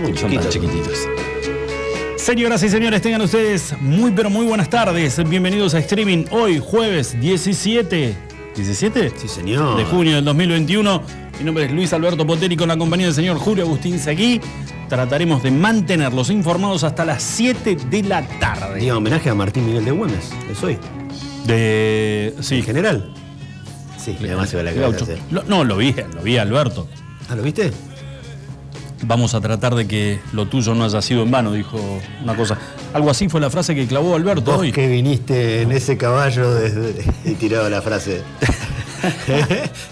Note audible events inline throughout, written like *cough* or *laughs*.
Muy Son chiquito. tan chiquititos. Señoras y señores, tengan ustedes muy pero muy buenas tardes. Bienvenidos a streaming hoy, jueves 17. ¿17? Sí, señor. de junio del 2021. Mi nombre es Luis Alberto Poteri con la compañía del señor Julio Agustín Seguí. Trataremos de mantenerlos informados hasta las 7 de la tarde. Diga homenaje a Martín Miguel de Güemes, es hoy. De. Sí, ¿En general? Sí, y además se ve la. Lo- no, lo vi, lo vi a Alberto. Ah, ¿lo viste? Vamos a tratar de que lo tuyo no haya sido en vano, dijo una cosa. Algo así fue la frase que clavó Alberto Vos hoy. que viniste en ese caballo desde... *laughs* y tiraba la frase. *laughs*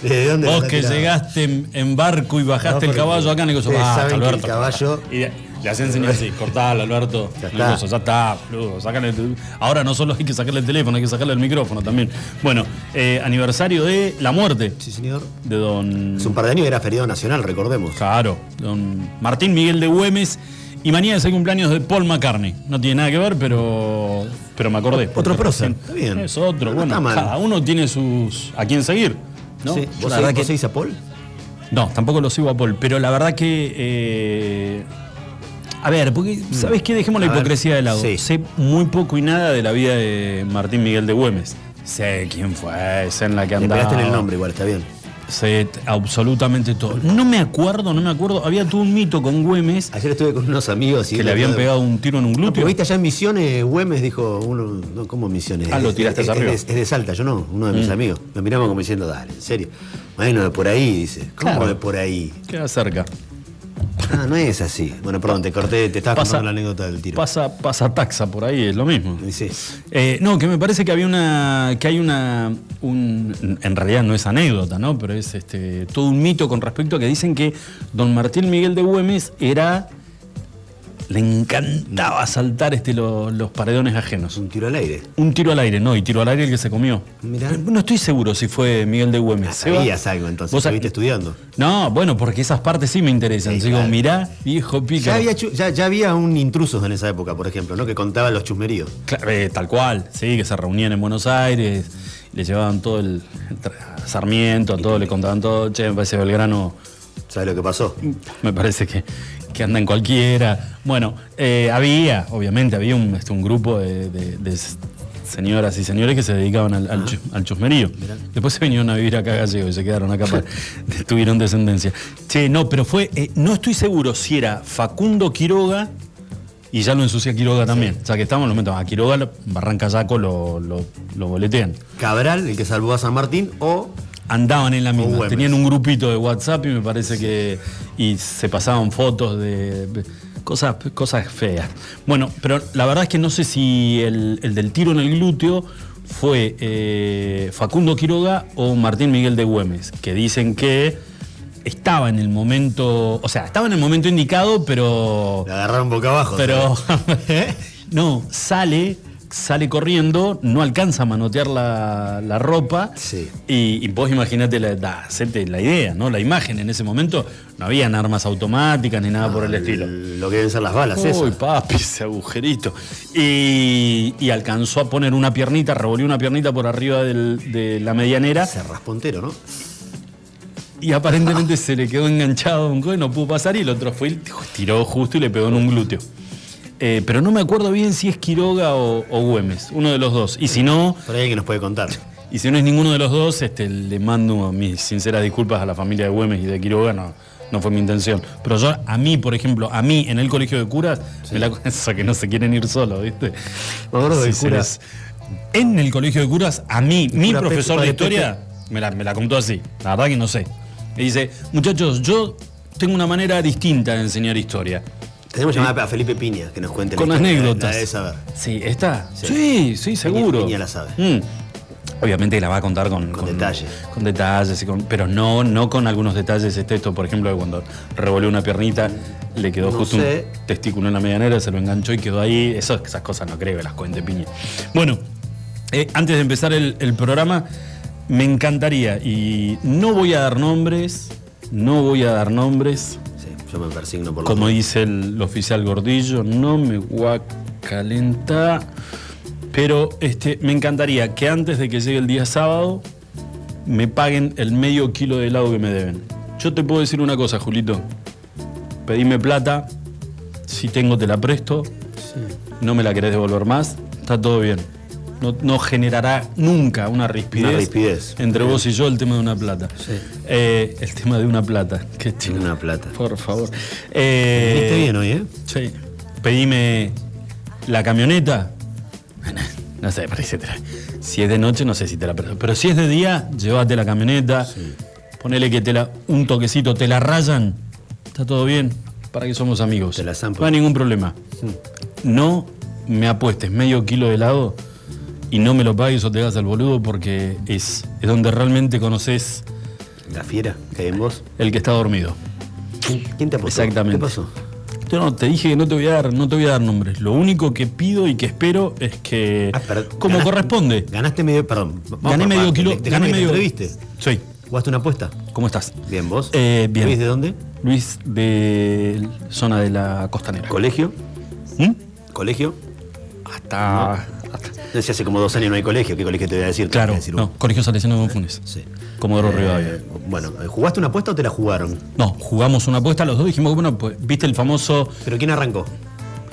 ¿Desde dónde Vos que llegaste en, en barco y bajaste No, el caballo acá, saben que el Alberto. caballo- Y le hacen señal así, cortalo, Alberto. Ya está. Nicoso, ya está, boludo, sácale el- Ahora no solo hay que sacarle el teléfono, hay que sacarle el micrófono también. Bueno, eh, aniversario de la muerte Sí, señor. de don. Hace un par de años era feriado nacional, recordemos. Claro, don Martín Miguel de Güemes. Y mañana es el cumpleaños de Paul McCartney. No tiene nada que ver, pero, pero me acordé. Otro prócer, está bien. Es otro, No bueno. está mal. Cada uno tiene sus. a quién seguir. ¿no? Sí. ¿Vos, la verdad que- a Paul? no, tampoco lo sigo a Paul, pero la verdad que. eh, a ver, porque, ¿sabes qué? Dejemos la Mm. A ver, hipocresía de lado. sí. Sé muy poco y nada de la vida de Martín Miguel de Güemes. Sé quién fue, sé en la que andaba. pegaste en el nombre igual, está bien. Sé absolutamente todo. No me acuerdo, no me acuerdo. Había todo un mito con Güemes Ayer estuve con unos amigos y... que le habían pegado un tiro en un No, glúteo. porque viste allá en Misiones, Güemes dijo, uno, no, ¿cómo Misiones? Ah, lo tiraste es, hacia es- arriba. Es, es de Salta, yo no, uno de mis Mm. amigos. Lo miramos como diciendo, dale, en serio. Bueno, de por ahí, dice. ¿Cómo Claro. de por ahí? Queda cerca. Ah, no es así. Bueno, perdón, te corté, te estaba Pasa- contando la anécdota del tiro. Pasa, pasa taxa por ahí, es lo mismo. Sí. Eh, no, que me parece que había una. que hay una. un- en realidad no es anécdota, ¿no? Pero es este todo un mito con respecto a que dicen que don Martín Miguel de Güemes era. Le encantaba saltar este, lo- los paredones ajenos. Un tiro al aire. Un tiro al aire, no, y tiro al aire el que se comió. Mirá. No estoy seguro si fue Miguel de Güemes. Seba, sabías algo entonces, vos estuviste estudiando. No, bueno, porque esas partes sí me interesan. Sí, Digo, claro. mirá, viejo pica. Ya había, chu- ya, ya había un intrusos en esa época, por ejemplo, ¿no? Que contaba los chusmeríos. Eh, tal cual, sí, que se reunían en Buenos Aires, le llevaban todo el, el tra- a Sarmiento, a todo, le contaban todo, che, me parece Belgrano, ¿Sabes lo que pasó? me parece que, que anda en cualquiera. Bueno, eh, había, obviamente, había un, este, un grupo de, de- de s- señoras y señores que se dedicaban al, al, chu- al chusmerío. Después se vinieron a vivir acá a Gallego y se quedaron acá, para- *laughs* tuvieron descendencia. Che, no, pero fue, eh, no estoy seguro si era Facundo Quiroga y ya lo ensucia Quiroga también. O sea que estamos, lo metemos a Quiroga, Barranca Yaco lo, lo, lo boletean. Cabral, el que salvó a San Martín, o Andaban en la misma. Tenían un grupito de WhatsApp y me parece que. Y se pasaban fotos de. Cosas, cosas feas. Bueno, pero la verdad es que no sé si el, el del tiro en el glúteo fue eh, Facundo Quiroga o Martín Miguel de Güemes, que dicen que estaba en el momento. O sea, estaba en el momento indicado, pero. le agarraron boca abajo. Pero ¿sabes? *laughs* no, sale, sale corriendo, no alcanza a manotear la, la ropa. Sí. Y, y vos imaginate la, la idea, ¿no? La imagen en ese momento, no habían armas automáticas ni nada por el estilo. Lo que deben ser las balas, eso. Uy, papi, *laughs* ese agujerito. Y, y alcanzó a poner una piernita, revolvió una piernita por arriba del- de la medianera Se raspó entero, ¿no? y aparentemente se le quedó enganchado un y no pudo pasar y el otro fue y tiró justo y le pegó en un glúteo. Eh, pero no me acuerdo bien si es Quiroga o, o Güemes, uno de los dos. Y si no, Por ahí alguien nos puede contar. y si no es ninguno de los dos, este, le mando mis sinceras disculpas a la familia de Güemes y de Quiroga, no, no fue mi intención. Pero yo, a mí, por ejemplo, a mí en el colegio de curas, me la *laughs* eso que no se quieren ir solos, ¿viste? Me acuerdo del se cura. les- En el colegio de curas, a mí, mi cura profesor Pepe, de historia, me la, me la contó así. La verdad que no sé. Me dice, muchachos, yo tengo una manera distinta de enseñar historia. Tenemos que llamar a Felipe Piña, que nos cuente Con anécdotas. La debe saber. Sí, ¿está? Sí. Sí, sí, seguro. Piña la sabe. Mm. Obviamente la va a contar con, Con detalles. Con detalles, con- pero no, no con algunos detalles. Este, esto, por ejemplo, de cuando revolvió una piernita, le quedó No justo sé. un testículo en la medianera, se lo enganchó y quedó ahí. Eso, esas cosas no creo que las cuente Piña. Bueno, eh, antes de empezar el, el programa, me encantaría, y no voy a dar nombres, no voy a dar nombres, yo me persigno por lo como dice el oficial Gordillo, no me voy a calentar. Pero este, me encantaría que antes de que llegue el día sábado me paguen el medio kilo de helado que me deben. Yo te puedo decir una cosa, Julito. Pedime plata Si tengo, te la presto. No me la querés devolver más. Está todo bien. No, no generará nunca una rispidez, Una rispidez. entre vos y yo el tema de una plata. Sí. Eh, el tema de una plata. Qué chido. una plata. Por favor. Eh, bien hoy, ¿eh? Sí. Pedime la camioneta. No sé, parece. Si es de noche, no sé si te la presto. Pero si es de día, llévate la camioneta. Ponele que te la, un toquecito, te la rayan. Está todo bien. Para que somos amigos. Te la zampo. no hay ningún problema. No me apuestes medio kilo de helado y no me lo pagues o te hagas al boludo porque es, es donde realmente conoces La fiera que hay en vos. el que está dormido. ¿Quién, te apostó? Exactamente. ¿Qué pasó? Yo no, te dije que no te voy a dar, no te voy a dar nombres. Lo único que pido y que espero es que, Ah, pero como ganaste- corresponde, Ganaste medio. Perdón. gané medio kilo. Déjame gané te medio. entreviste. Sí. ¿Jugaste una apuesta? ¿Cómo estás? Bien, vos. Eh, bien. ¿Luis de dónde? Luis de zona de la costanera. ¿Colegio? ¿Mm? ¿Colegio? Hasta, hasta- No sé, hace como dos años no hay colegio. ¿Qué colegio te voy a decir? Claro, decir no. Colegio Salesiano de Funes. Sí. Comodoro Eh, Rivadavia. bueno, ¿jugaste una apuesta o te la jugaron? No, jugamos una apuesta los dos dijimos, bueno, pues, viste el famoso. ¿Pero quién arrancó?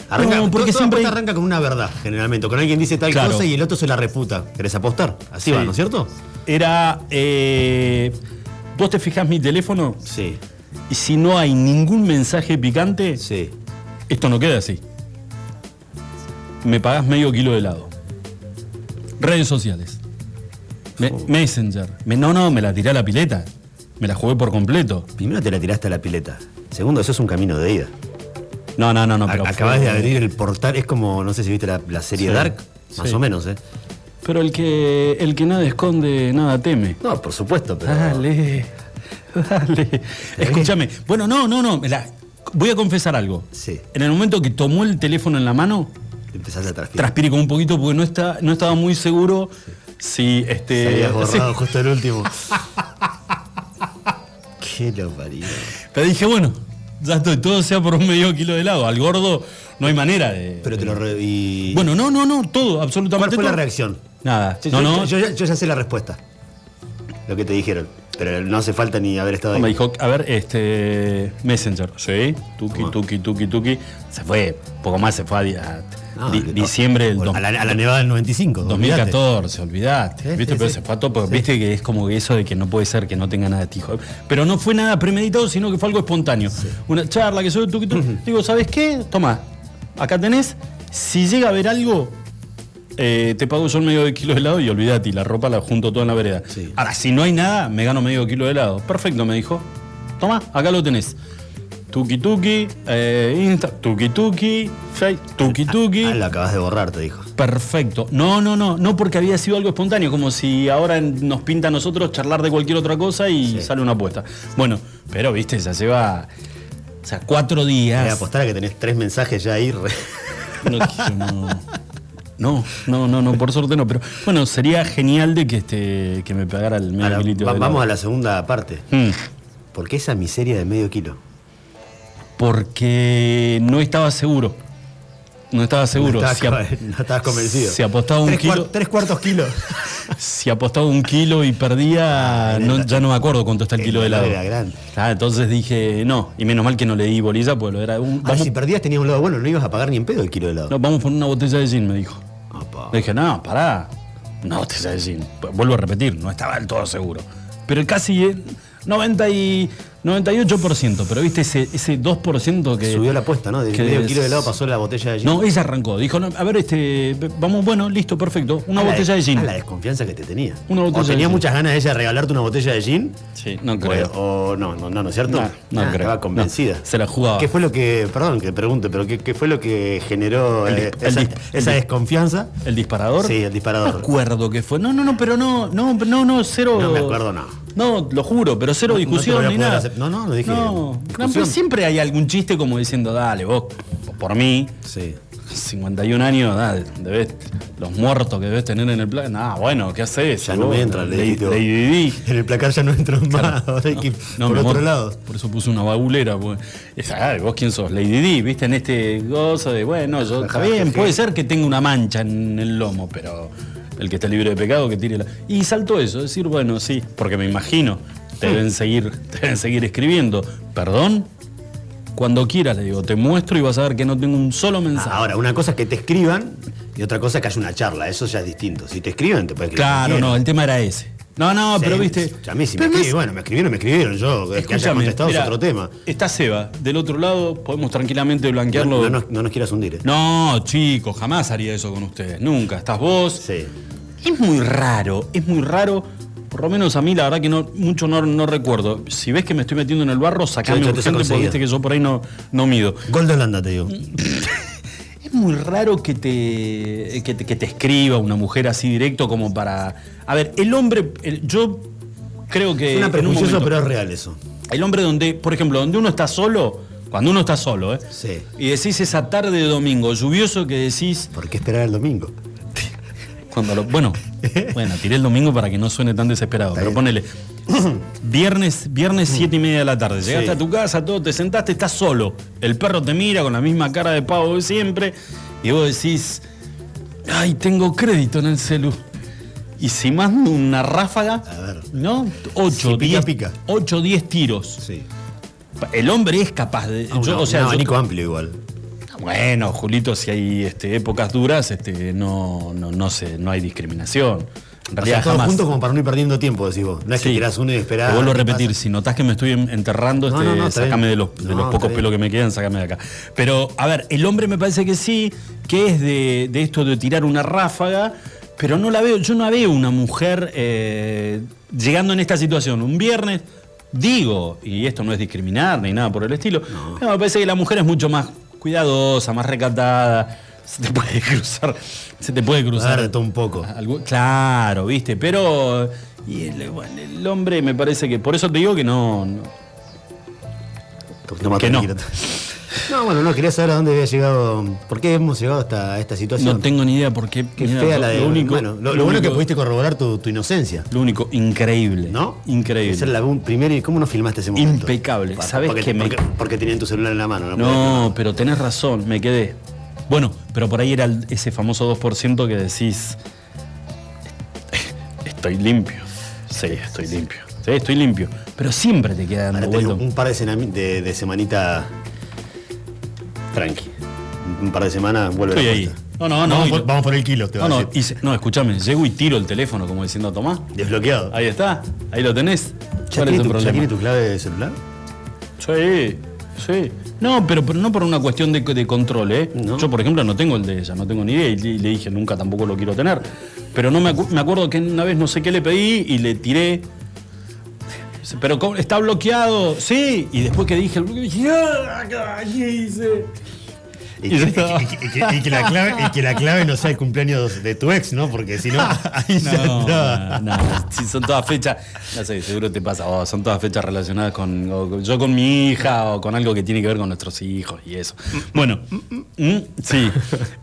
Arranca, No, porque toda siempre arranca con una verdad, generalmente. Con alguien dice tal Claro. cosa y el otro se la refuta. ¿Querés apostar? Así Sí. va, ¿no es cierto? Era. eh, vos te fijás mi teléfono Sí, y si no hay ningún mensaje picante, sí. Esto no queda así. Me pagás medio kilo de helado. Redes sociales. Me- Messenger. Me- no, no, me la tiré a la pileta. Me la jugué por completo. Primero te la tiraste a la pileta. Segundo, eso es un camino de ida. No, no, no, no. Pero Acabas fue- de abrir el portal. Es como, no sé si viste la, la serie Sí. Dark, más Sí. o menos, ¿eh? Pero el que, el que nada esconde, nada teme. No, por supuesto, pero. Dale. Dale. Escúchame. Bueno, no, no, no. me la- voy a confesar algo. Sí. En el momento que tomó el teléfono en la mano, Empezaste a transpirar. transpiré como un poquito porque no, está, no estaba muy seguro si este. Te habías *laughs* borrado sí. justo el último. *laughs* Qué lo parió. Pero dije, bueno, ya estoy, todo sea por un medio kilo de helado. Al gordo no hay manera de. Pero te lo re- y- Bueno, no, no, no, todo, ¿Cuál absolutamente fue la reacción? Nada. Yo, no, yo- no. yo ya sé la respuesta. Lo que te dijeron. Pero no hace falta ni haber estado ahí. Me dijo, a ver, este. Messenger. Sí, tuki, Toma. tuki, tuki, tuki. Se fue, poco más se fue a, No, di- no, diciembre del a, la, a la nevada del 95. olvídate. 2014, olvidate. ¿Viste? sí, Pero sí. se fue a todo, porque viste que es como eso de que no puede ser que no tenga nada de tijo. Pero no fue nada premeditado, sino que fue algo espontáneo. Una charla que soy tuki, tuki. Digo, ¿sabes qué? Toma, acá tenés. Si llega a haber algo, eh, te pago yo el medio de kilo de helado y olvídate, y la ropa la junto toda en la vereda. Sí. Ahora, si no hay nada, me gano medio kilo de helado. Perfecto, me dijo. Toma, acá lo tenés. Tuki tuki, eh, Insta, tuki tuki, Face, tuki tuki. Ah, lo acabas de borrar, te dijo. Perfecto. No, no, no, no porque había sido algo espontáneo, como si ahora nos pinta a nosotros charlar de cualquier otra cosa y Sí. sale una apuesta. Bueno, pero viste, ya lleva, o sea, cuatro Voy a días. apostar a que tenés tres mensajes ya ahí. re- No, no. *laughs* No, no, no, no, por suerte no, pero bueno, sería genial de que este que me pagara el medio kilito va- vamos a la segunda parte. Mm, ¿Por qué esa miseria de medio kilo? porque no estaba seguro. No estaba seguro. *laughs* No Si estabas, ap- no estabas convencido. si apostaba un tres, kilo- tres cuartos kilos. *laughs* Si apostaba un kilo y perdía, no- ya no me acuerdo cuánto está el kilo de helado. era grande. Ah, entonces dije, no, y menos mal que no le di bolilla, pues lo era un. Ah, Vamos, si perdías tenías un lado bueno, no ibas a pagar ni en pedo el kilo de helado. no, vamos por una botella de gin, me dijo. Le dije, no, pará. Una botella de gin. Pues, Vuelvo a repetir, no estaba del todo seguro. Pero casi eh, 90 y 98%, pero viste ese, ese 2% que. Subió la apuesta, ¿no? De que medio kilo de helado pasó la botella de gin. No, ella arrancó. Dijo, no, a ver, este, vamos, bueno, listo, perfecto. Una A botella de gin. A la desconfianza que te tenía. Una botella o de tenía gin. muchas ganas ella de regalarte una botella de gin. Sí, no creo. O, o no, no, no, ¿no es cierto? No, no Ah, creo. Estaba convencida. Se la jugaba. ¿Qué fue lo que, perdón que pregunte, pero qué, qué fue lo que generó El eh, el esa, desconfianza? ¿El disparador? Sí, el disparador. No acuerdo qué fue. No, no, no, pero no, no, no, no, cero. No me acuerdo, no. No, lo juro, pero cero No- no discusión lo ni nada. hacer- no, no, no dije No, no, pero siempre hay algún chiste como diciendo, dale, vos, por mí, Sí. 51 años, dale, debes, los muertos que debes tener en el plan. Ah, bueno, ¿qué haces? Ya no me entra, le. En el placar ya no entro más, ahora hay que ir No, por otro amor, lado. Por eso puse una bagulera. Pues. Es, ah, vos quién sos, Lady Di, viste, en este gozo de, bueno, yo, está bien, puede ser que tenga una mancha en el lomo, pero el que está libre de pecado, que tire la... Y saltó eso, decir, bueno, sí, porque me imagino, te deben seguir, *laughs* te deben seguir escribiendo. ¿Perdón? Cuando quieras, le digo, te muestro y vas a ver que no tengo un solo mensaje. Ahora, una cosa es que te escriban y otra cosa es que haya una charla. Eso ya es distinto. Si te escriben, te puedes escribir. claro, no, el tema era ese. No, no, pero viste. A mí si me no escriben, es- bueno, me escribieron, me escribieron. Yo, el que haya contestado es otro tema. Está Seba, del otro lado, podemos tranquilamente blanquearlo. No, no, nos- no nos quieras hundir. ¿eh? No, chicos, jamás haría eso con ustedes. Nunca. Estás vos. Sí. Es muy raro, es muy raro. Por lo menos a mí, la verdad que no, mucho no, no recuerdo. Si ves que me estoy metiendo en el barro, sacame saco urgente porque viste que yo por ahí no, no mido. Gol de Holanda, te digo. *laughs* Es muy raro que te, que te, que te escriba una mujer así directo como para... A ver, el hombre, el- yo creo que... Suena prejuicioso, momento- pero es real eso. El hombre donde, por ejemplo, donde uno está solo, cuando uno está solo, ¿eh? Sí. Y decís esa tarde de domingo lluvioso que decís... ¿Por qué esperar el domingo? *laughs* Cuando lo, bueno, *laughs* bueno, tiré el domingo para que no suene tan desesperado, pero ponele. *clears throat* Viernes, viernes siete y media de la tarde. Llegaste Sí. a tu casa, todo, te sentaste, estás solo. El perro te mira con la misma cara de pavo de siempre. Y vos decís, ay, tengo crédito en el celu. Y si mando una ráfaga, A ver. ¿no? 8, Si pica, 10, pica. 8, 10 tiros. Sí. El hombre es capaz de. Ah, yo, no, o sea, un yo- amplio igual. bueno, Julito, si hay este, épocas duras, este, no, no, no, sé, no hay discriminación. En O sea, realidad, todos jamás. juntos como para no ir perdiendo tiempo, decís vos. No es que quieras uno y esperar. Te vuelvo a ¿qué repetir, pasa? si notás que me estoy en- enterrando, No, este, no, no, sácame de los, de No, los está pocos pelos que me quedan, sácame de acá. Pero, a ver, el hombre me parece que sí, que es de, de esto de tirar una ráfaga, pero no la veo, yo no veo una mujer eh, llegando en esta situación. Un viernes, digo, y esto no es discriminar ni nada por el estilo, pero me parece que la mujer es mucho más cuidadosa, más recatada. Se te puede cruzar, se te puede cruzar. Todo un poco. Algo- claro, viste, pero y el, bueno, el hombre me parece que, por eso te digo que no, no- Que no. No, bueno, no, quería saber a dónde había llegado, por qué hemos llegado hasta esta situación. no tengo ni idea por qué. Qué fea lo- la de... lo único, bueno, lo, lo lo bueno es que pudiste corroborar tu, tu inocencia. Lo único, increíble. ¿No? Increíble. Esa es la primera ¿cómo no filmaste ese momento? Impecable. ¿Sabes porque, que me- porque, porque tenían tu celular en la mano, ¿no? No, pero tenés razón, me quedé. Bueno, pero por ahí era ese famoso 2% que decís, estoy limpio. Sí, estoy limpio. Sí, estoy limpio. Pero siempre te queda Ahora dando tenés vuelta. un par de, de, de semanita tranqui. Un par de semanas vuelve Estoy la ahí. No, no, no. Vamos, por, lo- vamos por el kilo, te No, va a no, decir. y no, escúchame, llego y tiro el teléfono como diciendo, Tomás. Desbloqueado. Ahí está, ahí lo tenés. ¿Ya ¿Cuál tiene, es tu ya tiene tu clave de celular? Sí, sí. No, pero, pero no por una cuestión de, de control, ¿eh? No. Yo, por ejemplo, no tengo el de ella, no tengo ni idea y le, le dije nunca tampoco lo quiero tener. Pero no me, acu- me acuerdo que una vez no sé qué le pedí y le tiré. Pero ¿cómo? está bloqueado, sí. Y después que dije el dije, "Ah, ¿qué hice? Y, Y que, y la clave, y que la clave no sea el cumpleaños de tu ex, ¿no? Porque si no, *laughs* ahí ya No, está. no, no, si son todas fechas, no sé, seguro te pasa, oh, son todas fechas relacionadas con, o yo con mi hija o con algo que tiene que ver con nuestros hijos y eso. Bueno, mm, sí.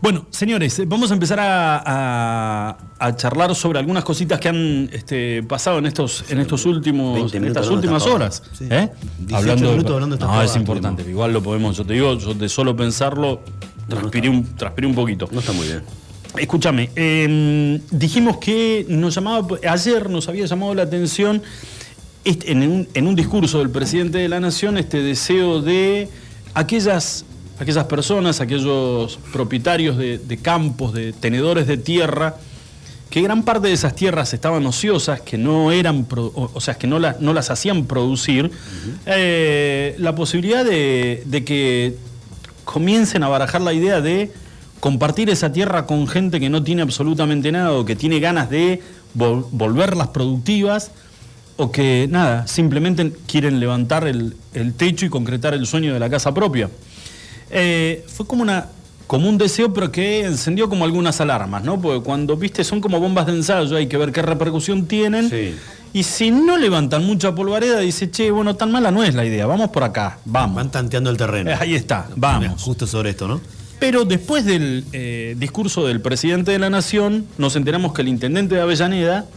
Bueno, señores, eh, vamos a empezar a, a- a charlar sobre algunas cositas que han este, pasado en estos, en estos últimos, 20 en estas últimas horas. Sí. ¿eh? 18 minutos hablando de No, es importante, igual lo podemos, yo te digo, yo de solo pensarlo, transpiré un, transpiré un poquito. No está muy bien. Escúchame, eh, dijimos que nos llamaba, ayer nos había llamado la atención este- en, un, en un discurso del presidente de la Nación este deseo de aquellas, aquellas personas, aquellos propietarios de, de campos, de tenedores de tierra, que gran parte de esas tierras estaban ociosas, que no eran, o, sea, que no, las no las hacían producir, eh, la posibilidad de, de que comiencen a barajar la idea de compartir esa tierra con gente que no tiene absolutamente nada o que tiene ganas de vol- volverlas productivas o que nada, simplemente quieren levantar el, el techo y concretar el sueño de la casa propia. Eh, fue como una como un deseo, pero que encendió como algunas alarmas, ¿no? Porque cuando, viste, son como bombas de ensayo, hay que ver qué repercusión tienen. Sí. Y si no levantan mucha polvareda, dice, che, bueno, tan mala no es la idea, vamos por acá, vamos. Van tanteando el terreno. Eh, Ahí está, vamos. Justo sobre esto, ¿no? Pero después del eh, discurso del presidente de la Nación, nos enteramos que el intendente de Avellaneda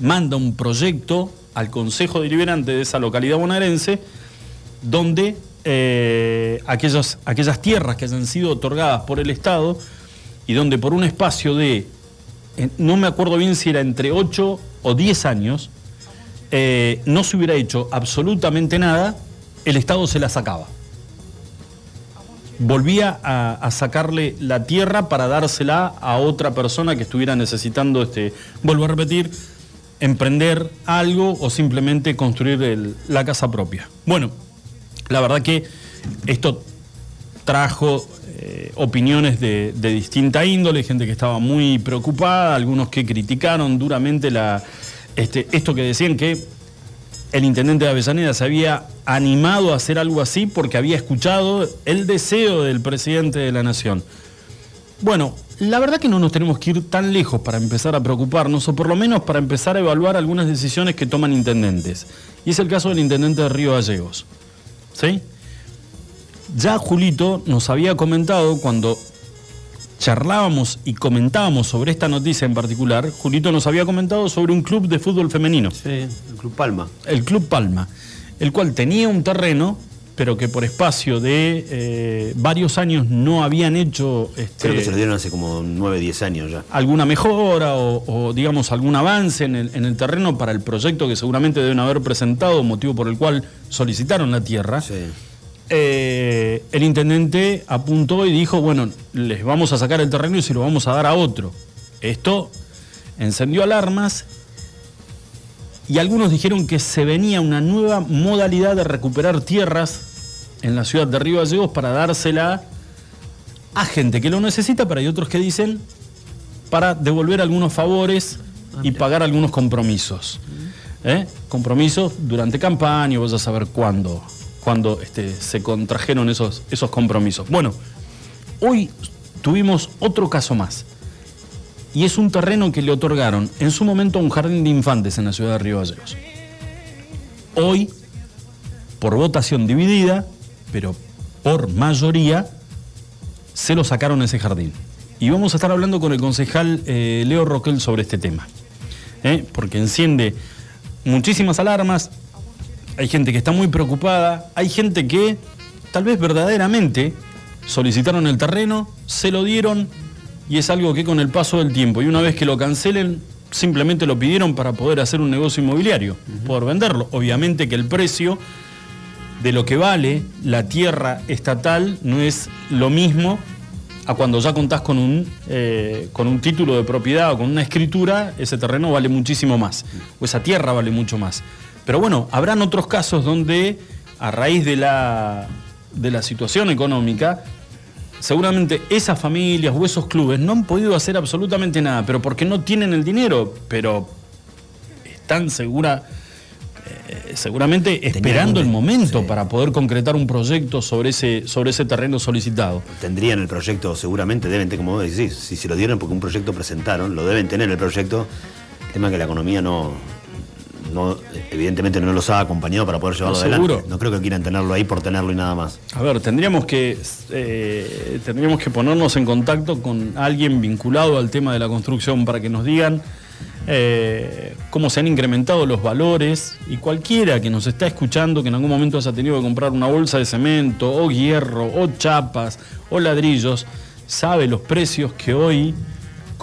manda un proyecto al Consejo Deliberante de esa localidad bonaerense donde eh, aquellas, tierras que hayan sido otorgadas por el Estado y donde por un espacio de, no me acuerdo bien si era entre 8 o 10 años, eh, no se hubiera hecho absolutamente nada, el Estado se la sacaba. volvía a, sacarle la tierra para dársela a otra persona que estuviera necesitando, este, vuelvo a repetir, emprender algo o simplemente construir la casa propia. Bueno, la verdad que esto trajo eh, opiniones de, de distinta índole, gente que estaba muy preocupada, algunos que criticaron duramente la, este, esto que decían que el intendente de Avellaneda se había animado a hacer algo así porque había escuchado el deseo del presidente de la nación. Bueno, la verdad que no nos tenemos que ir tan lejos para empezar a preocuparnos, o por lo menos para empezar a evaluar algunas decisiones que toman intendentes. Y es el caso del intendente de Río Gallegos. ¿Sí? Ya Julito nos había comentado cuando charlábamos y comentábamos sobre esta noticia en particular, Julito nos había comentado sobre un club de fútbol femenino Sí, el Club Palma. el Club Palma, el cual tenía un terreno, pero que por espacio de eh, varios años no habían hecho este, Creo que se lo dieron hace como 9, 10 años ya. alguna mejora o, o, digamos algún avance en el, en el terreno para el proyecto que seguramente deben haber presentado, motivo por el cual solicitaron la tierra. Sí. Eh, el intendente apuntó y dijo, bueno, les vamos a sacar el terreno y se lo vamos a dar a otro. Esto encendió alarmas y algunos dijeron que se venía una nueva modalidad de recuperar tierras en la ciudad de Río Gallegos para dársela a gente que lo necesita, pero hay otros que dicen para devolver algunos favores y pagar algunos compromisos. ¿Eh? Compromisos durante campaña, vos a saber cuándo, cuándo este, se contrajeron esos, esos compromisos. Bueno, hoy tuvimos otro caso más. Y es un terreno que le otorgaron en su momento a un jardín de infantes en la ciudad de Río Gallegos. Hoy, por votación dividida, pero por mayoría, se lo sacaron ese jardín. Y vamos a estar hablando con el concejal eh, Leo Roquel sobre este tema. ¿eh? Porque enciende muchísimas alarmas, hay gente que está muy preocupada, hay gente que tal vez verdaderamente solicitaron el terreno, se lo dieron y es algo que con el paso del tiempo y una vez que lo cancelen, simplemente lo pidieron para poder hacer un negocio inmobiliario, poder venderlo. Obviamente que el precio de lo que vale la tierra estatal no es lo mismo a cuando ya contás con un, eh, con un título de propiedad o con una escritura, ese terreno vale muchísimo más, o esa tierra vale mucho más. Pero bueno, habrán otros casos donde a raíz de la, de la situación económica, seguramente esas familias o esos clubes no han podido hacer absolutamente nada, pero porque no tienen el dinero, pero están segura, eh, seguramente esperando el momento sí. para poder concretar un proyecto sobre ese, sobre ese terreno solicitado. Tendrían el proyecto, seguramente deben, tener, como vos decís, si se lo dieron porque un proyecto presentaron, lo deben tener el proyecto. El tema es que la economía no, no evidentemente no los ha acompañado para poder llevarlo No, adelante. seguro. No creo que quieran tenerlo ahí por tenerlo y nada más. A ver, tendríamos que, eh, tendríamos que ponernos en contacto con alguien vinculado al tema de la construcción para que nos digan eh, cómo se han incrementado los valores y cualquiera que nos está escuchando que en algún momento haya tenido que comprar una bolsa de cemento o hierro o chapas o ladrillos, sabe los precios que hoy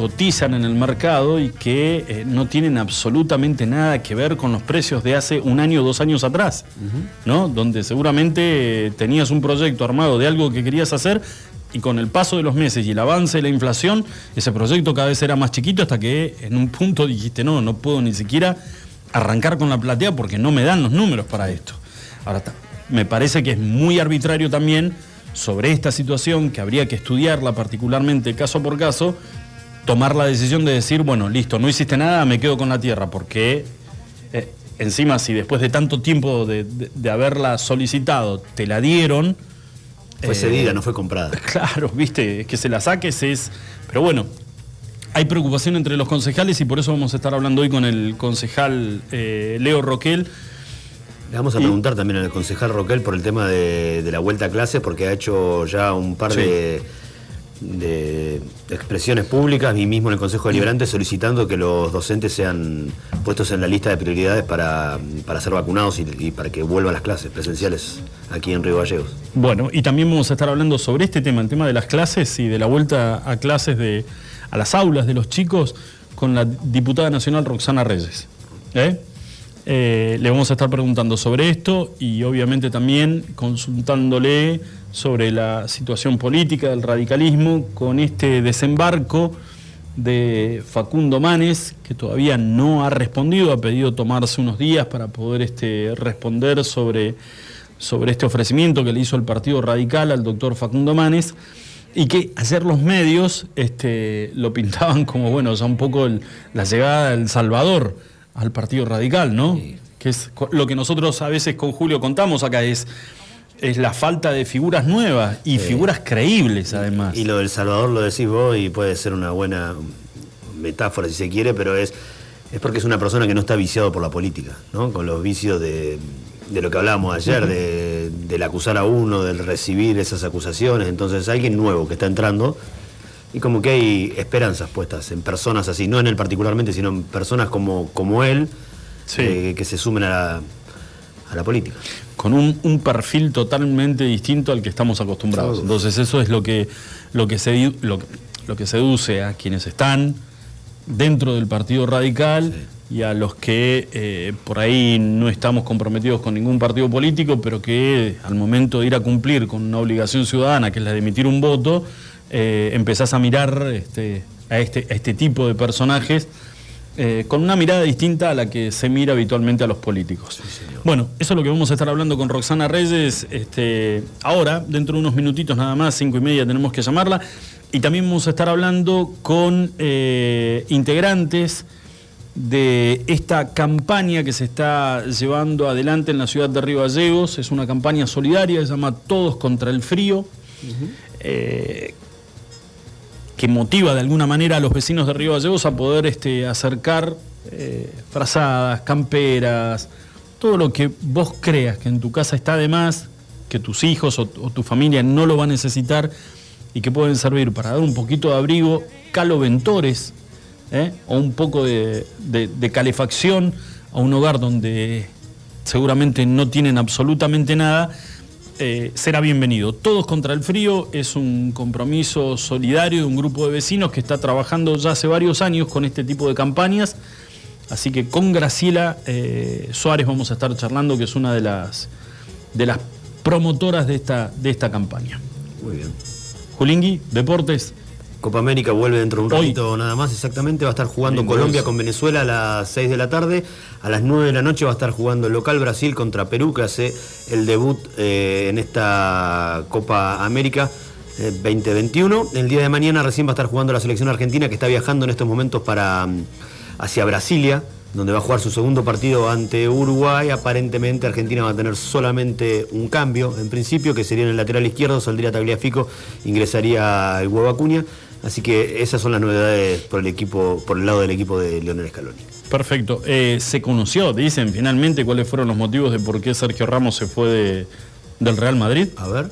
cotizan en el mercado y que eh, no tienen absolutamente nada que ver con los precios de hace un año o dos años atrás, ¿no? Donde seguramente eh, tenías un proyecto armado de algo que querías hacer y con el paso de los meses y el avance de la inflación, ese proyecto cada vez era más chiquito hasta que en un punto dijiste, no, no puedo ni siquiera arrancar con la platea porque no me dan los números para esto. Ahora, ta- me parece que es muy arbitrario también sobre esta situación, que habría que estudiarla particularmente caso por caso, tomar la decisión de decir, bueno, listo, no hiciste nada, me quedo con la tierra, porque eh, encima si después de tanto tiempo de, de- de haberla solicitado te la dieron, Fue Eh, cedida, no fue comprada. *laughs* Claro, viste, que se la saques es. Pero bueno, hay preocupación entre los concejales y por eso vamos a estar hablando hoy con el concejal eh, Leo Roquel. Le vamos a Y- preguntar también al concejal Roquel por el tema de, de la vuelta a clases, porque ha hecho ya un par Sí. de, de expresiones públicas y mismo en el Consejo Deliberante solicitando que los docentes sean puestos en la lista de prioridades para, para ser vacunados y, para que vuelvan las clases presenciales aquí en Río Gallegos. Bueno, y también vamos a estar hablando sobre este tema, el tema de las clases y de la vuelta a clases de a las aulas de los chicos con la diputada nacional Roxana Reyes. ¿eh? Eh, le vamos a estar preguntando sobre esto y obviamente también consultándole sobre la situación política del radicalismo con este desembarco de Facundo Manes, que todavía no ha respondido, ha pedido tomarse unos días para poder este, responder sobre, sobre este ofrecimiento que le hizo el Partido Radical al doctor Facundo Manes, y que ayer los medios este, lo pintaban como, bueno, ya un poco la llegada del Salvador al Partido Radical, ¿no? Que es lo que nosotros a veces con Julio contamos acá, es es la falta de figuras nuevas y figuras creíbles además. Y lo del Salvador lo decís vos y puede ser una buena metáfora si se quiere, pero es, es porque es una persona que no está viciado por la política, ¿no? Con los vicios de, lo que hablábamos ayer, de, del acusar a uno, del recibir esas acusaciones. Entonces, alguien nuevo que está entrando y como que hay esperanzas puestas en personas así, no en él particularmente, sino en personas como, como él, eh, que se sumen a la, a la política con un, perfil totalmente distinto al que estamos acostumbrados. Entonces eso es lo que, lo que, se, lo, que seduce a quienes están dentro del Partido Radical y a los que eh, por ahí no estamos comprometidos con ningún partido político, pero que al momento de ir a cumplir con una obligación ciudadana, que es la de emitir un voto, eh, empezás a mirar este, a, este, a este tipo de personajes eh, con una mirada distinta a la que se mira habitualmente a los políticos. bueno, eso es lo que vamos a estar hablando con Roxana Reyes este, ahora, dentro de unos minutitos nada más, cinco y media tenemos que llamarla, y también vamos a estar hablando con eh, integrantes de esta campaña que se está llevando adelante en la ciudad de Río Gallegos. Es una campaña solidaria, se llama Todos contra el Frío que motiva de alguna manera a los vecinos de Río Gallegos a poder este, acercar eh, frazadas, camperas, todo lo que vos creas que en tu casa está de más, que tus hijos o, tu familia no lo va a necesitar y que pueden servir para dar un poquito de abrigo, caloventores ¿eh? o un poco de calefacción a un hogar donde seguramente no tienen absolutamente nada eh, será bienvenido. Todos contra el frío es un compromiso solidario de un grupo de vecinos que está trabajando ya hace varios años con este tipo de campañas. Así que con Graciela eh, Suárez vamos a estar charlando, que es una de las, de las promotoras de esta, de esta campaña. Muy bien. Julingui, Deportes. Copa América vuelve dentro de un ratito nada más, exactamente. Va a estar jugando Colombia con Venezuela a las 6 de la tarde. A las 9 de la noche va a estar jugando el local Brasil contra Perú, que hace el debut eh, en esta Copa América 2021. Eh, el día de mañana recién va a estar jugando la selección argentina, que está viajando en estos momentos para mm, hacia Brasilia, donde va a jugar su segundo partido ante Uruguay. Aparentemente Argentina va a tener solamente un cambio, en principio, que sería en el lateral izquierdo, saldría Tagliafico, ingresaría el huevo Acuña. Así que esas son las novedades por el equipo, por el lado del equipo de Leonel Scaloni. Perfecto. Eh, se conoció, dicen finalmente cuáles fueron los motivos de por qué Sergio Ramos se fue del Real Madrid. A ver.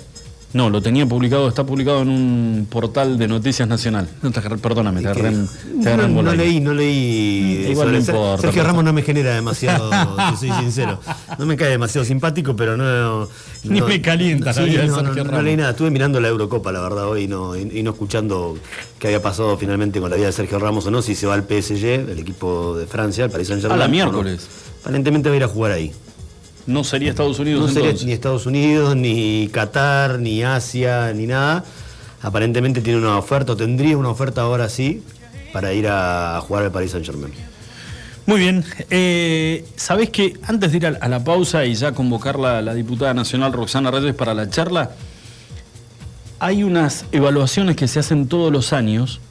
No, lo tenía publicado, está publicado en un portal de Noticias Nacional. perdóname, te agarré No, no leí, no leí. Mm, igual no importa. Sergio Ramos no me genera demasiado, soy sincero. No me cae demasiado simpático, pero no. *laughs* Ni me calienta sí, no, no, leí nada. Estuve mirando la Eurocopa, la verdad, hoy no, y, no escuchando qué había pasado finalmente con la vida de Sergio Ramos o no, si se va al PSG, el equipo de Francia, el Paris Saint-Germain. A la miércoles. Aparentemente va a ir a jugar ahí. No sería Estados Unidos no sería ni Estados Unidos, ni Qatar, ni Asia, ni nada. Aparentemente tiene una oferta, o tendría una oferta ahora sí, para ir a jugar al Paris Saint Germain. Muy bien. Eh, Sabés que antes de ir a la pausa y ya convocar la, la diputada nacional Roxana Reyes para la charla, hay unas evaluaciones que se hacen todos los años.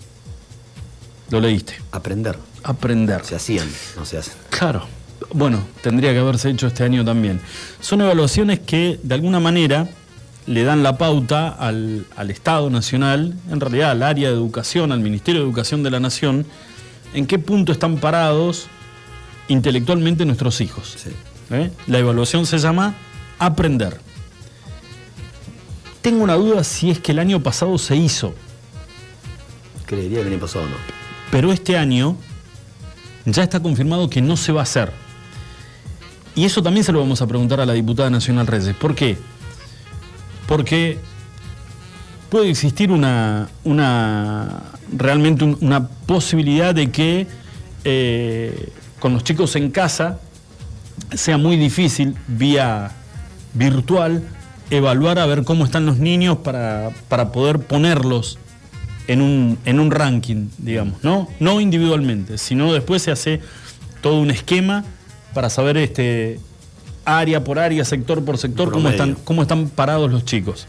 ¿Lo leíste? Aprender. Aprender. Se hacían, no se hacen. Claro bueno, tendría que haberse hecho este año también. Son evaluaciones que de alguna manera le dan la pauta al, Estado Nacional, en realidad al área de educación, al Ministerio de Educación de la Nación, en qué punto están parados intelectualmente nuestros hijos. ¿Eh? La evaluación se llama Aprender. Tengo una duda si es que el año pasado se hizo. Creería que el año pasado no. Pero este año ya está confirmado que no se va a hacer. Y eso también se lo vamos a preguntar a la diputada nacional Reyes. ¿Por qué? Porque puede existir una, una realmente una posibilidad de que eh, con los chicos en casa sea muy difícil vía virtual evaluar a ver cómo están los niños para, para poder ponerlos en un, en un ranking, digamos, ¿no? No individualmente, sino después se hace todo un esquema para saber este, área por área, sector por sector, cómo están, cómo están parados los chicos.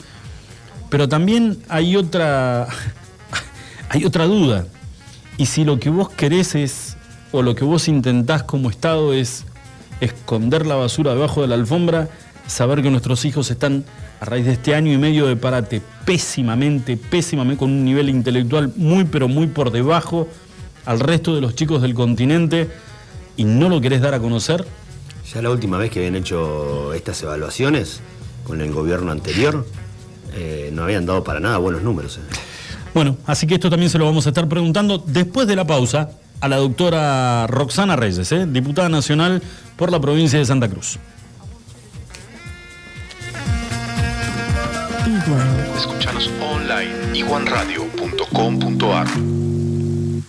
Pero también hay otra, *laughs* hay otra duda. Y si lo que vos querés es, o lo que vos intentás como Estado es esconder la basura debajo de la alfombra, saber que nuestros hijos están a raíz de este año y medio de parate pésimamente, pésimamente, con un nivel intelectual muy, pero muy por debajo al resto de los chicos del continente y no lo querés dar a conocer? Ya la última vez que habían hecho estas evaluaciones con el gobierno anterior, eh, no habían dado para nada buenos números. Eh. Bueno, así que esto también se lo vamos a estar preguntando después de la pausa a la doctora Roxana Reyes, eh, diputada nacional por la provincia de Santa Cruz. Escúchanos online iguanradio.com.ar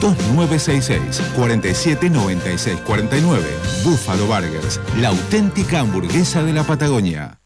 2966 479649. Buffalo Burgers la auténtica hamburguesa de la Patagonia.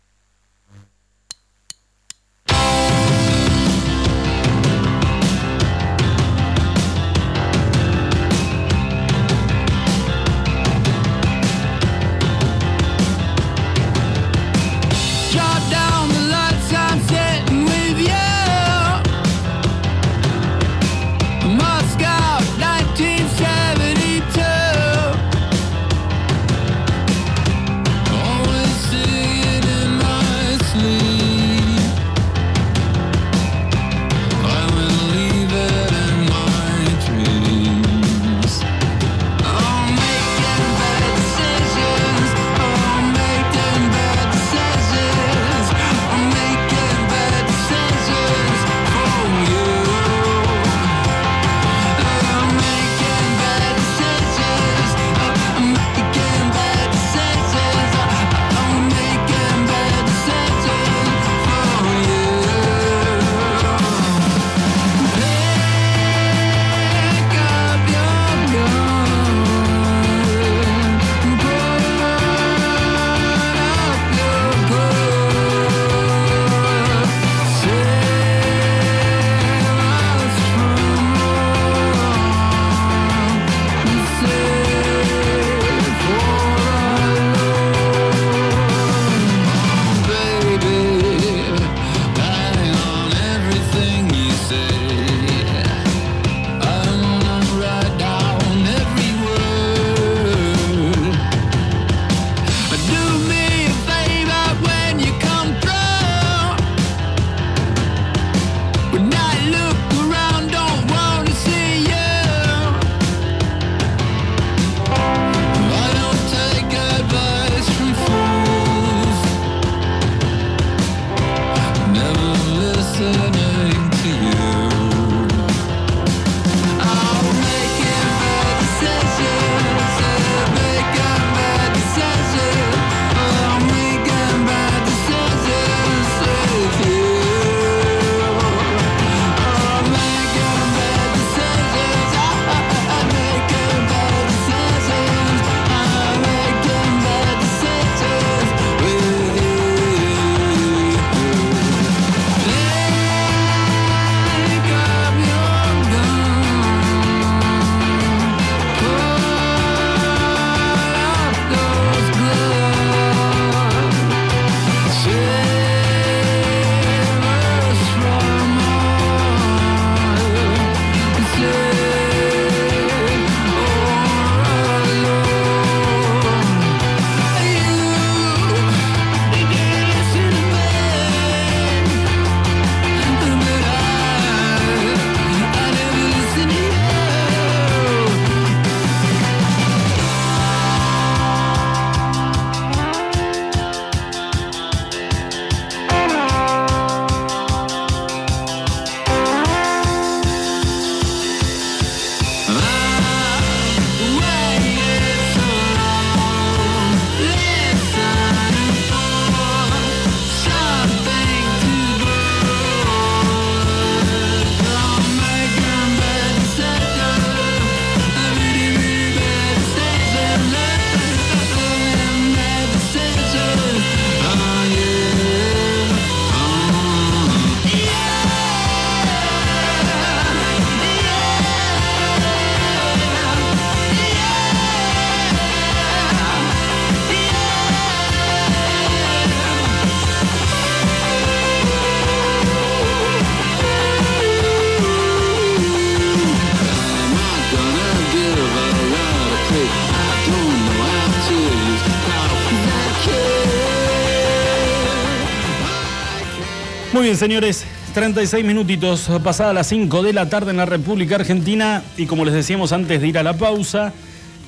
Señores, 36 minutitos pasada las 5 de la tarde en la República Argentina y como les decíamos antes de ir a la pausa,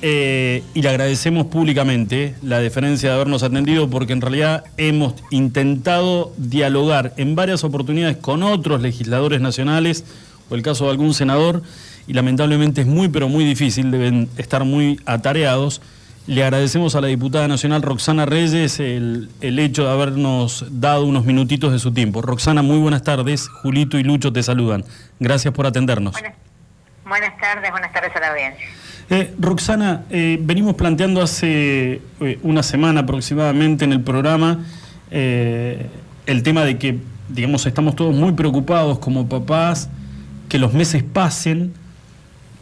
eh, y le agradecemos públicamente la deferencia de habernos atendido porque en realidad hemos intentado dialogar en varias oportunidades con otros legisladores nacionales o el caso de algún senador y lamentablemente es muy pero muy difícil, deben estar muy atareados. Le agradecemos a la diputada nacional Roxana Reyes el, el, hecho de habernos dado unos minutitos de su tiempo. Roxana, muy buenas tardes. Julito y Lucho te saludan. Gracias por atendernos. Buenas, buenas tardes, buenas tardes a la audiencia. Eh, Roxana, eh, venimos planteando hace eh, una semana aproximadamente en el programa eh, el tema de que, digamos, estamos todos muy preocupados como papás, que los meses pasen,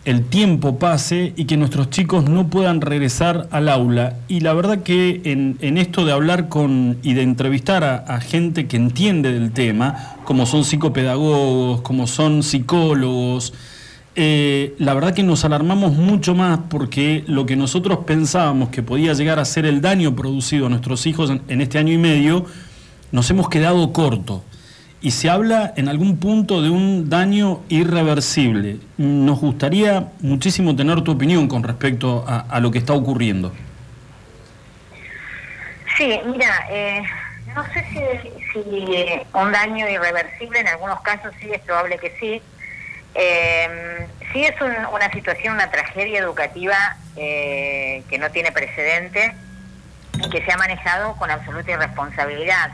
el tiempo pase y que nuestros chicos no puedan regresar al aula. Y la verdad que en, esto de hablar con y de entrevistar a, a, gente que entiende del tema, como son psicopedagogos, como son psicólogos, eh, la verdad que nos alarmamos mucho más porque lo que nosotros pensábamos que podía llegar a ser el daño producido a nuestros hijos en, en este año y medio, nos hemos quedado corto y se habla en algún punto de un daño irreversible. Nos gustaría muchísimo tener tu opinión con respecto a, lo que está ocurriendo. Sí, mira, eh, no sé si, si, un daño irreversible, en algunos casos sí, es probable que sí. Eh, sí es un, una situación, una tragedia educativa eh, que no tiene precedente y que se ha manejado con absoluta irresponsabilidad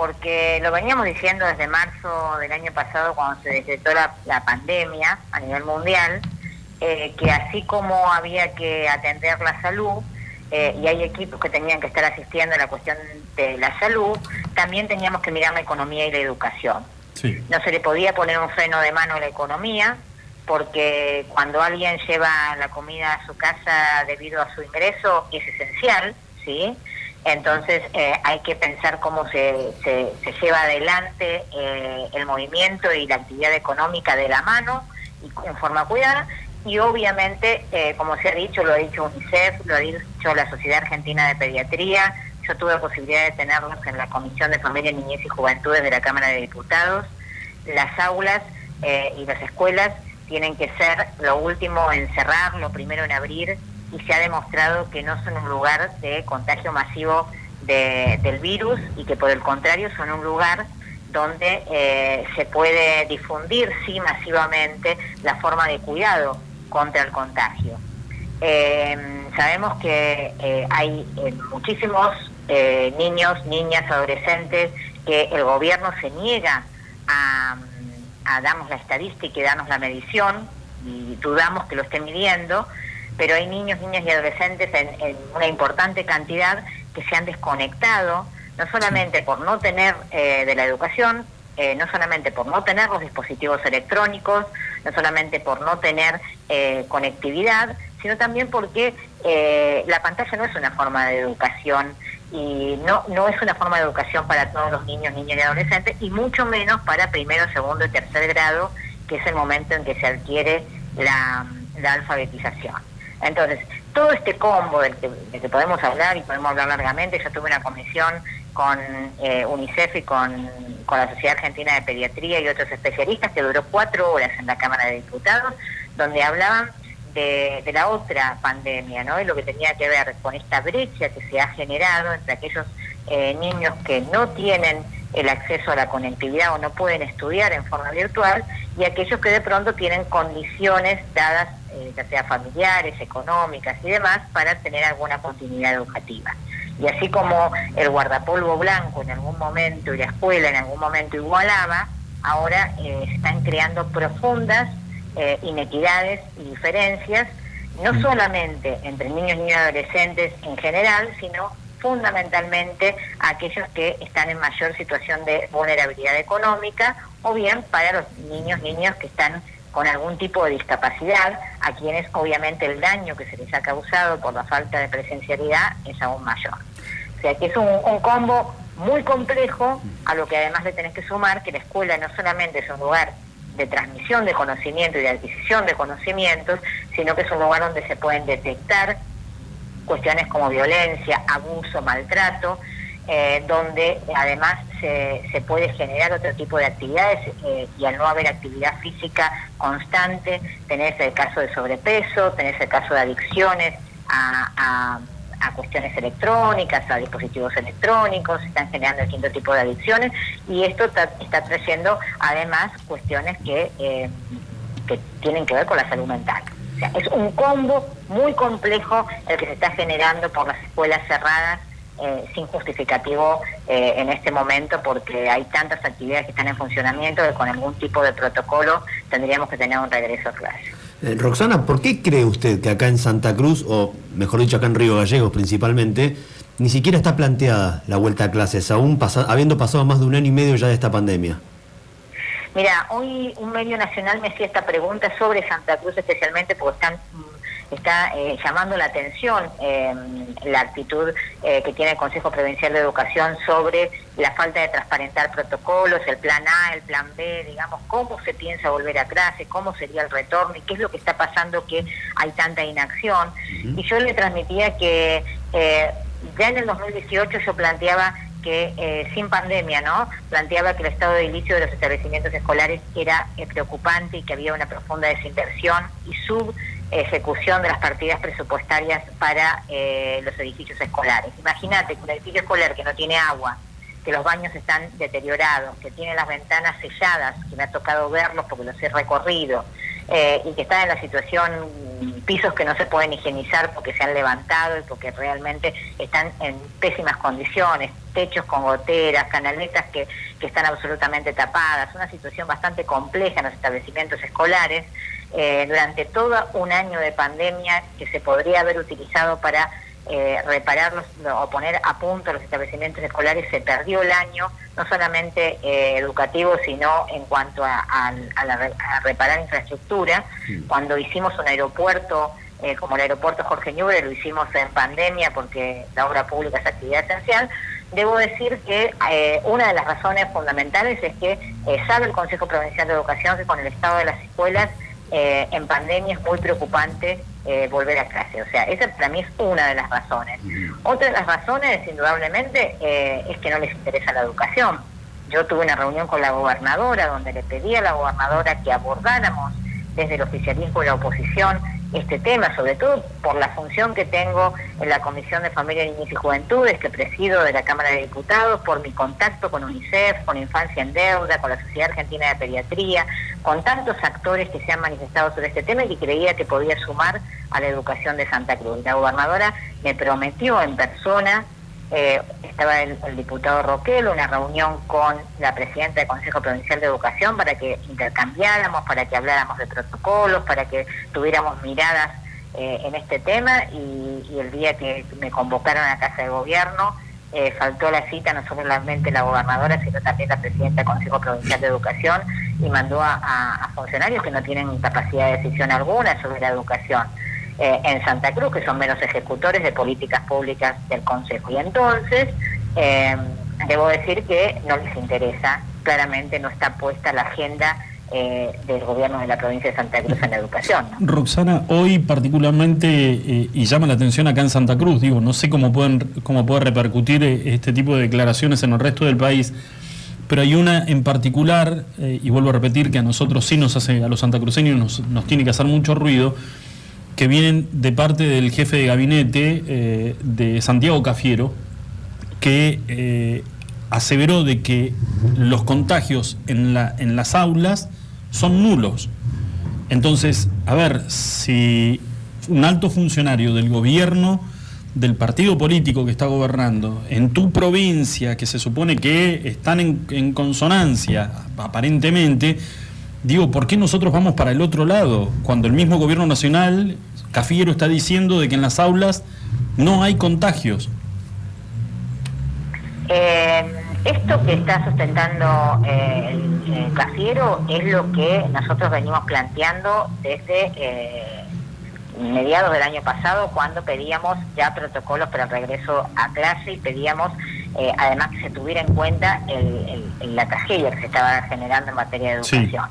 porque lo veníamos diciendo desde marzo del año pasado cuando se decretó la, la pandemia a nivel mundial, eh, que así como había que atender la salud, eh, y hay equipos que tenían que estar asistiendo a la cuestión de la salud, también teníamos que mirar la economía y la educación. Sí. No se le podía poner un freno de mano a la economía, porque cuando alguien lleva la comida a su casa debido a su ingreso es esencial, ¿sí? Entonces eh, hay que pensar cómo se, se, lleva adelante eh, el movimiento y la actividad económica de la mano y en forma cuidada. Y obviamente, eh, como se ha dicho, lo ha dicho UNICEF, lo ha dicho la Sociedad Argentina de Pediatría, yo tuve posibilidad de tenerlos en la Comisión de Familia, Niñez y Juventudes de la Cámara de Diputados. Las aulas eh, y las escuelas tienen que ser lo último en cerrar, lo primero en abrir y se ha demostrado que no son un lugar de contagio masivo de, del virus y que por el contrario son un lugar donde eh, se puede difundir sí masivamente la forma de cuidado contra el contagio. Eh, sabemos que eh, hay muchísimos niños, niñas, adolescentes que el gobierno se niega a, a darnos la estadística y darnos la medición y dudamos que lo esté midiendo, pero hay niños, niñas y adolescentes en, en, una importante cantidad que se han desconectado, no solamente por no tener eh, de la educación, eh, no solamente por no tener los dispositivos electrónicos, no solamente por no tener eh, conectividad, sino también porque eh, la pantalla no es una forma de educación y no, no es una forma de educación para todos los niños, niñas y adolescentes, y mucho menos para primero, segundo y tercer grado, que es el momento en que se adquiere la, la alfabetización. Entonces, todo este combo del que, del que, podemos hablar y podemos hablar largamente, yo tuve una comisión con eh, UNICEF y con, la Sociedad Argentina de Pediatría y otros especialistas que duró cuatro horas en la Cámara de Diputados, donde hablaban de, de la otra pandemia, ¿no? Y lo que tenía que ver con esta brecha que se ha generado entre aquellos eh, niños que no tienen el acceso a la conectividad o no pueden estudiar en forma virtual y aquellos que de pronto tienen condiciones dadas eh, ya sea familiares, económicas y demás, para tener alguna continuidad educativa. Y así como el guardapolvo blanco en algún momento y la escuela en algún momento igualaba, ahora eh, están creando profundas eh, inequidades y diferencias, no solamente entre niños, niñas y adolescentes en general, sino fundamentalmente a aquellos que están en mayor situación de vulnerabilidad económica o bien para los niños, niñas que están con algún tipo de discapacidad, a quienes obviamente el daño que se les ha causado por la falta de presencialidad es aún mayor. O sea que es un, un combo muy complejo, a lo que además le tenés que sumar que la escuela no solamente es un lugar de transmisión de conocimiento y de adquisición de conocimientos, sino que es un lugar donde se pueden detectar cuestiones como violencia, abuso, maltrato, eh, donde además se, se, puede generar otro tipo de actividades eh, y al no haber actividad física constante, tenés el caso de sobrepeso, tenés el caso de adicciones a, cuestiones electrónicas, a dispositivos electrónicos, se están generando distintos tipo de adicciones y esto está, trayendo además cuestiones que, eh, que tienen que ver con la salud mental. O sea, es un combo muy complejo el que se está generando por las escuelas cerradas eh, sin justificativo eh, en este momento porque hay tantas actividades que están en funcionamiento que con algún tipo de protocolo tendríamos que tener un regreso a clase. Eh, Roxana, ¿por qué cree usted que acá en Santa Cruz, o mejor dicho acá en Río Gallegos principalmente, ni siquiera está planteada la vuelta a clases, aún habiendo pasado más de un año y medio ya de esta pandemia? Mira, hoy un medio nacional me hacía esta pregunta sobre Santa Cruz especialmente porque están está eh, llamando la atención eh, la actitud eh, que tiene el Consejo Provincial de Educación sobre la falta de transparentar protocolos, el plan A, el plan B, digamos, cómo se piensa volver a clase, cómo sería el retorno y qué es lo que está pasando que hay tanta inacción. Y yo le transmitía que ya en el 2018 yo planteaba que sin pandemia, ¿no? Planteaba que el estado de inicio de los establecimientos escolares era preocupante y que había una profunda desinversión y sub ejecución de las partidas presupuestarias para eh, los edificios escolares. Imagínate que un edificio escolar que no tiene agua, que los baños están deteriorados, que tiene las ventanas selladas, que me ha tocado verlos porque los he recorrido, eh, y que están en la situación, pisos que no se pueden higienizar porque se han levantado y porque realmente están en pésimas condiciones, techos con goteras, canaletas que, que están absolutamente tapadas, una situación bastante compleja en los establecimientos escolares, eh, durante todo un año de pandemia que se podría haber utilizado para eh, reparar o poner a punto los establecimientos escolares, se perdió el año, no solamente eh, educativo, sino en cuanto a, reparar infraestructura. Cuando hicimos un aeropuerto, eh, como el aeropuerto Jorge Ñubre, lo hicimos en pandemia porque la obra pública es actividad esencial. Debo decir que una de las razones fundamentales es que sabe el Consejo Provincial de Educación que con el estado de las escuelas eh, en pandemia es muy preocupante eh, volver a clase. O sea, esa para mí es una de las razones. Otra de las razones, indudablemente, eh, es que no les interesa la educación. Yo tuve una reunión con la gobernadora donde le pedí a la gobernadora que abordáramos desde el oficialismo y la oposición este tema, sobre todo por la función que tengo en la Comisión de Familia, Niñez y Juventudes, que presido de la Cámara de Diputados, por mi contacto con UNICEF, con Infancia en Deuda, con la Sociedad Argentina de Pediatría, con tantos actores que se han manifestado sobre este tema y que creía que podía sumar a la educación de Santa Cruz. La gobernadora me prometió en persona eh, estaba el, diputado Roquel, una reunión con la presidenta del Consejo Provincial de Educación para que intercambiáramos, para que habláramos de protocolos, para que tuviéramos miradas eh, en este tema y, el día que me convocaron a Casa de Gobierno eh, faltó la cita no solamente la gobernadora, sino también la presidenta del Consejo Provincial de Educación y mandó a funcionarios que no tienen capacidad de decisión alguna sobre la educación. Eh, en Santa Cruz, que son menos ejecutores de políticas públicas del Consejo. Y entonces, eh, debo decir que no les interesa, claramente no está puesta la agenda eh, del gobierno de la provincia de Santa Cruz en la educación. Roxana, hoy particularmente, y llama la atención acá en Santa Cruz, digo, no sé cómo pueden cómo puede repercutir este tipo de declaraciones en el resto del país, pero hay una en particular, y vuelvo a repetir que a nosotros sí nos hace, a los santacruceños nos, nos tiene que hacer mucho ruido, que vienen de parte del jefe de gabinete eh, de Santiago Cafiero, que eh, aseveró de que los contagios en, la, en las aulas son nulos. Entonces, a ver, si un alto funcionario del gobierno, del partido político que está gobernando, en tu provincia, que se supone que están en, en consonancia, aparentemente, digo, ¿por qué nosotros vamos para el otro lado? Cuando el mismo gobierno nacional Cafiero está diciendo de que en las aulas no hay contagios. Eh, esto que está sustentando eh, el, Cafiero es lo que nosotros venimos planteando desde eh, mediados del año pasado cuando pedíamos ya protocolos para el regreso a clase y pedíamos además que se tuviera en cuenta la tragedia que se estaba generando en materia de educación.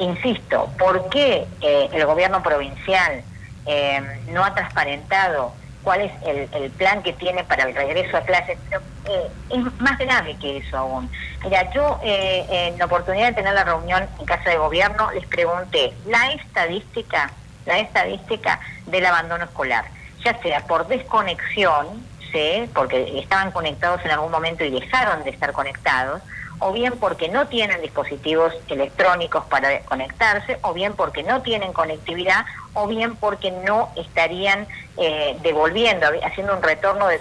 insisto, ¿por qué el gobierno provincial eh, no ha transparentado cuál es el, el plan que tiene para el regreso a clases, pero eh, es más grave que eso aún. Mira, yo eh, en la oportunidad de tener la reunión en Casa de Gobierno les pregunté la estadística, la estadística del abandono escolar, ya sea por desconexión, ¿sí? porque estaban conectados en algún momento y dejaron de estar conectados, o bien porque no tienen dispositivos electrónicos para conectarse, o bien porque no tienen conectividad, o bien porque no estarían eh, devolviendo, haciendo un retorno de...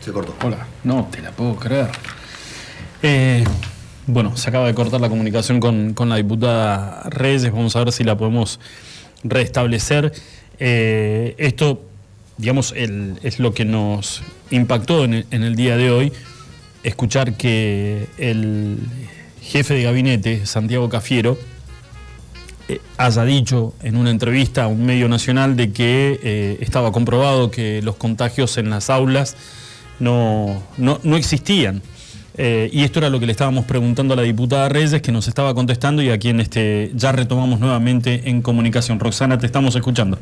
Se cortó. Hola, no te la puedo creer. Eh, bueno, se acaba de cortar la comunicación con, con la diputada Reyes, vamos a ver si la podemos restablecer. Eh, esto, digamos, el- es lo que nos impactó en el, en el día de hoy, escuchar que el jefe de gabinete, Santiago Cafiero, haya dicho en una entrevista a un medio nacional de que eh, estaba comprobado que los contagios en las aulas no, no, no existían. Eh, y esto era lo que le estábamos preguntando a la diputada Reyes, que nos estaba contestando y a quien este, ya retomamos nuevamente en comunicación. Roxana, te estamos escuchando.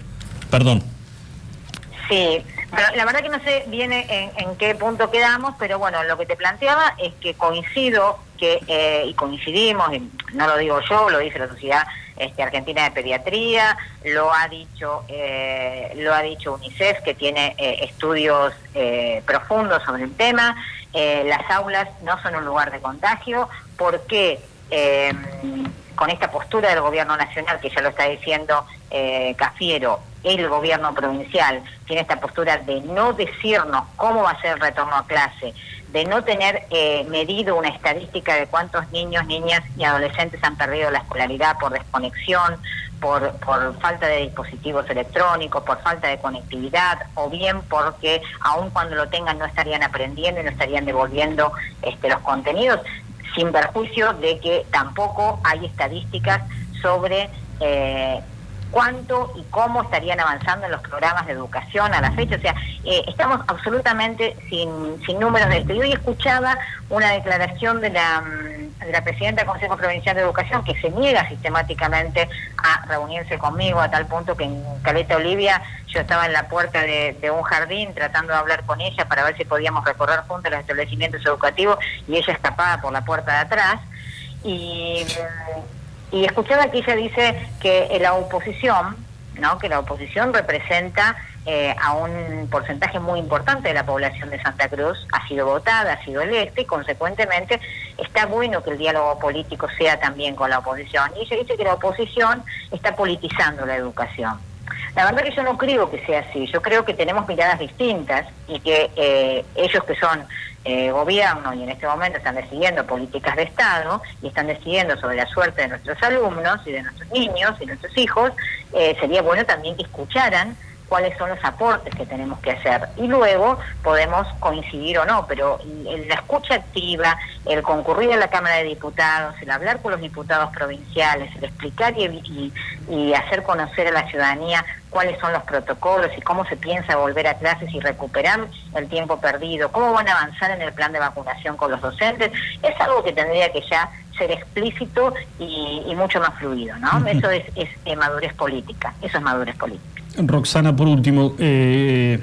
Perdón. Sí, pero la verdad que no sé bien en, en qué punto quedamos, pero bueno, lo que te planteaba es que coincido que, eh, y coincidimos, y no lo digo yo, lo dice la Sociedad este, Argentina de Pediatría, lo ha dicho, eh, lo ha dicho UNICEF, que tiene eh, estudios eh, profundos sobre el tema, eh, las aulas no son un lugar de contagio, porque eh, con esta postura del gobierno nacional, que ya lo está diciendo eh, Cafiero, el gobierno provincial tiene esta postura de no decirnos cómo va a ser el retorno a clase, de no tener eh, medido una estadística de cuántos niños, niñas y adolescentes han perdido la escolaridad por desconexión, por, por falta de dispositivos electrónicos, por falta de conectividad, o bien porque aun cuando lo tengan no estarían aprendiendo y no estarían devolviendo este, los contenidos, sin perjuicio de que tampoco hay estadísticas sobre eh, cuánto y cómo estarían avanzando en los programas de educación a la fecha. O sea, eh, estamos absolutamente sin, sin números de esto. Y hoy escuchaba una declaración de la, mm, de la presidenta del Consejo Provincial de Educación que se niega sistemáticamente a reunirse conmigo a tal punto que en Caleta Olivia yo estaba en la puerta de, de un jardín tratando de hablar con ella para ver si podíamos recorrer juntos los establecimientos educativos y ella escapaba por la puerta de atrás. Y, mm, y escuchaba que ella dice que eh, la oposición, ¿no? que la oposición representa eh, a un porcentaje muy importante de la población de Santa Cruz, ha sido votada, ha sido electa y consecuentemente está bueno que el diálogo político sea también con la oposición. Y ella dice que la oposición está politizando la educación. La verdad que yo no creo que sea así, yo creo que tenemos miradas distintas y que eh, ellos que son eh, gobierno y en este momento están decidiendo políticas de Estado y están decidiendo sobre la suerte de nuestros alumnos y de nuestros niños y nuestros hijos, eh, sería bueno también que escucharan cuáles son los aportes que tenemos que hacer y luego podemos coincidir o no, pero la escucha activa, el concurrir a la Cámara de Diputados, el hablar con los diputados provinciales, el explicar y, y- y hacer conocer a la ciudadanía cuáles son los protocolos y cómo se piensa volver a clases y recuperar el tiempo perdido, cómo van a avanzar en el plan de vacunación con los docentes, es algo que tendría que ya ser explícito y, y mucho más fluido, ¿no? Eso es, es, madurez política, eso es madurez política. Roxana, por último, eh,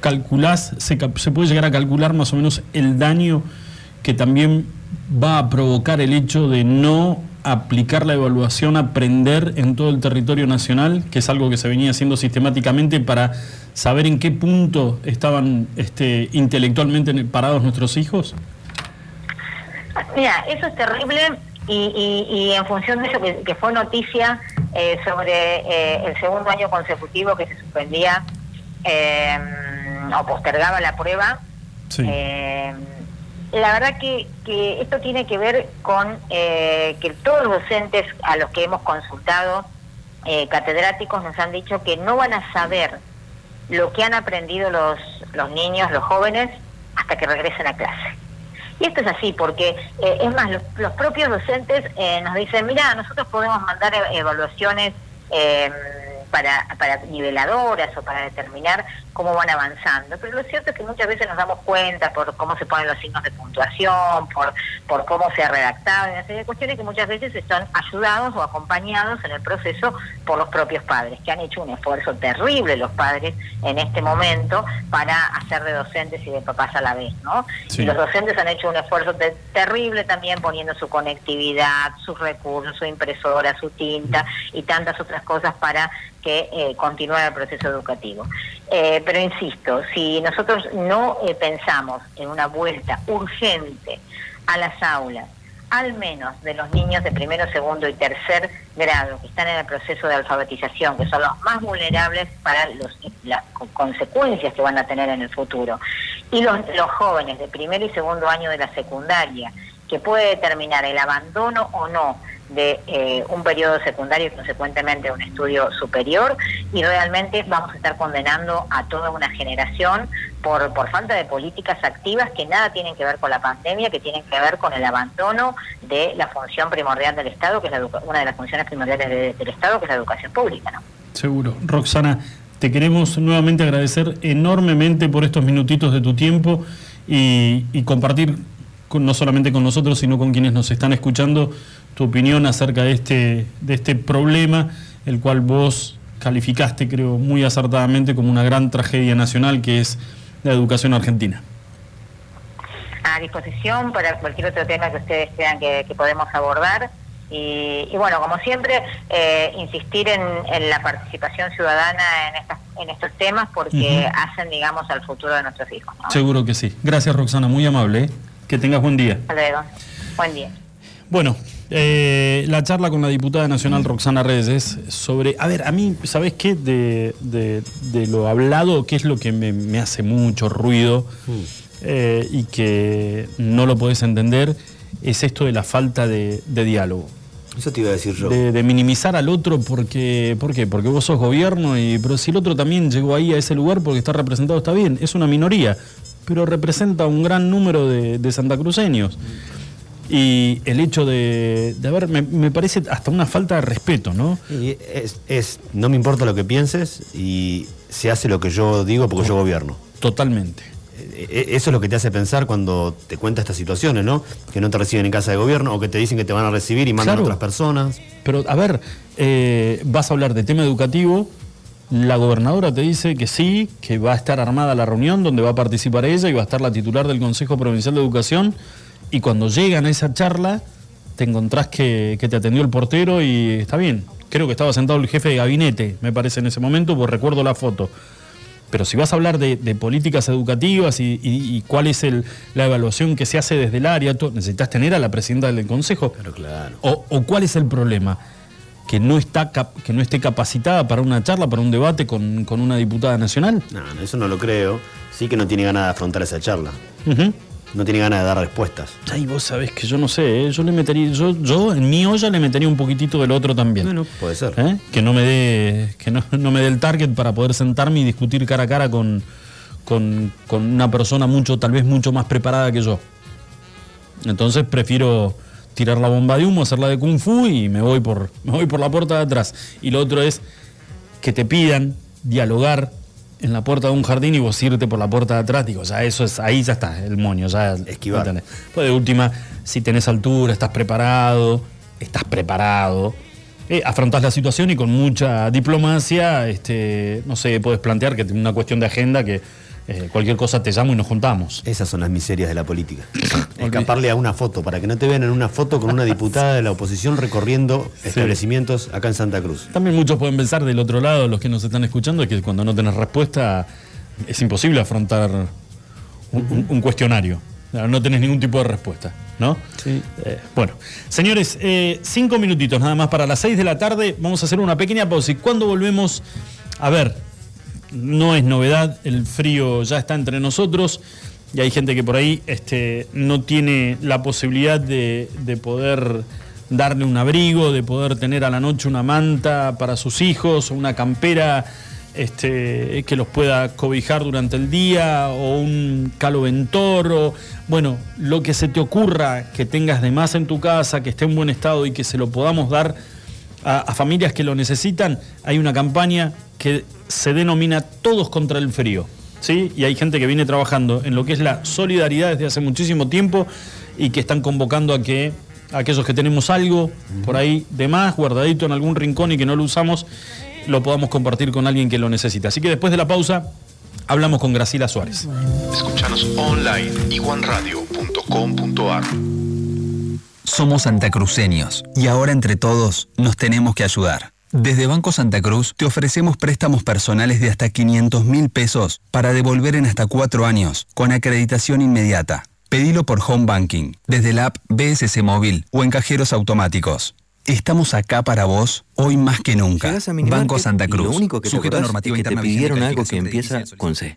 calculás, se, se puede llegar a calcular más o menos el daño que también va a provocar el hecho de no aplicar la evaluación, aprender en todo el territorio nacional, que es algo que se venía haciendo sistemáticamente para saber en qué punto estaban este, intelectualmente parados nuestros hijos? Mira, eso es terrible y, y- y en función de eso que, que fue noticia eh, sobre eh, el segundo año consecutivo que se suspendía eh, o postergaba la prueba, Sí. eh, la verdad que, que esto tiene que ver con eh, que todos los docentes a los que hemos consultado, eh, catedráticos, nos han dicho que no van a saber lo que han aprendido los, los niños, los jóvenes, hasta que regresen a clase. Y esto es así, porque eh, es más, los, propios docentes eh, nos dicen, mira, nosotros podemos mandar e- evaluaciones eh, para, para niveladoras o para determinar cómo van avanzando. Pero lo cierto es que muchas veces nos damos cuenta por cómo se ponen los signos de puntuación, por, por cómo se ha redactado, una serie de cuestiones que muchas veces están ayudados o acompañados en el proceso por los propios padres, que han hecho un esfuerzo terrible los padres en este momento para hacer de docentes y de papás a la vez, ¿no? Sí. Y los docentes han hecho un esfuerzo te- terrible también poniendo su conectividad, sus recursos, su impresora, su tinta y tantas otras cosas para que eh, continúe el proceso educativo. Eh, pero insisto, si nosotros no eh, pensamos en una vuelta urgente a las aulas, al menos de los niños de primero, segundo y tercer grado que están en el proceso de alfabetización, que son los más vulnerables para los, las co- consecuencias que van a tener en el futuro, y los, los jóvenes de primero y segundo año de la secundaria, que puede determinar el abandono o no de eh, un periodo secundario y consecuentemente un estudio superior y realmente vamos a estar condenando a toda una generación por, por falta de políticas activas que nada tienen que ver con la pandemia, que tienen que ver con el abandono de la función primordial del Estado, que es la una de las funciones primordiales de- del Estado, que es la educación pública. ¿no? Seguro. Roxana, te queremos nuevamente agradecer enormemente por estos minutitos de tu tiempo y, compartir no solamente con nosotros, sino con quienes nos están escuchando tu opinión acerca de este, de este problema, el cual vos calificaste, creo, muy acertadamente como una gran tragedia nacional que es la educación argentina. a disposición para cualquier otro tema que ustedes crean que, que podemos abordar. Y, y bueno, como siempre, eh, insistir en, en la participación ciudadana en, estas, en estos temas porque hacen, digamos, al futuro de nuestros hijos. ¿no? Seguro que sí. Gracias, Roxana, muy amable. ¿eh? Que tengas buen día. Hasta luego. Buen día. Bueno, eh, la charla con la diputada nacional Roxana Reyes sobre, a ver, a mí, ¿sabes qué? De, de- de lo hablado, ¿qué es lo que me, me hace mucho ruido eh, y que no lo podés entender? Es esto de la falta de, de diálogo. Eso te iba a decir yo. De, de minimizar al otro porque, ¿por qué? Porque vos sos gobierno y, pero si el otro también llegó ahí a ese lugar porque está representado, está bien, es una minoría, pero representa un gran número de, de santacruceños. Y el hecho de, de haber, me, me parece hasta una falta de respeto, ¿no? Y es, es- no me importa lo que pienses y se hace lo que yo digo porque yo gobierno. Totalmente. Eh, eh, Eso es lo que te hace pensar cuando te cuenta estas situaciones, ¿no? Que no te reciben en casa de gobierno o que te dicen que te van a recibir y mandan Claro. a otras personas. Pero, a ver, eh, vas a hablar de tema educativo. La gobernadora te dice que sí, que va a estar armada la reunión donde va a participar ella y va a estar la titular del Consejo Provincial de Educación. Y cuando llegan a esa charla, te encontrás que, que te atendió el portero y está bien. Creo que estaba sentado el jefe de gabinete, me parece, en ese momento, pues recuerdo la foto. Pero si vas a hablar de, de políticas educativas y, y- y cuál es el- la evaluación que se hace desde el área, tú necesitas tener a la presidenta del Consejo. Pero claro. O, o cuál es el problema? Que no, está que no esté capacitada para una charla, para un debate con, con una diputada nacional. No, no, eso no lo creo. Sí que no tiene ganas de afrontar esa charla. Ujú. No tiene ganas de dar respuestas. Ay, vos sabés que yo no sé, ¿eh? yo le metería, yo, yo en mi olla le metería un poquitito del otro también. Bueno, puede ser. ¿Eh? Que no me dé, que no, no me dé el target para poder sentarme y discutir cara a cara con, con, con una persona mucho, tal vez mucho más preparada que yo. Entonces prefiero tirar la bomba de humo, hacerla de kung fu y me voy por, me voy por la puerta de atrás. Y lo otro es que te pidan dialogar en la puerta de un jardín y vos irte por la puerta de atrás, digo, ya eso es, ahí ya está, el moño, ya Esquivar. ¿entendés? Pues de última, si tenés altura, estás preparado, estás preparado, eh, afrontás la situación y con mucha diplomacia, este, no sé, puedes plantear que una cuestión de agenda que eh, cualquier cosa te llamo y nos juntamos. Esas son las miserias de la política. Escaparle a una foto, para que no te vean en una foto con una diputada de la oposición recorriendo establecimientos acá en Santa Cruz. También muchos pueden pensar del otro lado, los que nos están escuchando, que cuando no tenés respuesta es imposible afrontar un, un- un cuestionario. No tenés ningún tipo de respuesta, ¿no? Sí. Eh, bueno, señores, eh, cinco minutitos nada más para las seis de la tarde. Vamos a hacer una pequeña pausa y cuando volvemos, a ver, no es novedad, el frío ya está entre nosotros y hay gente que por ahí este, no tiene la posibilidad de, de poder darle un abrigo, de poder tener a la noche una manta para sus hijos, o una campera este, que los pueda cobijar durante el día, o un caloventor, o bueno, lo que se te ocurra que tengas de más en tu casa, que esté en buen estado y que se lo podamos dar a, a familias que lo necesitan, hay una campaña que se denomina Todos contra el Frío. ¿sí? Y hay gente que viene trabajando en lo que es la solidaridad desde hace muchísimo tiempo y que están convocando a que aquellos que tenemos algo por ahí de más, guardadito en algún rincón y que no lo usamos, lo podamos compartir con alguien que lo necesita. Así que después de la pausa, hablamos con Graciela Suárez. Escuchanos online iguanradio.com.ar Somos santacruceños y ahora entre todos nos tenemos que ayudar. Desde Banco Santa Cruz te ofrecemos préstamos personales de hasta 500 mil pesos para devolver en hasta cuatro años con acreditación inmediata. Pedilo por Home Banking, desde la app BSC Móvil o en cajeros automáticos. Estamos acá para vos hoy más que nunca. Banco Santa Cruz. Lo único que te sujeto a normativa es que te pidieron algo que empieza con C.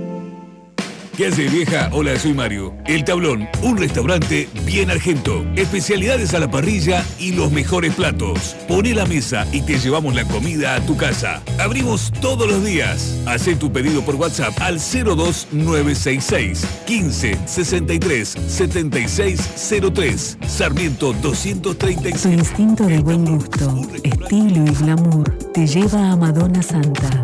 ¿Qué hace vieja? Hola, soy Mario. El Tablón, un restaurante bien argento. Especialidades a la parrilla y los mejores platos. Poné la mesa y te llevamos la comida a tu casa. Abrimos todos los días. Haz tu pedido por WhatsApp al 02966 15 63 76 03. Sarmiento Tu 236. instinto de buen gusto, estilo y glamour te lleva a Madonna Santa.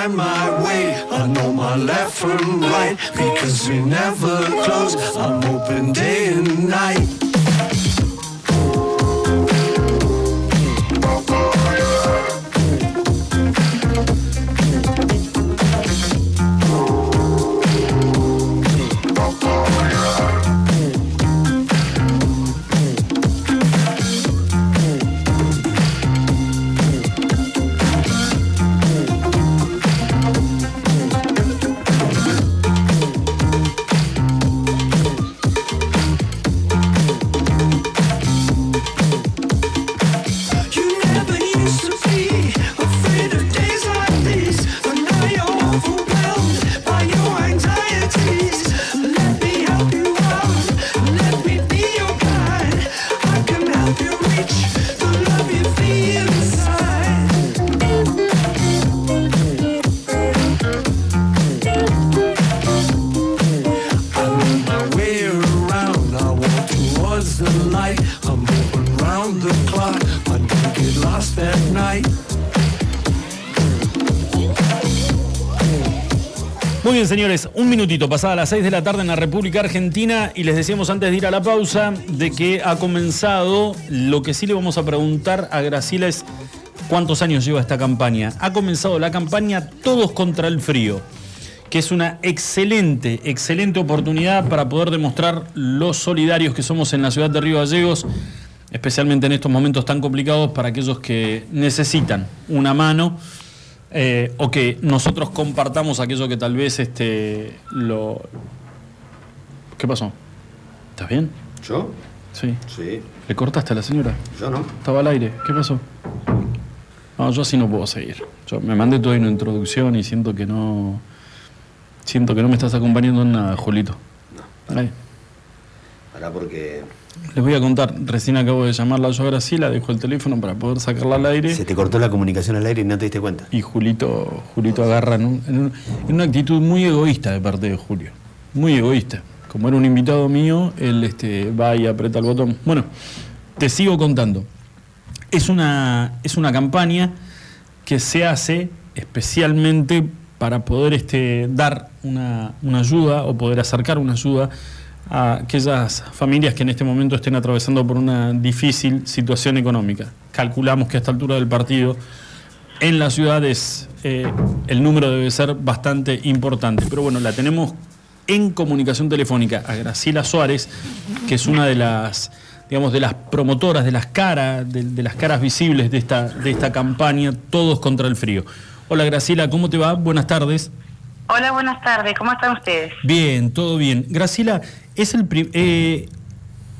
find my way. I know my left from right because we never close. I'm open day and night. Señores, un minutito, pasada las 6 de la tarde en la República Argentina y les decíamos antes de ir a la pausa de que ha comenzado, lo que sí le vamos a preguntar a Graciela es cuántos años lleva esta campaña. Ha comenzado la campaña Todos contra el Frío, que es una excelente, excelente oportunidad para poder demostrar lo solidarios que somos en la ciudad de Río Gallegos, especialmente en estos momentos tan complicados para aquellos que necesitan una mano. Eh, o que nosotros compartamos aquello que tal vez este lo. ¿Qué pasó? ¿Estás bien? ¿Yo? Sí. Sí. ¿Le cortaste a la señora? Yo no. Estaba al aire. ¿Qué pasó? No, yo así no puedo seguir. Yo me mandé toda una introducción y siento que no. Siento que no me estás acompañando en nada, Julito. Ahí. Porque Les voy a contar, recién acabo de llamarla yo a Graciela, dejo el teléfono para poder sacarla al aire. se te cortó la comunicación al aire y no te diste cuenta. Y Julito, Julito agarra en, un- en un- en una actitud muy egoísta de parte de Julio. Muy egoísta. Como era un invitado mío, él este, va y aprieta el botón. Bueno, te sigo contando. Es una, es una campaña que se hace especialmente para poder este, dar una, una ayuda o poder acercar una ayuda a aquellas familias que en este momento estén atravesando por una difícil situación económica. Calculamos que a esta altura del partido en las ciudades eh, el número debe ser bastante importante. Pero bueno, la tenemos en comunicación telefónica a Graciela Suárez, que es una de las, digamos, de las promotoras, de las caras, de, las caras visibles de esta, de esta campaña, Todos contra el Frío. Hola Graciela, ¿cómo te va? Buenas tardes. Hola, buenas tardes. ¿Cómo están ustedes? Bien, todo bien. Graciela, es el eh,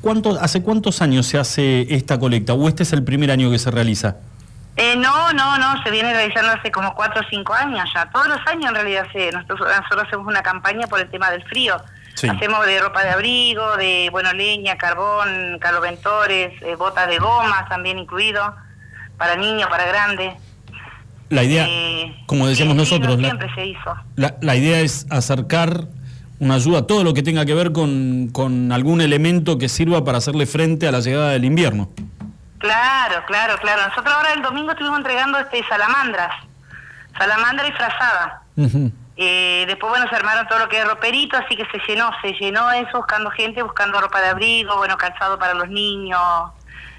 ¿cuánto, ¿hace cuántos años se hace esta colecta? ¿O este es el primer año que se realiza? Eh, no, no, no, se viene realizando hace como cuatro o cinco años ya. Todos los años en realidad se, nosotros, nosotros hacemos una campaña por el tema del frío. Sí. Hacemos de ropa de abrigo, de, bueno, leña, carbón, caloventores, eh, botas de goma también incluido, para niños, para grandes. La idea, Eh, como decíamos nosotros, no, la- siempre se hizo. La, la idea es acercar una ayuda, todo lo que tenga que ver con, con algún elemento que sirva para hacerle frente a la llegada del invierno. Claro, claro, claro. Nosotros ahora el domingo estuvimos entregando este salamandras, salamandra y frazada. Eh, después, bueno, se armaron todo lo que es roperito, así que se llenó, se llenó eso buscando gente, buscando ropa de abrigo, bueno, calzado para los niños.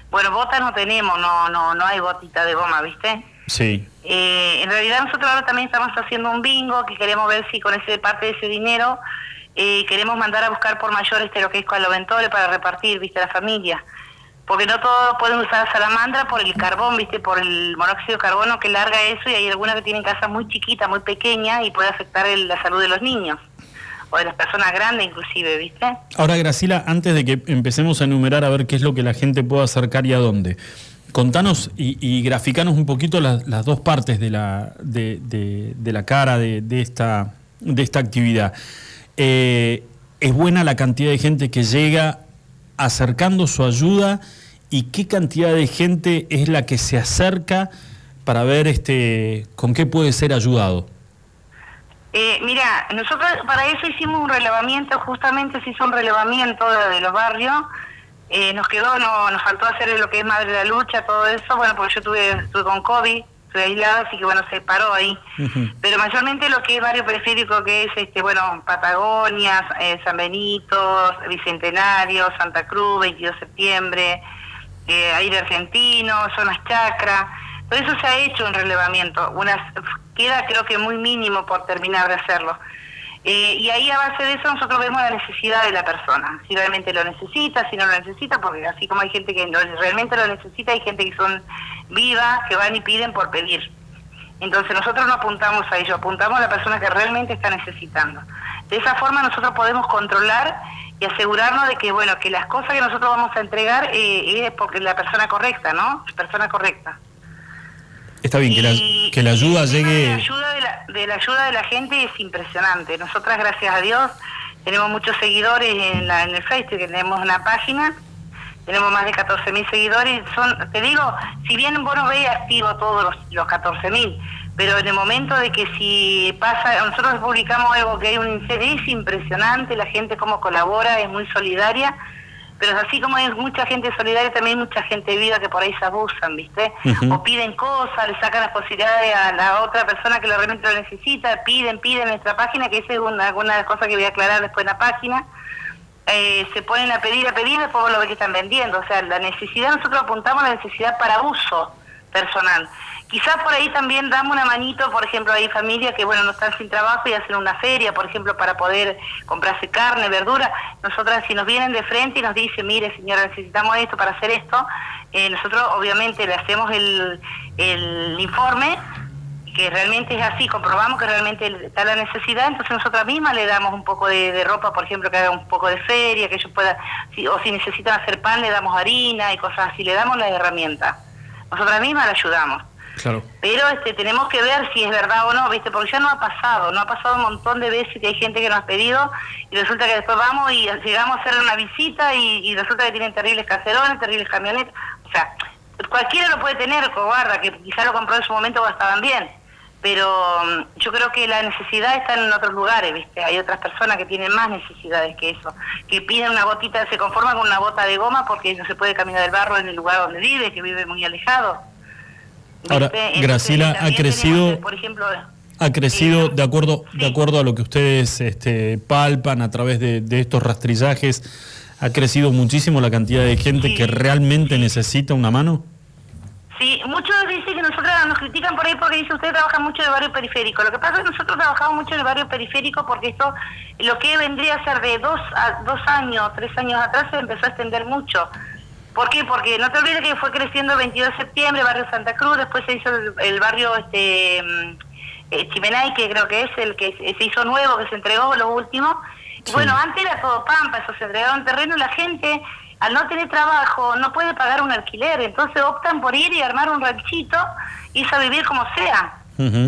Bueno, botas no tenemos, no, no, no hay botita de goma, ¿viste? Sí. Eh, en realidad nosotros ahora también estamos haciendo un bingo que queremos ver si con ese parte de ese dinero eh, queremos mandar a buscar por mayor este lo que es caloventores para repartir, viste, a la familia. Porque no todos pueden usar salamandra por el carbón, viste, por el monóxido de carbono que larga eso y hay algunas que tienen casas muy chiquitas, muy pequeñas y puede afectar el- la salud de los niños o de las personas grandes inclusive, viste. Ahora, Graciela, antes de que empecemos a enumerar a ver qué es lo que la gente puede acercar y a dónde, contanos y, y graficanos un poquito las, dos partes de la, de, la cara de, esta, de esta actividad. Eh, ¿Es buena la cantidad de gente que llega acercando su ayuda y qué cantidad de gente es la que se acerca para ver este, con qué puede ser ayudado? Eh, mira, nosotros para eso hicimos un relevamiento, justamente se hizo un relevamiento de los barrios. Eh, nos quedó, no, nos faltó hacer lo que es Madre de la Lucha, todo eso, bueno, porque yo tuve, estuve con COVID, estuve aislada, así que bueno, se paró ahí. Pero mayormente lo que es barrio periférico, que es, este bueno, Patagonia, eh, San Benito, Bicentenario, Santa Cruz, 22 de septiembre, eh, aire argentino, zonas chacra, todo eso se ha hecho un relevamiento, unas, queda creo que muy mínimo por terminar de hacerlo. Eh, y ahí a base de eso nosotros vemos la necesidad de la persona, si realmente lo necesita, si no lo necesita, porque así como hay gente que realmente lo necesita, hay gente que son vivas, que van y piden por pedir. Entonces nosotros no apuntamos a ello, apuntamos a la persona que realmente está necesitando. De esa forma nosotros podemos controlar y asegurarnos de que bueno que las cosas que nosotros vamos a entregar eh, es porque la persona correcta, ¿no? La persona correcta. Está bien, que la, que la ayuda La llegue... ayuda de la, de la ayuda de la gente es impresionante. Nosotras, gracias a Dios, tenemos muchos seguidores en, la, en el Facebook, tenemos una página, tenemos más de 14.000 seguidores. Son, te digo, si bien vos no veis activo todos los, los 14.000, pero en el momento de que si pasa, nosotros publicamos algo que hay un es impresionante, la gente cómo colabora, es muy solidaria. Pero así como hay mucha gente solidaria, también hay mucha gente viva que por ahí se abusan, ¿viste? O piden cosas, le sacan las posibilidades a la otra persona que lo realmente lo necesita, piden, piden en nuestra página, que esa es una, una cosa que voy a aclarar después en la página. Eh, se ponen a pedir, a pedir, después vos lo ves que están vendiendo. O sea, la necesidad, nosotros apuntamos a la necesidad para uso personal. Quizás por ahí también damos una manito, por ejemplo, hay familias que, bueno, no están sin trabajo y hacen una feria, por ejemplo, para poder comprarse carne, verdura. Nosotras, si nos vienen de frente y nos dicen, mire, señora, necesitamos esto para hacer esto, eh, nosotros obviamente le hacemos el, el informe que realmente es así, comprobamos que realmente está la necesidad, entonces nosotras mismas le damos un poco de, ropa, por ejemplo, que haga un poco de feria, que ellos puedan, o si necesitan hacer pan, le damos harina y cosas así, le damos la herramienta. Nosotras mismas le ayudamos. Pero este, tenemos que ver si es verdad o no, ¿viste? Porque ya no ha pasado, no ha pasado un montón de veces que hay gente que nos ha pedido y resulta que después vamos y llegamos a hacer una visita y, resulta que tienen terribles caserones, terribles camionetas. O sea, cualquiera lo puede tener, cobarda, que quizá lo compró en su momento o estaban bien. Pero mm, yo creo que la necesidad está en otros lugares, ¿viste? Hay otras personas que tienen más necesidades que eso, que piden una gotita, se conforman con una bota de goma porque no se puede caminar del barro en el lugar donde vive, que vive muy alejado. Ahora. Entonces, Graciela ha crecido, tenemos, por ejemplo, ha crecido de acuerdo, de acuerdo a lo que ustedes este, palpan a través de, de estos rastrillajes, ha crecido muchísimo la cantidad de gente que realmente necesita una mano. Sí, muchos dicen que nosotros nos critican por ahí porque dice usted trabaja mucho en el barrio periférico. Lo que pasa es que nosotros trabajamos mucho en el barrio periférico porque esto, lo que vendría a ser de dos, a, dos años, tres años atrás, se empezó a extender mucho. ¿Por qué? Porque no te olvides que fue creciendo el 22 de septiembre, barrio Santa Cruz, después se hizo el, el barrio este mm, eh, Chimenay, que creo que es el que se hizo nuevo, que se entregó lo último. Bueno, antes era todo pampa, eso se entregaron terreno la gente, al no tener trabajo, no puede pagar un alquiler, entonces optan por ir y armar un ranchito, irse a vivir como sea,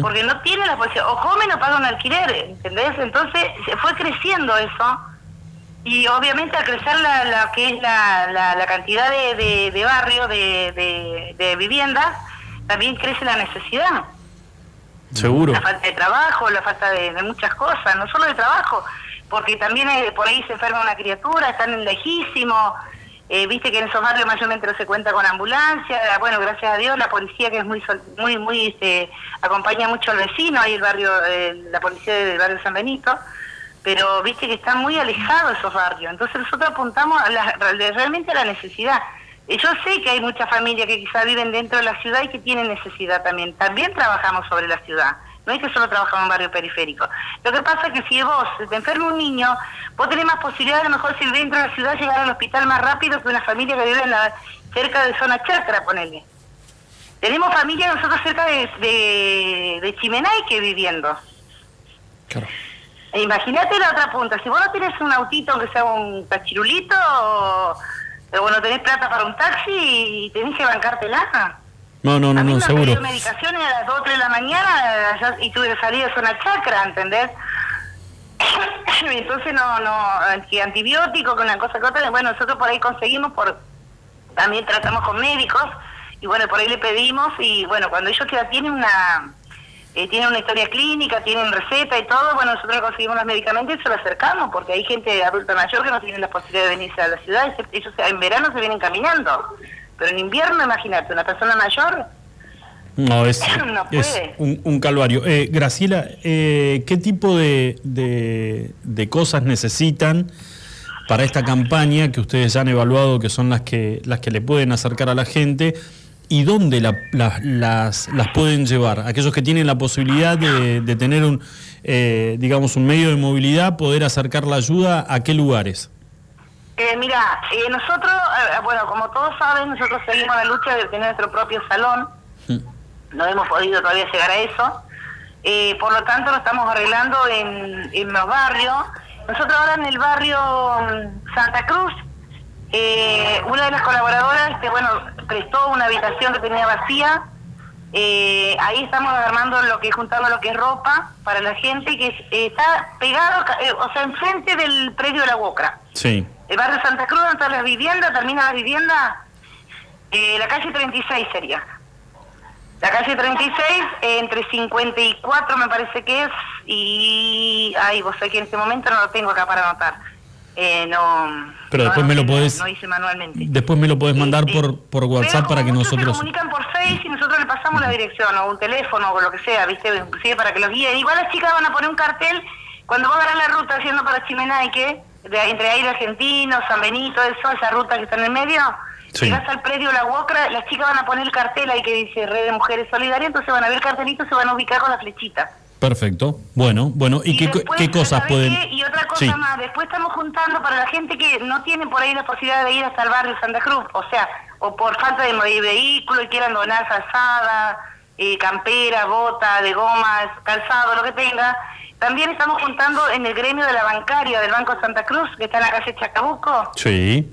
porque no tiene la posibilidad, o comen o pagan un alquiler, ¿entendés? Entonces se fue creciendo eso, y obviamente al crecer la, la que es la, la, la cantidad de, de, de barrio, de, de, viviendas, también crece la necesidad. Seguro. La falta de trabajo, la falta de, de muchas cosas, no solo de trabajo, porque también eh, por ahí se enferma una criatura, están lejísimos, eh, viste que en esos barrios mayormente no se cuenta con ambulancia, bueno, gracias a Dios la policía que es muy, muy, muy, este, acompaña mucho al vecino, ahí el barrio, eh, la policía del barrio San Benito, pero viste que están muy alejados esos barrios, entonces nosotros apuntamos a la- realmente a la necesidad. Y Yo sé que hay muchas familias que quizá viven dentro de la ciudad y que tienen necesidad también. También trabajamos sobre la ciudad. No es que solo trabajamos en barrio periférico. Lo que pasa es que si vos te enferma un niño, vos tenés más posibilidades a lo mejor si dentro de la ciudad llegar al hospital más rápido que una familia que vive en la, cerca de zona chacra, ponele. Tenemos familias nosotros cerca de, de, de que viviendo. E Imagínate la otra punta, si vos no tenés un autito, aunque sea un cachirulito, o, o no tenés plata para un taxi y tenés que bancártela. No, no, no, no, Me seguro. medicaciones a las 2 o 3 de la mañana ya- y tuve que salir de zona chacra, ¿entendés? *coughs* Entonces no, no, que antibiótico, con una cosa que otra, bueno, nosotros por ahí conseguimos, por también tratamos con médicos, y bueno, por ahí le pedimos, y bueno, cuando ellos ya tienen una, eh, tienen una historia clínica, tienen receta y todo, bueno, nosotros conseguimos los medicamentos y se los acercamos, porque hay gente adulta mayor que no tiene la posibilidad de venirse a la ciudad, ellos en verano se vienen caminando, pero en invierno, imagínate, una persona mayor No, es, *laughs* No es puede. un, un calvario. Eh, Graciela, eh, ¿qué tipo de, de- de cosas necesitan para esta campaña que ustedes ya han evaluado que son las que, las que le pueden acercar a la gente? ¿Y dónde la- la- las, las pueden llevar? Aquellos que tienen la posibilidad de, de tener un, eh, digamos, un medio de movilidad, poder acercar la ayuda, ¿a qué lugares? Eh, mira, eh, nosotros, eh, bueno, como todos saben, nosotros seguimos la lucha de tener nuestro propio salón. No hemos podido todavía llegar a eso. Eh, por lo tanto, lo estamos arreglando en, en los barrios. Nosotros ahora en el barrio mm, Santa Cruz, eh, una de las colaboradoras, que bueno, prestó una habitación que tenía vacía. Eh, ahí estamos armando lo que juntando lo que es ropa para la gente que es- eh, está pegado, eh, o sea, enfrente del predio de la UOCRA. Sí. El barrio Santa Cruz, donde está la vivienda, termina la vivienda, eh, la calle 36 sería. La calle 36, eh, entre 54 me parece que es, y... Ay, vos sé que en este momento no lo tengo acá para anotar. Eh, no. Pero no- después me lo podés- No hice manualmente. Después me lo podés mandar por, por WhatsApp para que Se nosotros. comunican por Face y nosotros le pasamos la dirección o un teléfono o lo que sea, ¿viste? Inclusive para que los guíen. Igual las chicas van a poner un cartel cuando va a la ruta haciendo para Chimenaique, de, entre Aire Argentino, San Benito, eso, esa ruta que está en el medio. Sí. Llegas al predio La Huocra, las chicas van a poner el cartel ahí que dice Red de Mujeres Solidarias, entonces van a ver el cartelito y se van a ubicar con la flechita. Perfecto. Bueno, bueno. ¿Y, qué, después, qué cosas ¿sabés pueden.? qué? Y otra cosa Sí. más, después estamos juntando para la gente que no tiene por ahí la posibilidad de ir hasta el barrio Santa Cruz, o sea, o por falta de vehículo y quieran donar calzada, eh, campera, bota, de gomas, calzado, lo que tenga. También estamos juntando en el gremio de la bancaria del Banco Santa Cruz, que está en la calle Chacabuco. Sí.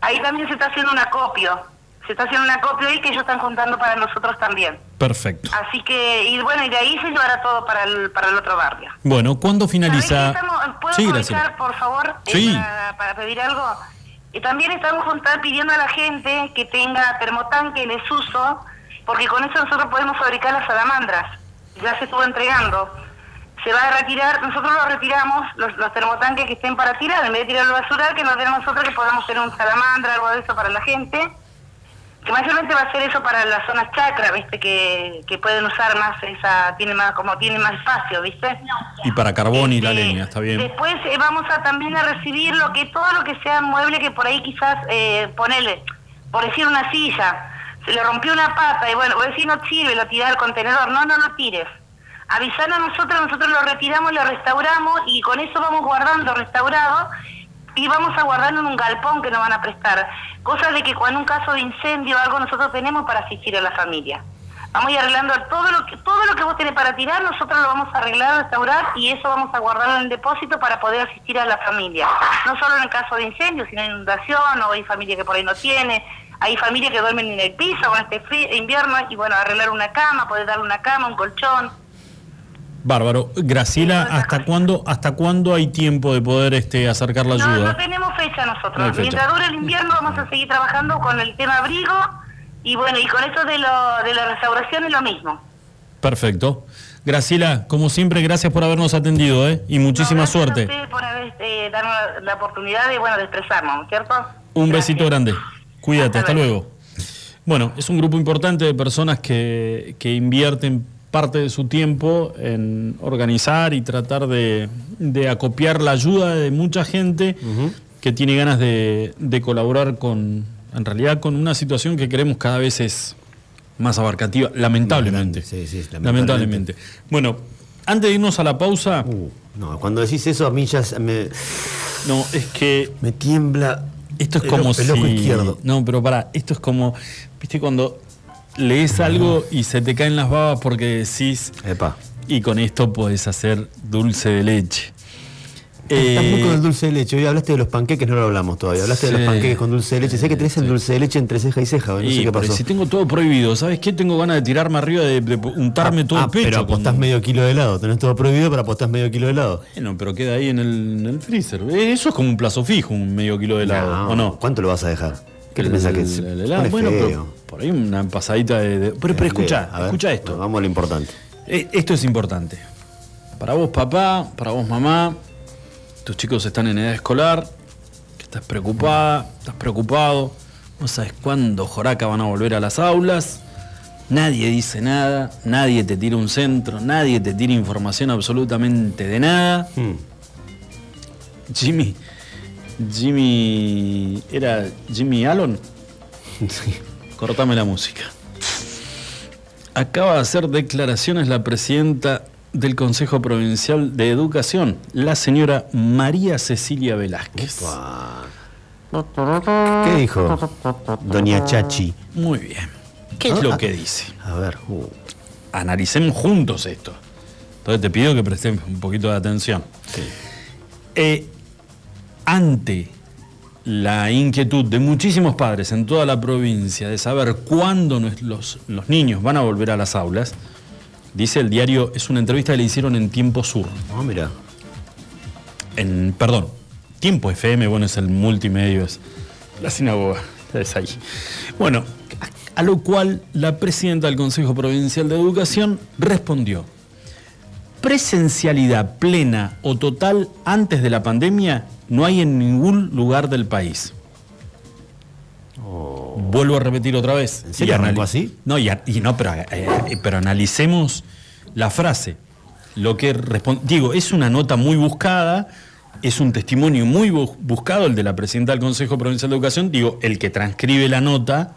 Ahí también se está haciendo un acopio. Se está haciendo un acopio ahí que ellos están juntando para nosotros también. Perfecto. Así que, y bueno, y de ahí se llevará todo para el, para el otro barrio. Bueno, ¿cuándo finaliza? Estamos- ¿Puedo Sí, por favor, eh, Sí. para, para pedir algo? Y también estamos pidiendo a la gente que tenga termotanque en desuso, porque con eso nosotros podemos fabricar las salamandras. Ya se estuvo entregando. Se va a retirar, nosotros lo retiramos, los, los termotanques que estén para tirar, en vez de tirarlo al basural, que nos den a nosotros que podamos tener un salamandra, algo de eso para la gente. Que mayormente va a ser eso para las zonas chacra, ¿viste? Que, que pueden usar más esa, tiene más, como tiene más espacio, ¿viste? Y para carbón y la Este, leña, está bien. Después eh, vamos a también a recibir lo que todo lo que sea mueble que por ahí quizás eh, ponerle, por decir una silla, se le rompió una pata y bueno, vos decís no sirve, lo tirás al contenedor, no, no lo tires. Avisar a nosotros, nosotros lo retiramos, lo restauramos y con eso vamos guardando restaurado y vamos a guardarlo en un galpón que nos van a prestar. Cosa de que cuando un caso de incendio o algo nosotros tenemos para asistir a la familia. Vamos a ir arreglando todo lo que todo lo que vos tenés para tirar, nosotros lo vamos a arreglar, restaurar y eso vamos a guardarlo en el depósito para poder asistir a la familia. No solo en el caso de incendio, sino inundación o hay familia que por ahí no tiene, hay familias que duermen en el piso con este invierno y bueno, arreglar una cama, poder darle una cama, un colchón. Bárbaro. Graciela, ¿hasta cuándo, ¿hasta cuándo hay tiempo de poder este, acercar la No, no ayuda? tenemos fecha nosotros. No hay fecha. Mientras dure el invierno vamos a seguir trabajando con el tema abrigo y bueno, y con eso de, lo, de la restauración es lo mismo. Perfecto. Graciela, como siempre, gracias por habernos atendido, ¿eh? Y muchísima a suerte. ustedes por haber, eh, darnos la, oportunidad de, bueno, de expresarnos, ¿no es ¿cierto? Un besito grande. Cuídate, hasta luego. Bueno, es un grupo importante de personas que, que invierten parte de su tiempo en organizar y tratar de, de acopiar la ayuda de mucha gente que tiene ganas de, de colaborar con, en realidad, con una situación que creemos cada vez es más abarcativa, lamentablemente. Sí, sí, lamentablemente. Bueno, antes de irnos a la pausa. No, cuando decís eso a mí ya me. No, es que. Me tiembla. Esto es el como el ojo si- izquierdo. No, pero pará, esto es como. ¿Viste cuando lees algo y se te caen las babas porque decís. Epa. Y con esto podés hacer dulce de leche. Estás muy Eh, con el dulce de leche. Hoy hablaste de los panqueques, no lo hablamos todavía. Hablaste de los panqueques con dulce de leche. Sé que tenés el dulce de leche entre ceja y ceja. No y, sé qué pasó. si tengo todo prohibido, ¿sabes qué? Tengo ganas de tirarme arriba, de, de untarme todo Ah, el pecho. pero apostás con- medio kilo de helado. Tenés todo prohibido, pero apostás medio kilo de helado. Bueno, pero queda ahí en el, en el freezer. Eh, Eso es como un plazo fijo, un medio kilo de helado, ¿o no? ¿Cuánto lo vas a dejar? ¿Qué El- pensás que pone Bueno, feo? pero por ahí una pasadita de. de- pero, pero escucha, ver, escucha esto. Vamos a lo importante. Eh, Esto es importante. Para vos, papá, para vos, mamá, tus chicos están en edad escolar, que estás preocupada, estás preocupado, no sabes cuándo Joraca van a volver a las aulas, nadie dice nada, nadie te tira un centro, nadie te tira información absolutamente de nada. Jimmy, Jimmy, ¿era Jimmy Allen? *laughs* Cortame la música. Acaba de hacer declaraciones la presidenta del Consejo Provincial de Educación, la señora María Cecilia Velázquez. ¿Qué dijo Doña Chachi? Muy bien. ¿Qué es lo que dice? A ver. uh, Analicemos juntos esto. Entonces te pido que presten un poquito de atención. Eh, ante la inquietud de muchísimos padres en toda la provincia de saber cuándo los, los niños van a volver a las aulas, dice el diario, es una entrevista que le hicieron en Tiempo Sur. Ah, mira. En, perdón, Tiempo FM, bueno, es el multimedio, es la sinagoga, es ahí. Bueno, a lo cual la presidenta del Consejo Provincial de Educación respondió. Presencialidad plena o total antes de la pandemia no hay en ningún lugar del país. Vuelvo a repetir otra vez. ¿En serio arrancó así? No, y, no, pero, eh, pero analicemos la frase. Lo que digo, es una nota muy buscada, es un testimonio muy bu- buscado el de la presidenta del Consejo Provincial de Educación, digo, el que transcribe la nota,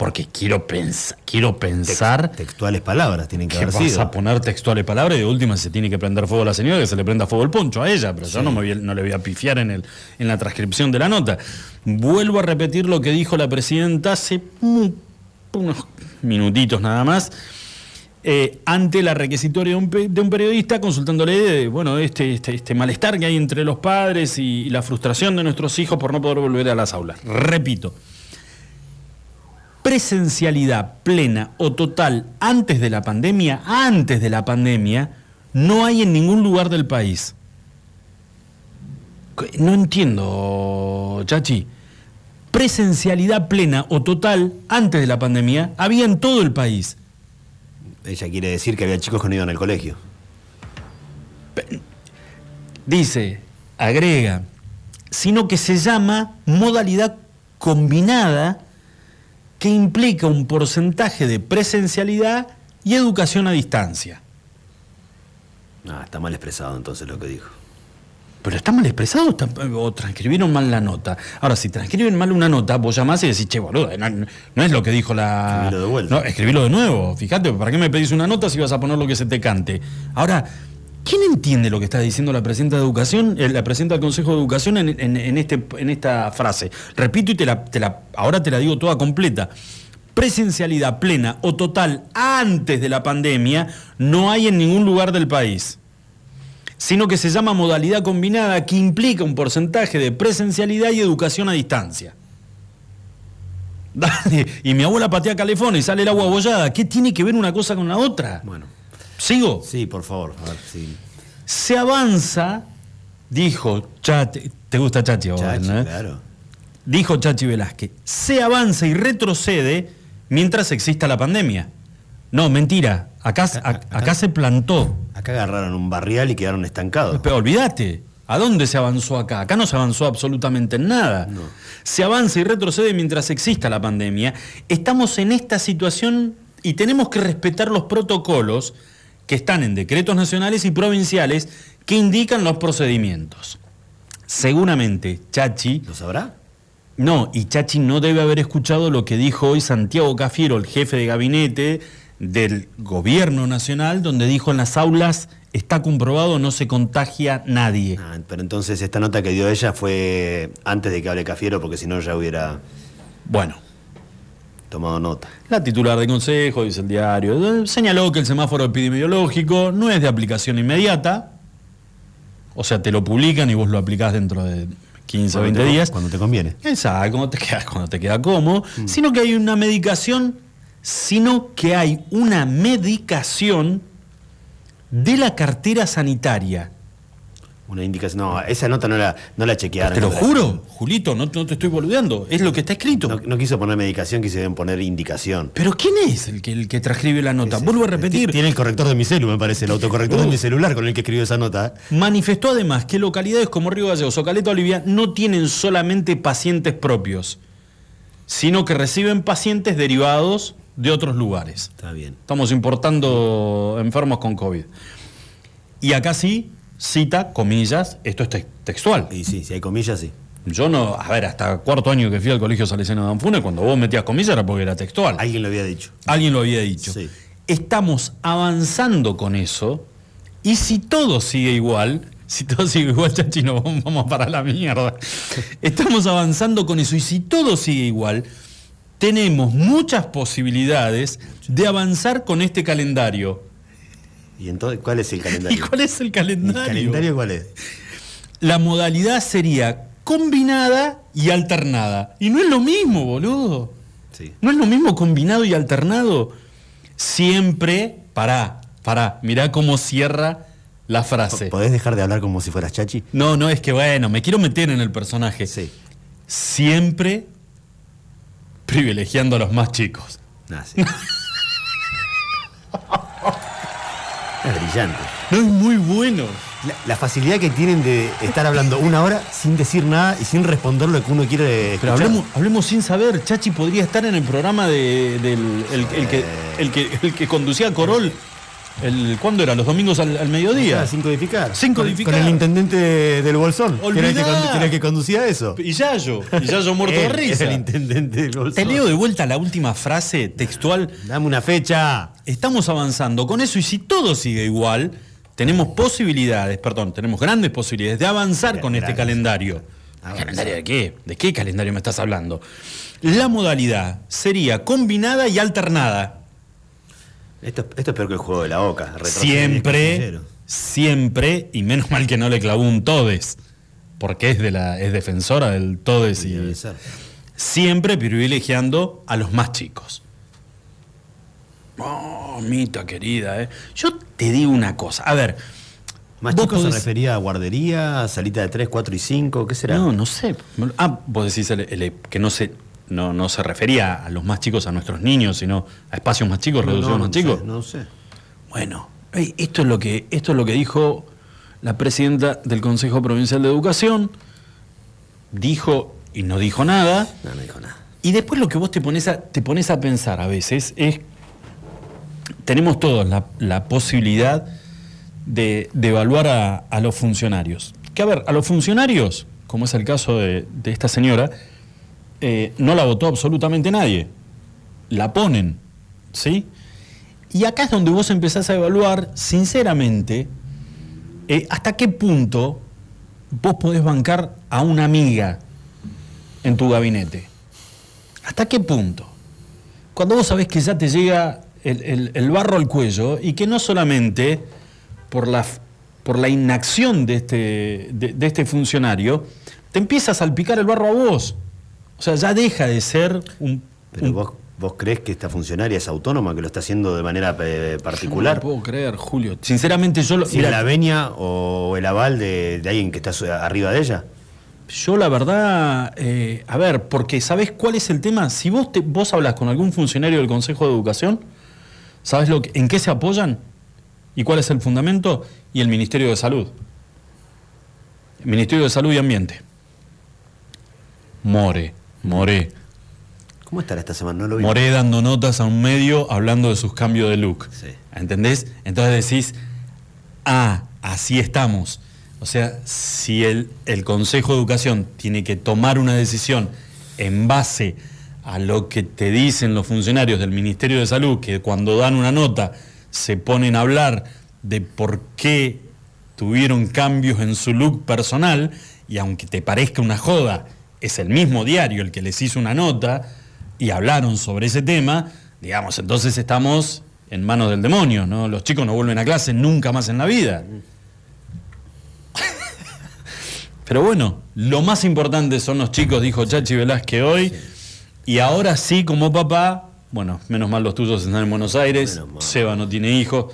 porque quiero, pens- quiero pensar Textuales palabras tienen que que haber vas sido. a poner textuales palabras y de última se tiene que prender fuego a la señora, que se le prenda fuego el poncho a ella, pero yo no, me voy no le voy a pifiar en, el, en la transcripción de la nota. Vuelvo a repetir lo que dijo la presidenta hace unos minutitos nada más. eh, ante la requisitoria de un, pe- de un periodista consultándole de, bueno, este, este, este malestar que hay entre los padres y, y la frustración de nuestros hijos por no poder volver a las aulas. Repito, presencialidad plena o total antes de la pandemia, antes de la pandemia, no hay en ningún lugar del país. No entiendo, Chachi. Presencialidad plena o total antes de la pandemia había en todo el país. Ella quiere decir que había chicos que no iban al colegio. Dice, agrega, sino que se llama modalidad combinada que implica un porcentaje de presencialidad y educación a distancia. Ah, está mal expresado entonces lo que dijo. Pero está mal expresado o transcribieron mal la nota. Ahora, si transcriben mal una nota, vos llamás y decís, che, boludo, no, no es lo que dijo la. Escribilo de vuelta. No, escribilo de nuevo. Fíjate, ¿para qué me pedís una nota si vas a poner lo que se te cante? Ahora, ¿quién entiende lo que está diciendo la presidenta de Educación, la presidenta del Consejo de Educación en, este, esta frase? Repito y te la, ahora te la digo toda completa. Presencialidad plena o total antes de la pandemia no hay en ningún lugar del país sino que se llama modalidad combinada que implica un porcentaje de presencialidad y educación a distancia. *laughs* Y mi abuela patea calefón y sale el agua bollada. ¿Qué tiene que ver una cosa con la otra? Bueno. ¿Sigo? Sí, por favor. A ver, sí. Se avanza, dijo Chachi, ¿te gusta Chachi? a vos, Chachi, no? claro. Dijo Chachi Velázquez, se avanza y retrocede mientras exista la pandemia. No, mentira, acá, acá, acá se plantó. Acá agarraron un barrial y quedaron estancados. Pero olvídate, ¿a dónde se avanzó acá? Acá no se avanzó absolutamente en nada. Se avanza y retrocede mientras exista la pandemia. Estamos en esta situación y tenemos que respetar los protocolos que están en decretos nacionales y provinciales que indican los procedimientos. Seguramente, Chachi... ¿Lo sabrá? No, y Chachi no debe haber escuchado lo que dijo hoy Santiago Cafiero, el jefe de gabinete del gobierno nacional, donde dijo en las aulas está comprobado, no se contagia nadie. Ah, pero entonces esta nota que dio ella fue antes de que hable Cafiero, porque si no ya hubiera Bueno, tomado nota. la titular del consejo, dice el diario, eh, señaló que el semáforo epidemiológico no es de aplicación inmediata, o sea, te lo publican y vos lo aplicás dentro de 15 o Cuando 20 te- días. Cuando te conviene. Exacto, cuando te queda, cuando te queda cómodo, sino que hay una medicación, sino que hay una medicación de la cartera sanitaria. Una indicación. No, esa nota no la, no la chequearon. Te lo juro, Julito, no, no te estoy boludeando, es lo que está escrito. No, no quiso poner medicación, quisieron poner indicación. Pero ¿quién es el que, el que transcribe la nota? Vuelvo a repetir. Tiene el corrector de mi celu, me parece, el autocorrector de mi celular con el que escribió esa nota. Manifestó además que localidades como Río Gallegos o Caleta Olivia no tienen solamente pacientes propios, sino que reciben pacientes derivados de otros lugares. Está bien. Estamos importando enfermos con COVID. Y acá sí, cita, comillas, esto es te- textual. Y sí, si hay comillas, sí. Yo no, a ver, hasta cuarto año que fui al colegio Salesiano de Anfunes, cuando vos metías comillas era porque era textual. Alguien lo había dicho. Alguien lo había dicho. Sí. Estamos avanzando con eso y si todo sigue igual, si todo sigue igual, *laughs* chachi, nos vamos para la mierda. Estamos avanzando con eso y si todo sigue igual, tenemos muchas posibilidades de avanzar con este calendario. ¿Y entonces cuál es el *laughs* ¿Y calendario? cuál es el ¿El calendario? calendario cuál es? La modalidad sería combinada y alternada. Y no es lo mismo, boludo. Sí. ¿No es lo mismo combinado y alternado? Siempre, pará, pará, mirá cómo cierra la frase. ¿Podés dejar de hablar como si fueras chachi? No, no, es que bueno, me quiero meter en el personaje. Sí. Siempre privilegiando a los más chicos. Ah, sí. *laughs* Es brillante. No es muy bueno. La, la facilidad que tienen de estar hablando una hora sin decir nada y sin responder lo que uno quiere Pero escuchar. hablemos, hablemos sin saber. Chachi podría estar en el programa de, del el, el que, el, que, el que conducía Corol. El, ¿Cuándo era? ¿Los domingos al, al mediodía? Ah, sin codificar. Sin Con- codificar. Con, el intendente del Bolsón. Que era, el que, Olvidá. que era el que conducía eso. Y Yayo. Y Yayo muerto de *laughs* risa. el intendente del Bolsón. Te leo de vuelta la última frase textual. Dame una fecha. Estamos avanzando con eso y si todo sigue igual, tenemos posibilidades, perdón, tenemos grandes posibilidades de avanzar con este calendario. ¿Calendario de qué? ¿De qué calendario me estás hablando? La modalidad sería combinada y alternada. Esto, esto es peor que el juego de la oca. retroceder Siempre, siempre, y menos mal que no le clavó un Todes, porque es, de la, es defensora del Todes y siempre privilegiando a los más chicos. Oh, mita querida, eh. Yo te digo una cosa. A ver. Más chicos se refería a guardería, salita de 3, 4 y 5, ¿qué será? No, no sé. Ah, vos decís el- el- que no se, no, no se refería a los más chicos, a nuestros niños, sino a espacios más chicos, No, más chicos. sé, no sé. Bueno, esto es lo que esto es lo que dijo la presidenta del Consejo Provincial de Educación. Dijo y no dijo nada. No, no dijo nada. Y después lo que vos te pones a, te pones a pensar a veces es, tenemos todos la, la posibilidad de, de evaluar a, a los funcionarios. Que a ver, a los funcionarios, como es el caso de, de esta señora, eh, no la votó absolutamente nadie. La ponen, ¿sí? Y acá es donde vos empezás a evaluar, sinceramente, eh, hasta qué punto vos podés bancar a una amiga en tu gabinete. ¿Hasta qué punto? Cuando vos sabés que ya te llega el, barro al cuello y que no solamente por la, por la inacción de este, de, de este funcionario, te empieza a salpicar el barro a vos. O sea, ya deja de ser un... Pero vos, vos crees que esta funcionaria es autónoma, que lo está haciendo de manera eh, No particular. lo puedo creer, Julio. Sinceramente yo lo... ¿Sin mirá, la venia o el aval de, de alguien que está arriba de ella? Yo la verdad, eh, a ver, porque ¿sabés cuál es el tema? Si vos, te, vos hablas con algún funcionario del Consejo de Educación, ¿sabés lo que- en qué se apoyan? ¿Y cuál es el fundamento? Y el Ministerio de Salud. El Ministerio de Salud y Ambiente. More, More. ¿Cómo estará esta semana? No lo vi. Moré dando notas a un medio hablando de sus cambios de look. Sí. ¿Entendés? Entonces decís, ah, así estamos. O sea, si el, el Consejo de Educación tiene que tomar una decisión en base a lo que te dicen los funcionarios del Ministerio de Salud, que cuando dan una nota se ponen a hablar de por qué tuvieron cambios en su look personal, y aunque te parezca una joda, es el mismo diario el que les hizo una nota, y hablaron sobre ese tema, digamos, entonces estamos en manos del demonio, ¿no? Los chicos no vuelven a clase nunca más en la vida. *laughs* Pero bueno, lo más importante son los chicos, dijo Chachi Velázquez hoy. Y ahora sí, como papá, bueno, menos mal los tuyos están en Buenos Aires, Seba no tiene hijos.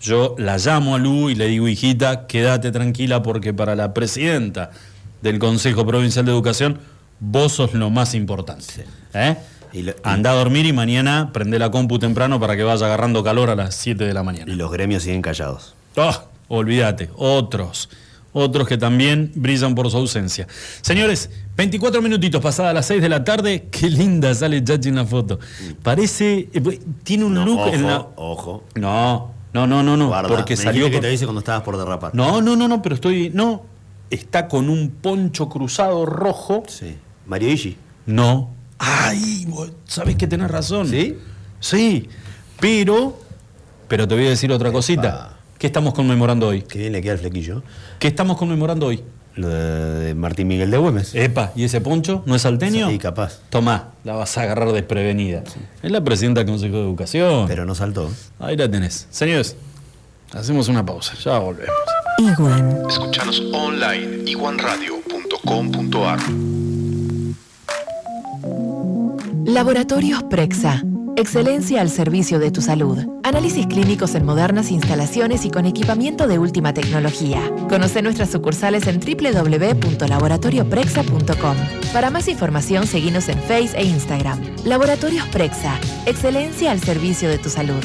Yo la llamo a Lu y le digo, hijita, quédate tranquila porque para la presidenta del Consejo Provincial de Educación, vos sos lo más importante. ¿eh? Y lo- Anda a dormir y mañana prende la compu temprano para que vaya agarrando calor a las 7 de la mañana. Y los gremios siguen callados. Ah, olvídate, otros. Otros que también brillan por su ausencia. Señores, 24 minutitos pasadas las 6 de la tarde. Qué linda sale Chachi en la foto. Parece. eh, pues, tiene un No, look ojo, en la. ojo. No, no, no, no, no. Guarda, porque me salió. que con- te dice cuando estabas por derrapar. No, no, no, no, pero estoy. No. Está con un poncho cruzado rojo. Sí. Mario Ishi. No. Ay, vos sabés que tenés razón. ¿Sí? Sí. Pero. Pero te voy a decir otra cosita. ¿Qué estamos conmemorando hoy? Qué bien le queda el flequillo. ¿Qué estamos conmemorando hoy? Lo de, de Martín Miguel de Güemes. Epa, ¿y ese poncho no es salteño? Sí, capaz. Tomá, la vas a agarrar desprevenida. Es la presidenta del Consejo de Educación. Pero no saltó. Ahí la tenés. Señores, hacemos una pausa, ya volvemos. Iguan. Escuchanos online iguanradio.com.ar Laboratorios Prexa. Excelencia al servicio de tu salud. Análisis clínicos en modernas instalaciones y con equipamiento de última tecnología. Conoce nuestras sucursales en www.laboratorioprexa.com. Para más información, seguinos en Face e Instagram. Laboratorios Prexa. Excelencia al servicio de tu salud.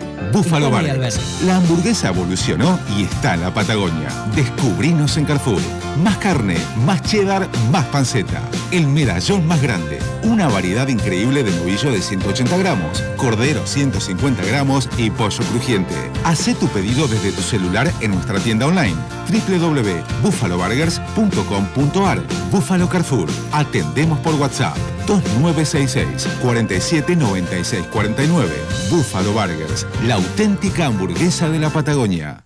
Burgers. Alberti. La hamburguesa evolucionó y está en la Patagonia. Descubrinos en Carrefour. Más carne, más cheddar, más panceta. El medallón más grande. Una variedad increíble de novillo de 180 gramos, cordero 150 gramos y pollo crujiente. Haz tu pedido desde tu celular en nuestra tienda online www.buffaloburgers.com.ar Búfalo Carrefour. Atendemos por WhatsApp 2966 47 96 49. Búfalo Burgers, la auténtica hamburguesa de la Patagonia.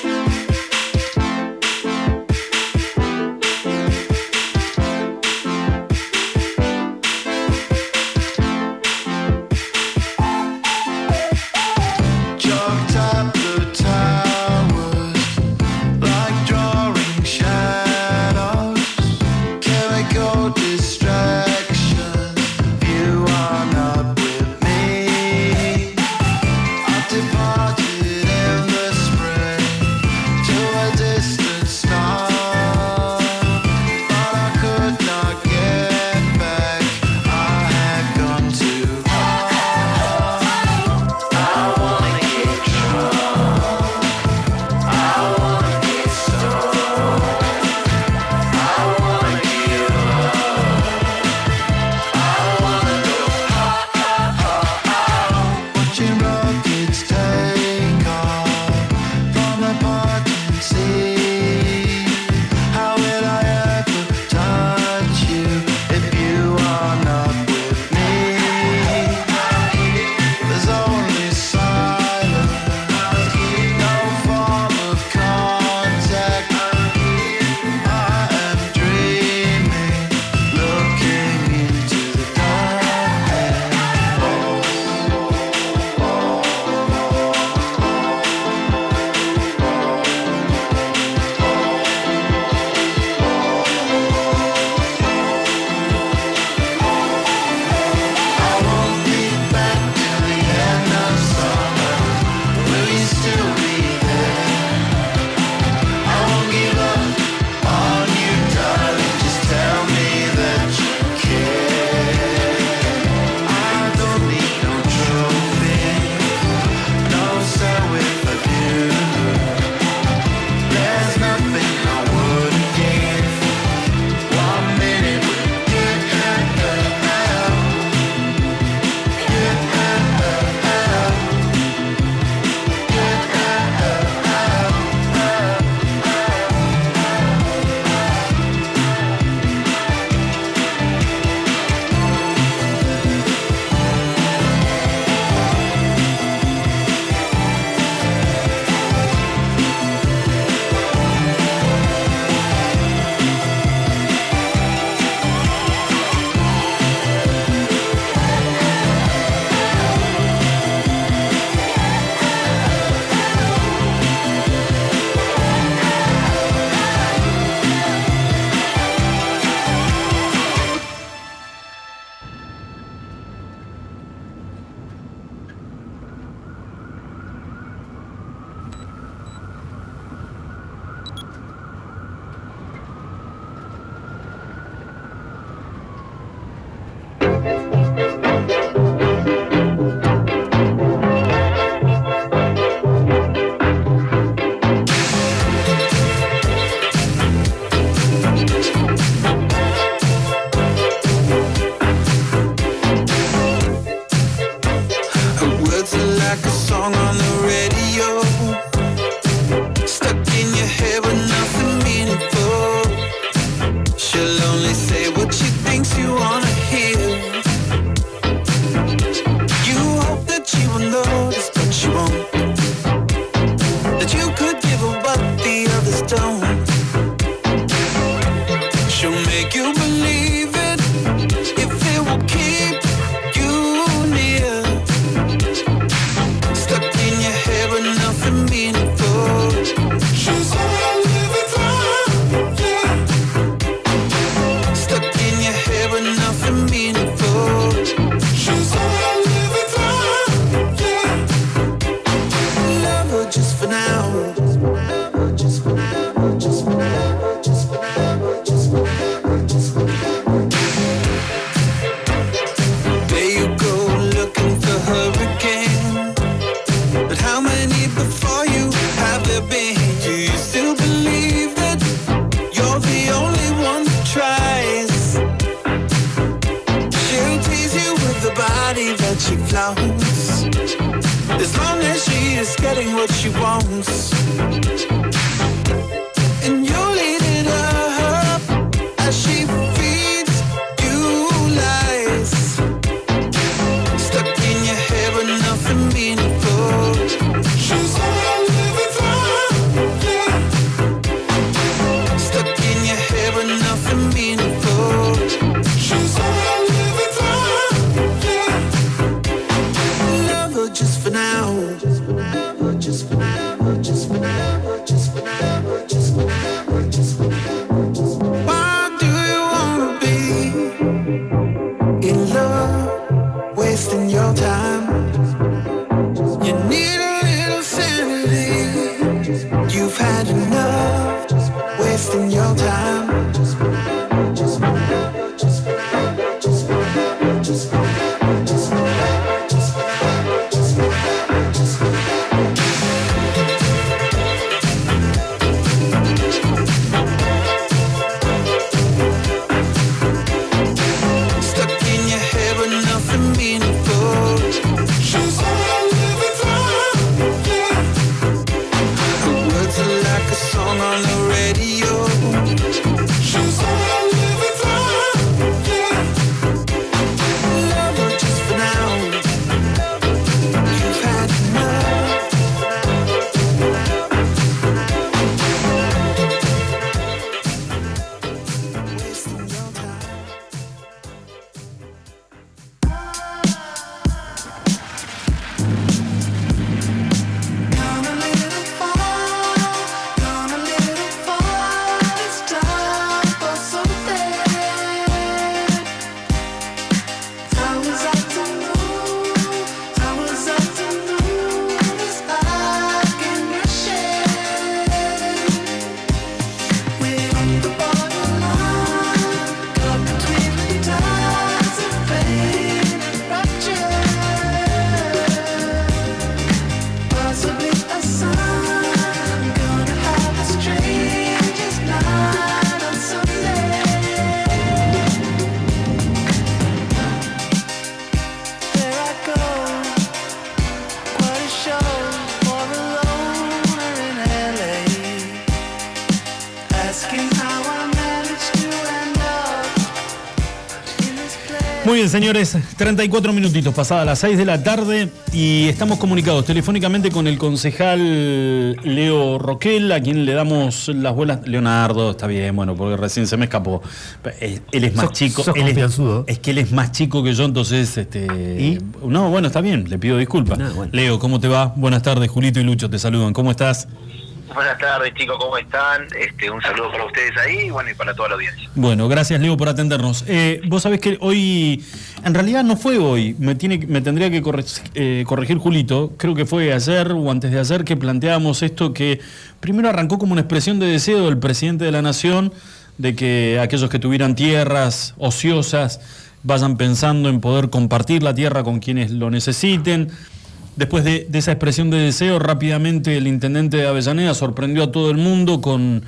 señores, 34 minutitos pasadas las 6 de la tarde y estamos comunicados telefónicamente con el concejal Leo Roquel, a quien le damos las buenas. Leonardo, está bien, bueno, porque recién se me escapó. Eh, Él es más Sos- chico. sos él es, es que él es más chico que yo, entonces. Este, No, bueno, está bien, le pido disculpas. Leo, ¿cómo te va? Buenas tardes, Julito y Lucho te saludan. ¿Cómo estás? Buenas tardes chicos, ¿cómo están? Este, un saludo para ustedes ahí bueno, y para toda la audiencia. Bueno, gracias Leo por atendernos. Eh, vos sabés que hoy, en realidad no fue hoy, me, tiene, me tendría que eh, corregir Julito, creo que fue ayer o antes de ayer que planteábamos esto que primero arrancó como una expresión de deseo del presidente de la Nación de que aquellos que tuvieran tierras ociosas vayan pensando en poder compartir la tierra con quienes lo necesiten. Después de, esa expresión de deseo, rápidamente el intendente de Avellaneda sorprendió a todo el mundo con,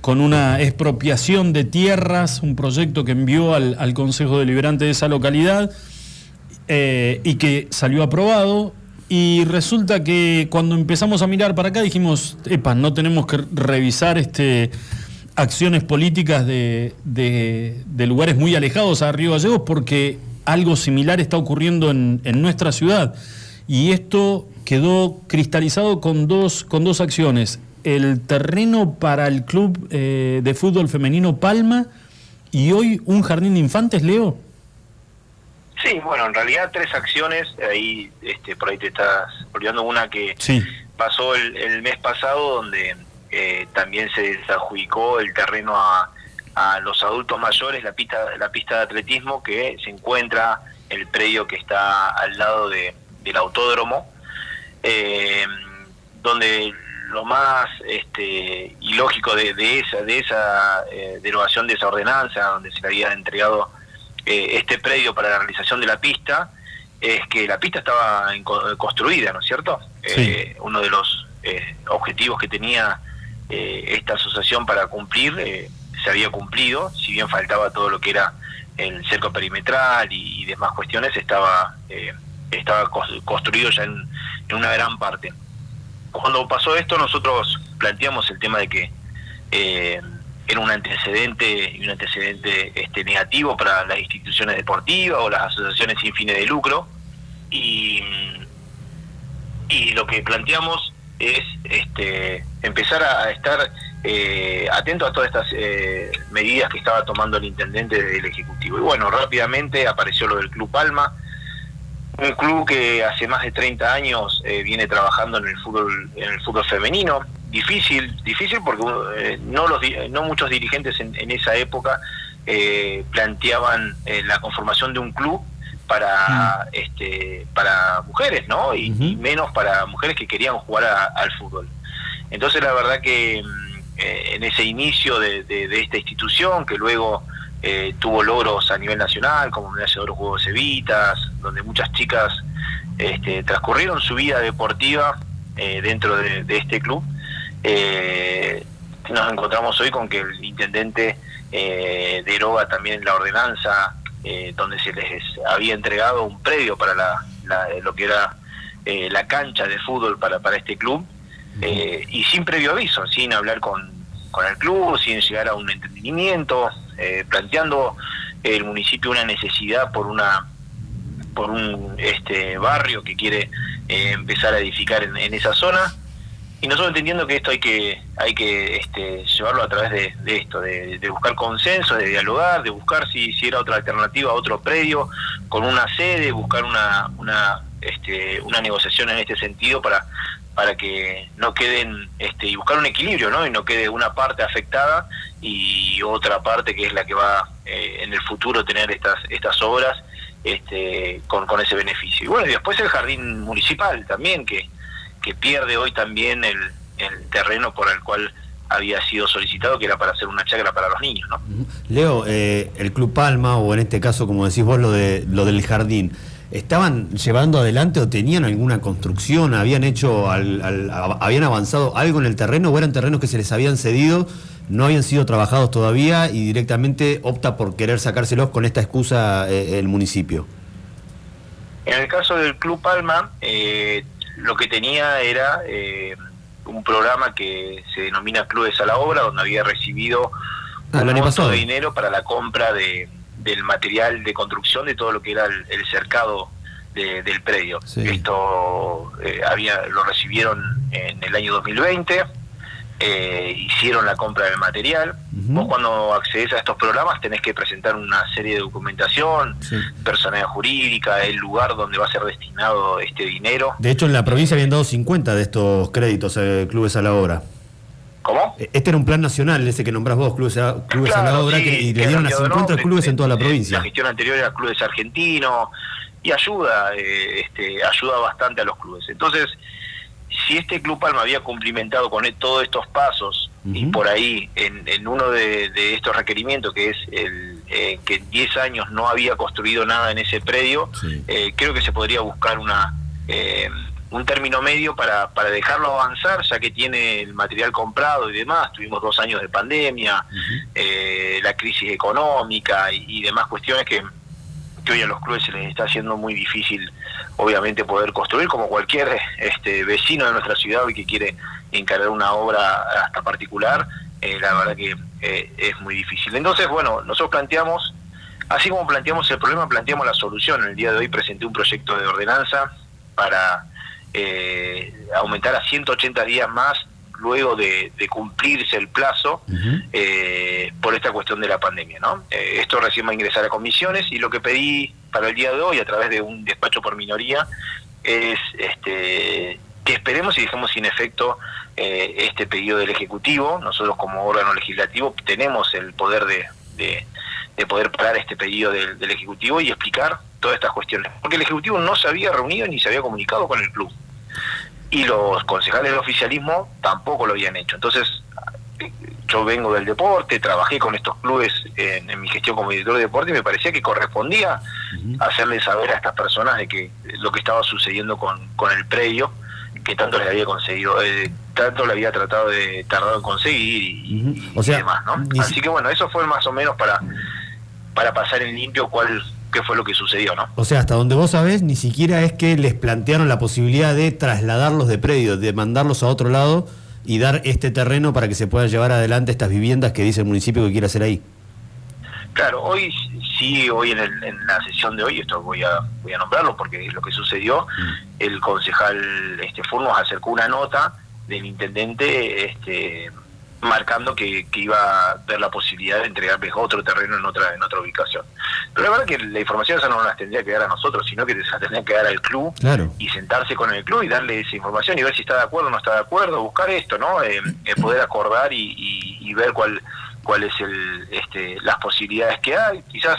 con una expropiación de tierras, un proyecto que envió al, al Consejo Deliberante de esa localidad eh, y que salió aprobado. Y resulta que cuando empezamos a mirar para acá dijimos, epa, no tenemos que revisar este, acciones políticas de, de- de lugares muy alejados a Río Gallegos porque algo similar está ocurriendo en, en nuestra ciudad. Y esto quedó cristalizado con dos, con dos acciones. El terreno para el club eh, de fútbol femenino Palma y hoy un jardín de infantes, Leo. Sí, bueno, en realidad tres acciones, ahí este, por ahí te estás olvidando una que Sí. pasó el, el mes pasado donde eh, también se desadjudicó el terreno a, a los adultos mayores la pista, la pista de atletismo que se encuentra en el predio que está al lado de, del autódromo, eh, donde lo más este, ilógico de, de esa, de esa eh, derogación de esa ordenanza, donde se le había entregado eh, este predio para la realización de la pista, es que la pista estaba en co- construida, ¿no es cierto? Eh, uno de los eh, objetivos que tenía eh, esta asociación para cumplir eh, se había cumplido, si bien faltaba todo lo que era el cerco perimetral y, y demás cuestiones, estaba, eh, estaba construido ya en, una gran parte. Cuando pasó esto, nosotros planteamos el tema de que eh, era un antecedente y un antecedente este, negativo para las instituciones deportivas o las asociaciones sin fines de lucro y, y lo que planteamos es este, empezar a, a estar eh, atento a todas estas eh, medidas que estaba tomando el intendente del Ejecutivo. Y bueno, rápidamente apareció lo del Club Palma, un club que hace más de 30 años eh, viene trabajando en el fútbol en el fútbol femenino. Difícil difícil porque eh, no los no muchos dirigentes en, en esa época eh, planteaban eh, la conformación de un club para este para mujeres no y, y menos para mujeres que querían jugar a- al fútbol. Entonces la verdad que mm, eh, en ese inicio de, de- de esta institución que luego eh, tuvo logros a nivel nacional como medalla de oro Juegos Evitas donde muchas chicas este, transcurrieron su vida deportiva eh, dentro de, de este club. Eh, nos encontramos hoy con que el intendente eh, deroga también la ordenanza eh, donde se les había entregado un predio para la, la- lo que era la cancha de fútbol para, para este club eh, y sin previo aviso, sin hablar con, con el club, sin llegar a un entendimiento, eh, planteando el municipio una necesidad por una por un este barrio que quiere eh, empezar a edificar en, en esa zona. Y nosotros entendiendo que esto hay que hay que este, llevarlo a través de, de esto de, de buscar consenso de dialogar de buscar si, si era otra alternativa otro predio con una sede buscar una una este, una negociación en este sentido para para que no queden este, y buscar un equilibrio no y no quede una parte afectada y otra parte que es la que va eh, en el futuro tener estas estas obras este, con, con ese beneficio y bueno y después el jardín municipal también que que pierde hoy también el, el terreno por el cual había sido solicitado, que era para hacer una chacra para los niños, ¿no? Leo, eh, el Club Palma, o en este caso, como decís vos, lo, de, lo del jardín, ¿estaban llevando adelante o tenían alguna construcción? ¿Habían hecho, al- al- habían avanzado algo en el terreno o eran terrenos que se les habían cedido, no habían sido trabajados todavía y directamente opta por querer sacárselos con esta excusa eh, el municipio? En el caso del Club Palma, eh, lo que tenía era eh, un programa que se denomina Clubes a la Obra, donde había recibido Ah, un monto de dinero para la compra de, del material de construcción de todo lo que era el, el cercado de- del predio. Esto eh, había lo recibieron en el año 2020, eh, hicieron la compra del material. Vos cuando accedes a estos programas tenés que presentar una serie de documentación, personalidad jurídica, el lugar donde va a ser destinado este dinero. De hecho, en la provincia habían dado 50 de estos créditos eh, clubes a la obra. ¿Cómo? Este era un plan nacional, ese que nombrás vos, clubes a, clubes a la Claro, obra, sí, que, y le dieron a cambiado de 50 nombre, clubes en toda la La provincia. gestión anterior era clubes argentinos y ayuda, eh, este, ayuda bastante a los clubes. Entonces, si este Club Palma había cumplimentado con e- todos estos pasos y por ahí en, en uno de, de estos requerimientos que es el eh, que en 10 años no había construido nada en ese predio, eh, creo que se podría buscar una eh, un término medio para, para dejarlo avanzar, ya que tiene el material comprado y demás. Tuvimos dos años de pandemia, eh, la crisis económica y, y demás cuestiones que, que hoy a los clubes se les está haciendo muy difícil, obviamente, poder construir, como cualquier este vecino de nuestra ciudad hoy que quiere encargar una obra hasta particular, eh, la verdad que eh, es muy difícil. Entonces, bueno, nosotros planteamos, así como planteamos el problema, planteamos la solución. El día de hoy presenté un proyecto de ordenanza para eh, aumentar a 180 días más luego de, de cumplirse el plazo eh, por esta cuestión de la pandemia. ¿no? Eh, esto recién va a ingresar a comisiones y lo que pedí para el día de hoy a través de un despacho por minoría es este, que esperemos y dejemos sin efecto eh, este pedido del Ejecutivo. Nosotros como órgano legislativo tenemos el poder de, de- de poder parar este pedido del, del Ejecutivo y explicar todas estas cuestiones. Porque el Ejecutivo no se había reunido ni se había comunicado con el club. Y los concejales del oficialismo tampoco lo habían hecho. Entonces, yo vengo del deporte, trabajé con estos clubes en, en mi gestión como director de deporte y me parecía que correspondía hacerles saber a estas personas de que lo que estaba sucediendo con, con el predio, que tanto les había conseguido, eh, tanto le había tratado de tardado en conseguir y, O sea, y demás, ¿no? Así que bueno, eso fue más o menos para para pasar en limpio cuál qué fue lo que sucedió, ¿no? O sea, hasta donde vos sabés, ni siquiera es que les plantearon la posibilidad de trasladarlos de predio, de mandarlos a otro lado y dar este terreno para que se puedan llevar adelante estas viviendas que dice el municipio que quiere hacer ahí. Claro, hoy sí, hoy en, el- en la sesión de hoy, esto voy a voy a nombrarlo porque es lo que sucedió, el concejal este Furnos acercó una nota del intendente este marcando que, que iba a ver la posibilidad de entregarles otro terreno en otra en otra ubicación. Pero la verdad que la información esa no nos tendría que dar a nosotros, sino que se la tendría que dar al club Claro. y sentarse con el club y darle esa información y ver si está de acuerdo o no está de acuerdo, buscar esto, ¿no? Eh, eh, poder acordar y, y- y ver cuál cuál es el este, las posibilidades que hay. Quizás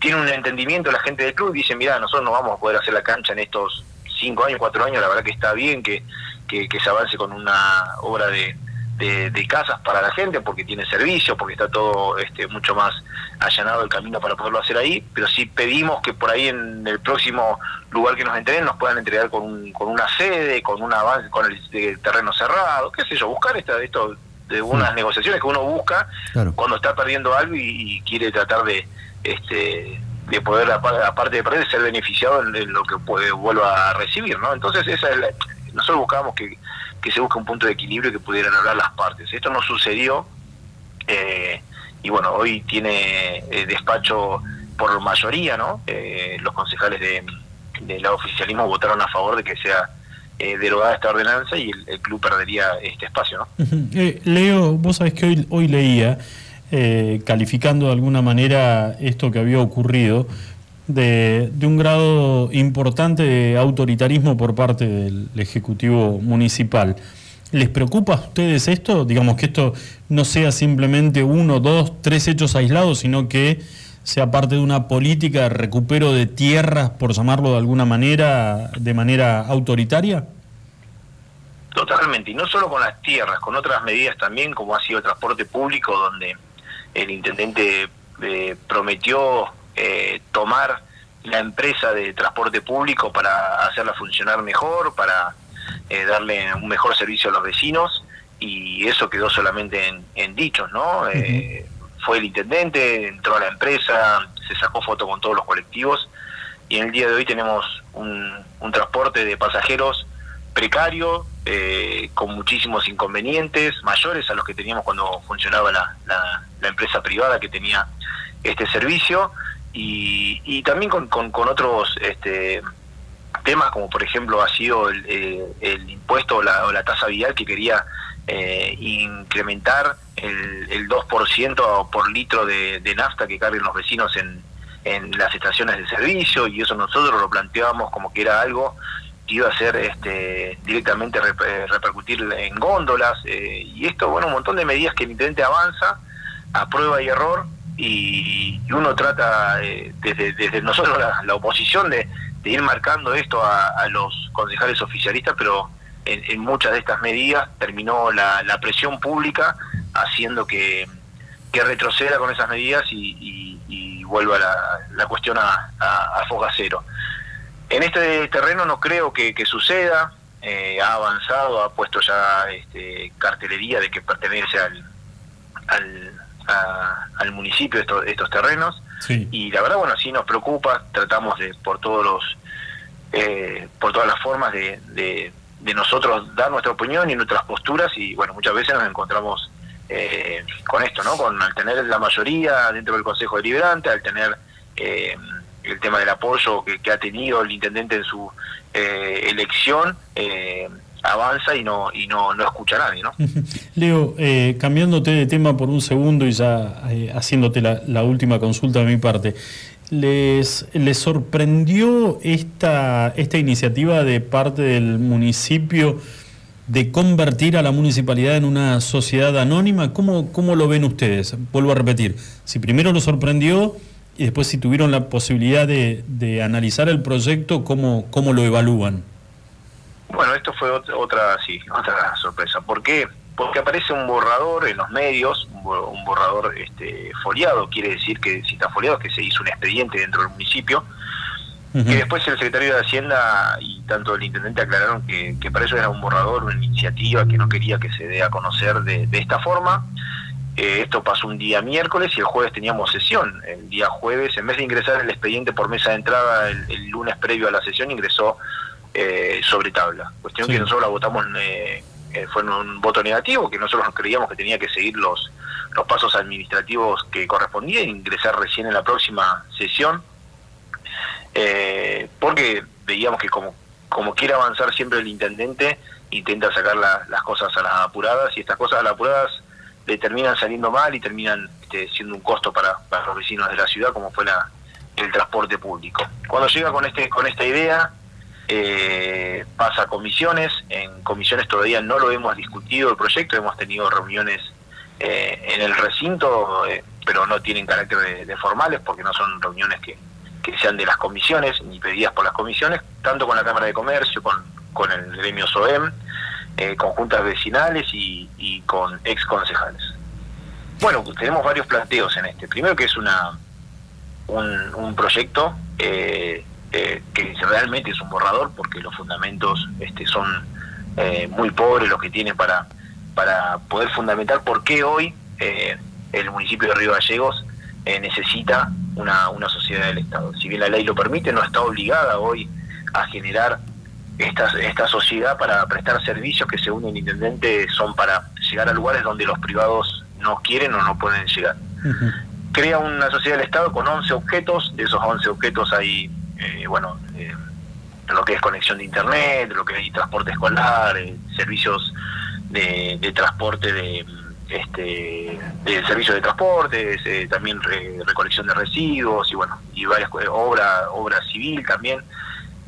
tiene un entendimiento la gente del club y dice, mira, nosotros no vamos a poder hacer la cancha en estos cinco años, cuatro años, la verdad que está bien que, que, que se avance con una obra de, de, de casas para la gente porque tiene servicio, porque está todo este, mucho más allanado el camino para poderlo hacer ahí, pero sí pedimos que por ahí en el próximo lugar que nos entreguen nos puedan entregar con, un- con una sede, con un avance, con el, terreno cerrado, qué sé yo, buscar esta, esto de unas negociaciones que uno busca cuando está perdiendo algo y, y quiere tratar de este de poder apa- aparte de perder ser beneficiado en, en lo que puede, vuelva a recibir no entonces esa es la- nosotros buscábamos que, que se busque un punto de equilibrio que pudieran hablar las partes. Esto no sucedió eh, y bueno hoy tiene eh, despacho por mayoría no Eh, los concejales de del oficialismo votaron a favor de que sea eh, derogada esta ordenanza y el, club perdería este espacio no Ujú. Eh, Leo, vos sabés que hoy, hoy leía, eh, calificando de alguna manera esto que había ocurrido, de, un grado importante de autoritarismo por parte del Ejecutivo Municipal. ¿Les preocupa a ustedes esto? Digamos que esto no sea simplemente uno, dos, tres hechos aislados, sino que sea parte de una política de recupero de tierras, por llamarlo de alguna manera, de manera autoritaria. Totalmente, y no solo con las tierras, con otras medidas también, como ha sido el transporte público, donde el intendente eh, prometió eh, tomar la empresa de transporte público para hacerla funcionar mejor, para eh, darle un mejor servicio a los vecinos, y eso quedó solamente en, en dichos, ¿no? Eh, fue el intendente, entró a la empresa, se sacó foto con todos los colectivos, y en el día de hoy tenemos un, un transporte de pasajeros precario, eh, con muchísimos inconvenientes, mayores a los que teníamos cuando funcionaba la, la- la empresa privada que tenía este servicio, y, y también con, con- con otros este, temas, como por ejemplo ha sido el, impuesto o la, o la tasa vial que quería eh, incrementar el, el 2% por litro de, nafta que carguen los vecinos en, en las estaciones de servicio y eso nosotros lo planteábamos como que era algo que iba a ser este, directamente rep- eh, repercutir en góndolas eh, y esto, bueno, un montón de medidas que el intendente avanza a prueba y error y, uno trata eh, desde, desde nosotros la, la oposición de, de ir marcando esto a, los concejales oficialistas, pero en, en muchas de estas medidas terminó la, la presión pública haciendo que, que retroceda con esas medidas y, y- y vuelva la, la cuestión a, a, a. En este terreno no creo que, que suceda, eh, ha avanzado, ha puesto ya este, cartelería de que pertenece al, a- al municipio estos, estos terrenos. Y la verdad bueno sí nos preocupa tratamos de por todos los eh, por todas las formas de, de, de nosotros dar nuestra opinión y nuestras posturas y bueno muchas veces nos encontramos eh, con esto no con al tener la mayoría dentro del consejo deliberante al tener eh, el tema del apoyo que, que ha tenido el intendente en su eh, elección eh, avanza y no y no, no escucha a nadie no *laughs* Leo, eh, cambiándote de tema por un segundo y ya eh, haciéndote la, última consulta de mi parte, ¿Les, les sorprendió esta, esta iniciativa de parte del municipio de convertir a la municipalidad en una sociedad anónima? ¿Cómo, cómo lo ven ustedes? Vuelvo a repetir, si primero lo sorprendió y después si tuvieron la posibilidad de, de analizar el proyecto, ¿cómo, cómo lo evalúan? Bueno, esto fue ot- otra, sí, otra sorpresa. ¿Por qué? Porque aparece un borrador en los medios, un bo- un borrador este, foliado, quiere decir que si está foliado es que se hizo un expediente dentro del municipio, que después el secretario de Hacienda y tanto el intendente aclararon que, que para eso era un borrador, una iniciativa que no quería que se dé a conocer de, de esta forma. Eh, esto pasó un día miércoles y el jueves teníamos sesión. El día jueves, en vez de ingresar el expediente por mesa de entrada el, el lunes previo a la sesión, ingresó eh, sobre tabla. Cuestión Sí. que nosotros la votamos, eh, eh, fue un voto negativo, que nosotros creíamos que tenía que seguir los, los pasos administrativos que correspondían e ingresar recién en la próxima sesión, eh, porque veíamos que como, como quiere avanzar siempre el intendente, intenta sacar la- las cosas a las apuradas y estas cosas a las apuradas le terminan saliendo mal y terminan este, siendo un costo para, para los vecinos de la ciudad, como fue la, el transporte público. Cuando llega con este con esta idea, eh, pasa a comisiones, en comisiones todavía no lo hemos discutido el proyecto, hemos tenido reuniones eh, en el recinto, eh, pero no tienen carácter de, formales porque no son reuniones que, que sean de las comisiones ni pedidas por las comisiones, tanto con la Cámara de Comercio, con, con el gremio SOEM, eh, con juntas vecinales y, con ex concejales. Bueno, tenemos varios planteos en este. Primero que es una un, un proyecto eh, que realmente es un borrador porque los fundamentos este, son eh, muy pobres los que tiene para, para poder fundamentar por qué hoy eh, el municipio de Río Gallegos eh, necesita una, una sociedad del Estado. Si bien la ley lo permite, no está obligada hoy a generar esta, esta sociedad para prestar servicios que según el intendente son para llegar a lugares donde los privados no quieren o no pueden llegar. Crea una sociedad del Estado con 11 objetos, de esos 11 objetos hay, eh, bueno, eh, lo que es conexión de Internet, lo que hay transporte escolar, eh, servicios de, de transporte de este de servicios de transporte, eh, también re- recolección de residuos y bueno, y varias obra, obra civil también.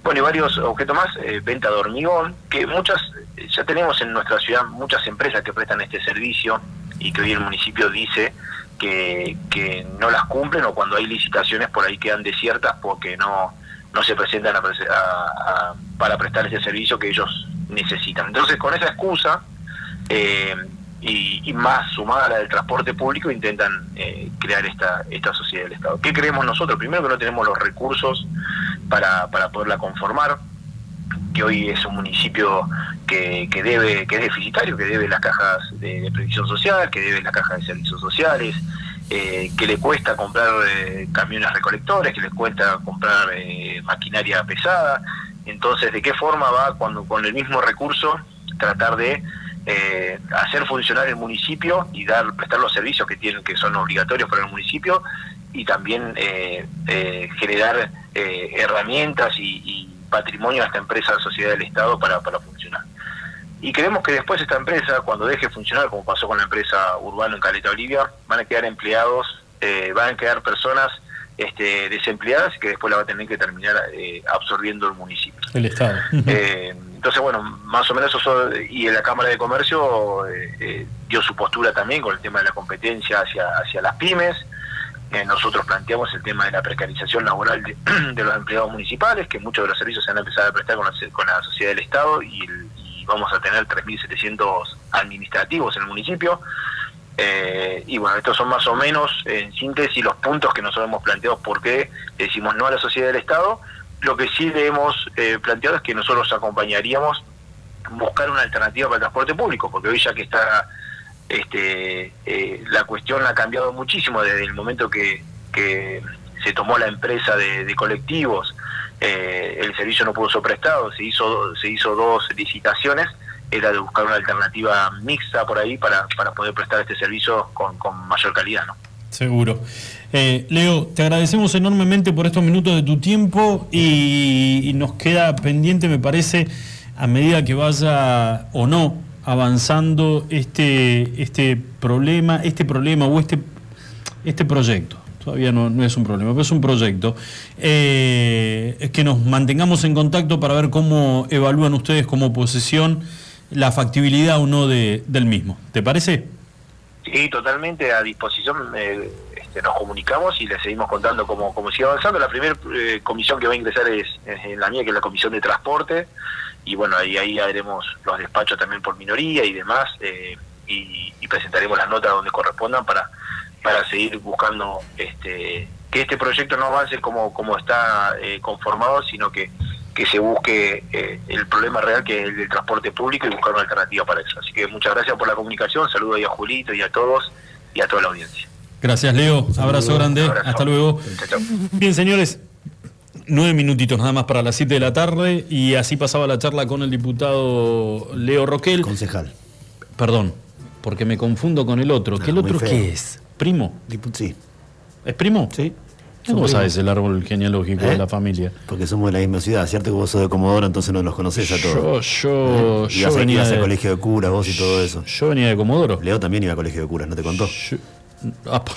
Bueno, y varios objetos más, eh, venta de hormigón, que muchas, eh, ya tenemos en nuestra ciudad muchas empresas que prestan este servicio y que hoy el municipio dice que, que no las cumplen o cuando hay licitaciones por ahí quedan desiertas porque no, no se presentan a para prestar ese servicio que ellos necesitan. Entonces, con esa excusa, eh, y, y más sumada a la del transporte público, intentan eh, crear esta, esta sociedad del Estado. ¿Qué creemos nosotros? Primero que no tenemos los recursos para, para poderla conformar, que hoy es un municipio que, que debe, que es deficitario, que debe las cajas de, de previsión social, que debe las cajas de servicios sociales, eh, que le cuesta comprar eh, camiones recolectores, que les cuesta comprar eh, maquinaria pesada. Entonces, ¿de qué forma va cuando con el mismo recurso tratar de eh, hacer funcionar el municipio y dar prestar los servicios que tienen que son obligatorios para el municipio y también eh, generar herramientas y, y patrimonio a esta empresa sociedad del Estado para, para funcionar. Y creemos que después esta empresa, cuando deje de funcionar, como pasó con la empresa Urbano en Caleta Olivia, van a quedar empleados, eh, van a quedar personas este, desempleadas que después la va a tener que terminar eh, absorbiendo el municipio. El Estado. Eh, entonces, bueno, más o menos eso, y en la Cámara de Comercio eh, eh, dio su postura también con el tema de la competencia hacia, hacia las pymes. Eh, nosotros planteamos el tema de la precarización laboral de, *clears throat* de los empleados municipales, que muchos de los servicios se han empezado a prestar con la, con la sociedad del Estado y, el- vamos a tener 3.700 administrativos en el municipio. Eh, y bueno, estos son más o menos, en síntesis, los puntos que nosotros hemos planteado por qué decimos no a la sociedad del Estado. Lo que sí le hemos eh, planteado es que nosotros acompañaríamos buscar una alternativa para el transporte público, porque hoy ya que está este, eh, la cuestión ha cambiado muchísimo desde el momento que, se tomó la empresa de colectivos, eh, el servicio no pudo ser prestado, se hizo, se hizo dos licitaciones, era de buscar una alternativa mixta por ahí para, para poder prestar este servicio con, con mayor calidad. ¿no? Seguro. Eh, Leo, te agradecemos enormemente por estos minutos de tu tiempo y, y nos queda pendiente, me parece, a medida que vaya o no avanzando este, este problema, este problema o este, este proyecto. Todavía no, no es un problema, pero es un proyecto. Eh, es que nos mantengamos en contacto para ver cómo evalúan ustedes como posesión la factibilidad o no de- del mismo. ¿Te parece? Sí, totalmente a disposición. eh, este, nos comunicamos y les seguimos contando cómo, cómo sigue avanzando. La primera eh, comisión que va a ingresar es, es la mía, que es la comisión de transporte. Y bueno, ahí, ahí haremos los despachos también por minoría y demás. eh, y, y presentaremos las notas donde correspondan para, para seguir buscando este que este proyecto no avance como, como está eh, conformado, sino que, que se busque eh, el problema real que es el del transporte público y buscar una alternativa para eso. Así que muchas gracias por la comunicación, saludo ahí a Julito y a todos y a toda la audiencia. Gracias, Leo. Abrazo grande. Abrazo. Hasta luego. Bien, señores. Nueve minutitos nada más para las siete de la tarde y así pasaba la charla con el diputado Leo Roquel. Concejal. Perdón, porque me confundo con el otro. ¿Qué el No, muy otro feo. qué es? ¿Primo? Sí. ¿Es primo? Sí. ¿Cómo sabes el árbol genealógico ¿Eh? de la familia? Porque somos de la misma ciudad, ¿cierto que vos sos de Comodoro, entonces no los conocés a todos? Yo, yo, ¿Eh? yo Ibas a- venía de- al colegio de curas, vos y todo eso. Yo venía de Comodoro. Leo también iba a colegio de curas, ¿no te contó? Apa,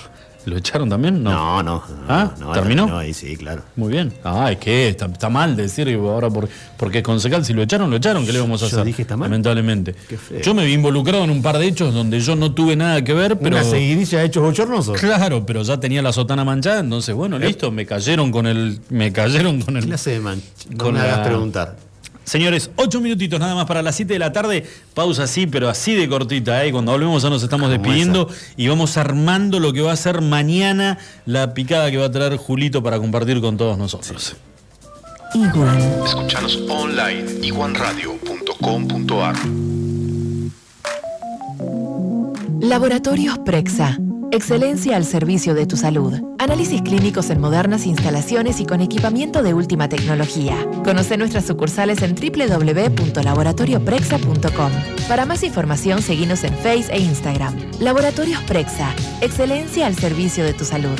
¿Lo echaron también? No. No, no. ¿Ah? no, ¿Terminó? No, ahí sí, claro. Muy bien. Ah, es que está, está mal decir ahora por, porque es concejal, si lo echaron, lo echaron, ¿qué le vamos a Yo hacer? dije está mal. Lamentablemente. feo. Yo me vi involucrado en un par de hechos donde yo no tuve nada que ver, pero. Una seguidilla de hechos bochornosos. Claro, pero ya tenía la sotana manchada, entonces bueno, listo, me cayeron con el. Me cayeron con el. clase de mancha? No me la- hagas preguntar. Señores, ocho minutitos nada más para las 7 de la tarde. Pausa así, pero así de cortita. ¿eh? Cuando volvemos ya nos estamos despidiendo y vamos armando lo que va a ser mañana la picada que va a traer Julito para compartir con todos nosotros. Igual. Escuchanos online iguanradio.com.ar Laboratorios Prexa. Excelencia al servicio de tu salud. Análisis clínicos en modernas instalaciones y con equipamiento de última tecnología. Conoce nuestras sucursales en www.laboratorioprexa.com. Para más información, seguinos en Face e Instagram. Laboratorios Prexa. Excelencia al servicio de tu salud.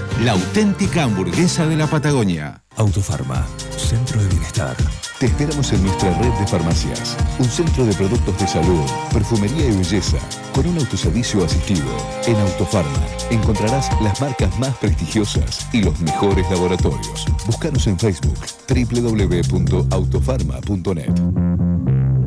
la auténtica hamburguesa de la Patagonia. Autofarma, Centro de Bienestar. Te esperamos en nuestra red de farmacias. Un centro de productos de salud, perfumería y belleza, con un autoservicio asistido. En Autofarma encontrarás las marcas más prestigiosas y los mejores laboratorios. Búscanos en Facebook www.autofarma.net.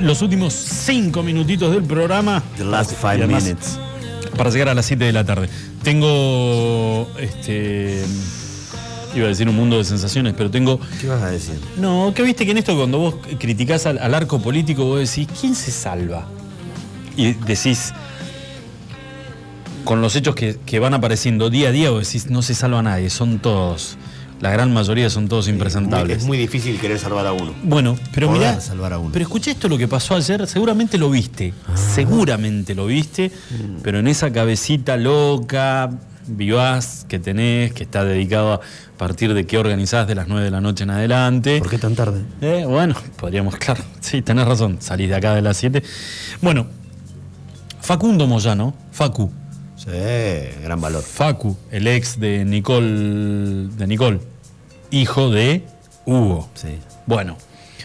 Los últimos cinco minutitos del programa. The last five además, minutes. Para llegar a las 7 de la tarde. Tengo. Este. Iba a decir un mundo de sensaciones, pero tengo. ¿Qué vas a decir? No, que viste que en esto cuando vos criticás al, al arco político, vos decís, ¿quién se salva? Y decís, con los hechos que, que van apareciendo día a día, vos decís, no se salva nadie, son todos, la gran mayoría son todos impresentables. Es muy difícil querer salvar a uno. Bueno, pero Poder mirá, salvar a uno. pero escuché esto lo que pasó ayer, seguramente lo viste, seguramente lo viste, pero en esa cabecita loca, vivaz que tenés, que está dedicado a partir de qué organizás de las 9 de la noche en adelante. ¿Por qué tan tarde? Eh, bueno, podríamos, claro, sí, tenés razón, salís de acá de las 7. Bueno, Facundo Moyano, Facu, Sí, gran valor. Facu, el ex de Nicole, de Nicole, hijo de Hugo. Sí. Bueno,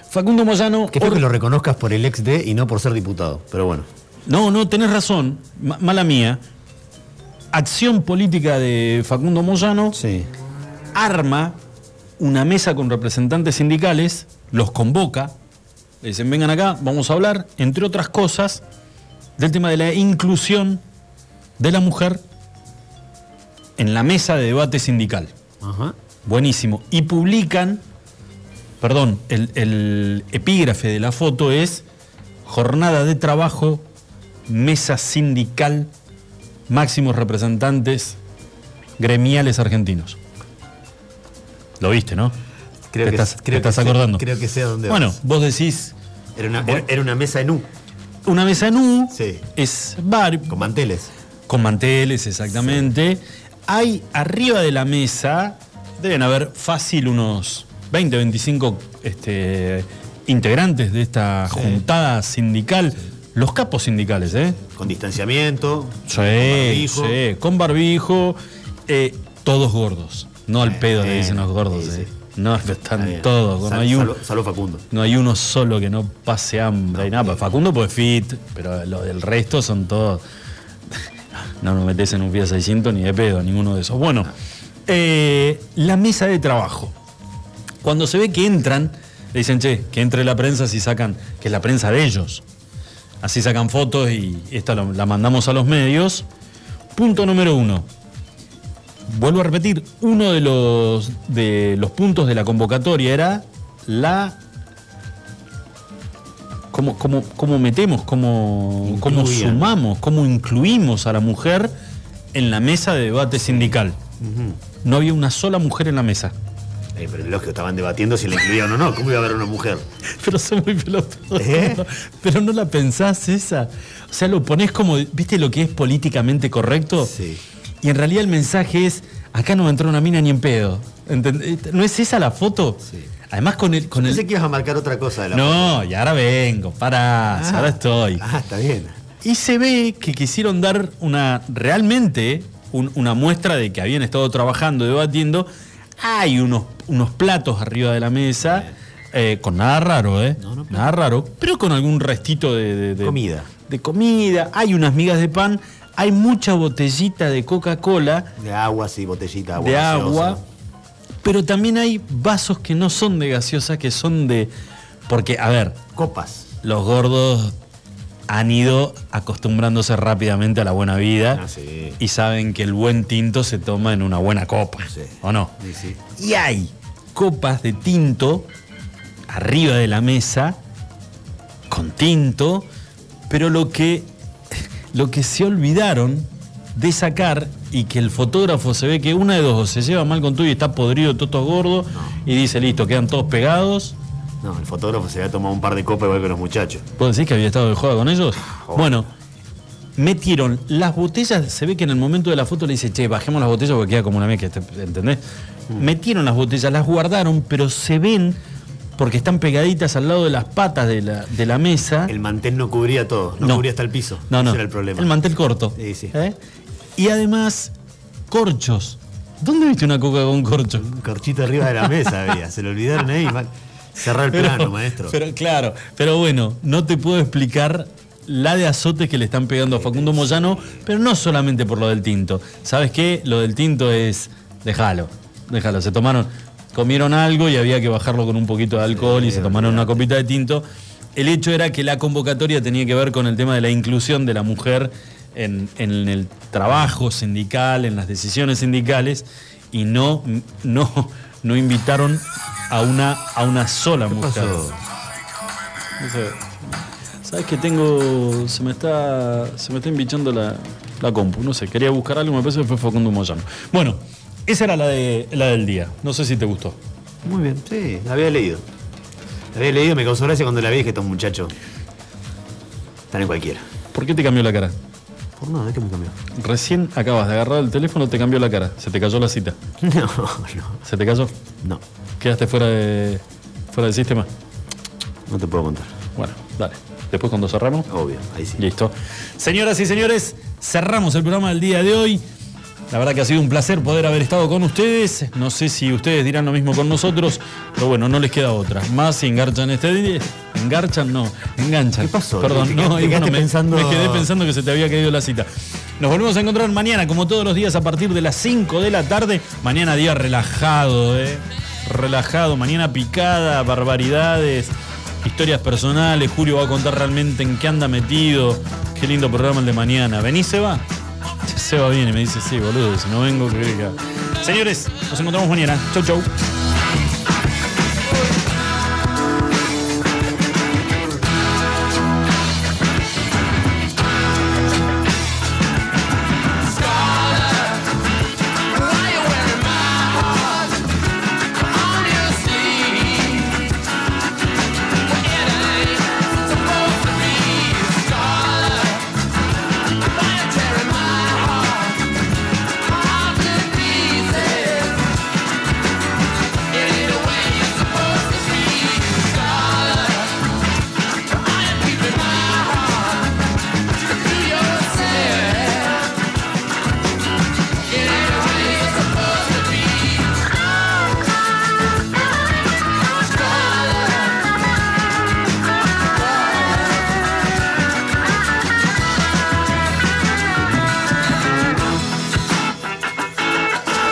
Facundo Moyano. Que fue que lo reconozcas por el ex de y no por ser diputado, pero bueno. No, no, tenés razón, ma- mala mía. Acción política de Facundo Moyano arma una mesa con representantes sindicales, los convoca, le dicen vengan acá, vamos a hablar, entre otras cosas, del tema de la inclusión de la mujer en la mesa de debate sindical. Buenísimo. Y publican, perdón, el, el epígrafe de la foto es jornada de trabajo, mesa sindical, máximos representantes gremiales argentinos. Lo viste, ¿no? Creo ¿Te que, estás, creo te que estás sé- acordando? Creo que sé a dónde Bueno, vas. vos decís. Era una, era, era una mesa en U. Una mesa en U Sí. es bar, Con manteles. con manteles, exactamente. Hay arriba de la mesa, deben haber fácil unos 20, 25 este, integrantes de esta juntada sindical, los capos sindicales, ¿eh? Con distanciamiento. Sí, con barbijo. sí, con barbijo, eh, todos gordos. No al pedo le dicen los gordos, eh. No, están bien. todos. No Sal- hay, un- salvo- salvo Facundo. no hay uno solo que no pase hambre y nada. Facundo pues fit, pero lo del resto son todos. *laughs* No nos metes en un Fiat 600 ni de pedo, ninguno de esos. Bueno, eh, la mesa de trabajo. Cuando se ve que entran, le dicen, che, que entre la prensa si sacan, que es la prensa de ellos. Así sacan fotos y esta la mandamos a los medios. Punto número uno. Vuelvo a repetir, uno de los, de los puntos de la convocatoria era la. ¿Cómo, cómo, cómo metemos, cómo, cómo sumamos, cómo incluimos a la mujer en la mesa de debate sindical? No había una sola mujer en la mesa. Eh, pero lógico, estaban debatiendo si la incluían o no. ¿Cómo iba a haber una mujer? *laughs* Pero son muy pelotudos. ¿Eh? Pero no la pensás esa. O sea, lo ponés como, ¿viste lo que es políticamente correcto? Sí. Y en realidad el mensaje es, acá no va a entrar una mina ni en pedo. ¿Entendés? ¿No es esa la foto? Sí. Además con el... Con el... Pensé que ibas a marcar otra cosa de la No, y ahora vengo, pará, Ah. ahora estoy. Ah, está bien. Y se ve que quisieron dar una realmente un- una muestra de que habían estado trabajando, debatiendo. Hay unos, unos platos arriba de la mesa, eh, con nada raro, ¿eh? nada raro, pero con algún restito de, de- de- Comida. De comida, hay unas migas de pan, hay mucha botellita de Coca-Cola, De agua, sí, botellita, agua. de gaseosa. agua, pero también hay vasos que no son de gaseosa, que son de... Porque, a ver, Copas. los gordos han ido acostumbrándose rápidamente a la buena vida Ah, sí. y saben que el buen tinto se toma en una buena copa, Sí. ¿o no? Sí. Y hay copas de tinto arriba de la mesa con tinto, pero lo que, lo que se olvidaron de sacar y que el fotógrafo se ve que una de dos o se lleva mal con todo y está podrido, todo gordo y dice, listo, quedan todos pegados. No, el fotógrafo se había tomado un par de copas igual que los muchachos. ¿Puedo decir que había estado de joda con ellos? Bueno, metieron las botellas, se ve que en el momento de la foto le dice, che, bajemos las botellas porque queda como una mezcla, ¿entendés? Metieron las botellas, las guardaron, pero se ven porque están pegaditas al lado de las patas de la, de la mesa. El mantel no cubría todo, no, No. cubría hasta el piso. No, no. Ese era el problema. El mantel corto. Sí, sí. ¿eh? Y además, corchos. ¿Dónde viste una coca con corcho? Un corchito arriba de la mesa había. Se lo olvidaron ahí. mal. Cerrar el plano, maestro. Pero claro, pero bueno, no te puedo explicar la de azotes que le están pegando a Facundo Moyano, pero no solamente por lo del tinto. ¿Sabes qué? Lo del tinto es. Déjalo, déjalo. Se tomaron, comieron algo y había que bajarlo con un poquito de alcohol y se tomaron una copita de tinto. El hecho era que la convocatoria tenía que ver con el tema de la inclusión de la mujer en, en el trabajo sindical, en las decisiones sindicales, y no, no, no invitaron a una, a una sola mujer. pasó? No sé. Sabes que tengo. Se me está. Se me está embichando la, la compu. No sé, quería buscar algo, me parece que fue Facundo Moyano. Bueno, esa era la de la del día. No sé si te gustó. Muy bien, sí, la había leído. La había leído, me causó gracia cuando la vi que estos muchachos están en cualquiera. ¿Por qué te cambió la cara? Por nada, ¿qué me cambió? Recién acabas de agarrar el teléfono, te cambió la cara. Se te cayó la cita. *laughs* No, no, ¿Se te cayó? no, ¿Quedaste fuera de. fuera del sistema? no te puedo contar. Bueno, dale. Después cuando cerramos. Obvio, ahí sí. Listo. Señoras y señores, cerramos el programa del día de hoy. La verdad que ha sido un placer poder haber estado con ustedes. No sé si ustedes dirán lo mismo con nosotros, pero bueno, no les queda otra. Más si engarchan este día. ¿Engarchan? No, enganchan. ¿Qué pasó? Perdón, Te no, quedaste me, pensando- me quedé pensando que se te había caído la cita. Nos volvemos a encontrar mañana, como todos los días, a partir de las 5 de la tarde. Mañana día relajado, ¿eh? Relajado. Mañana picada, barbaridades, historias personales. Julio va a contar realmente en qué anda metido. Qué lindo programa el de mañana. ¿Venís, Seba? Seba viene y me dice, sí, boludo, si no vengo, que... Señores, nos encontramos mañana. Chau, chau.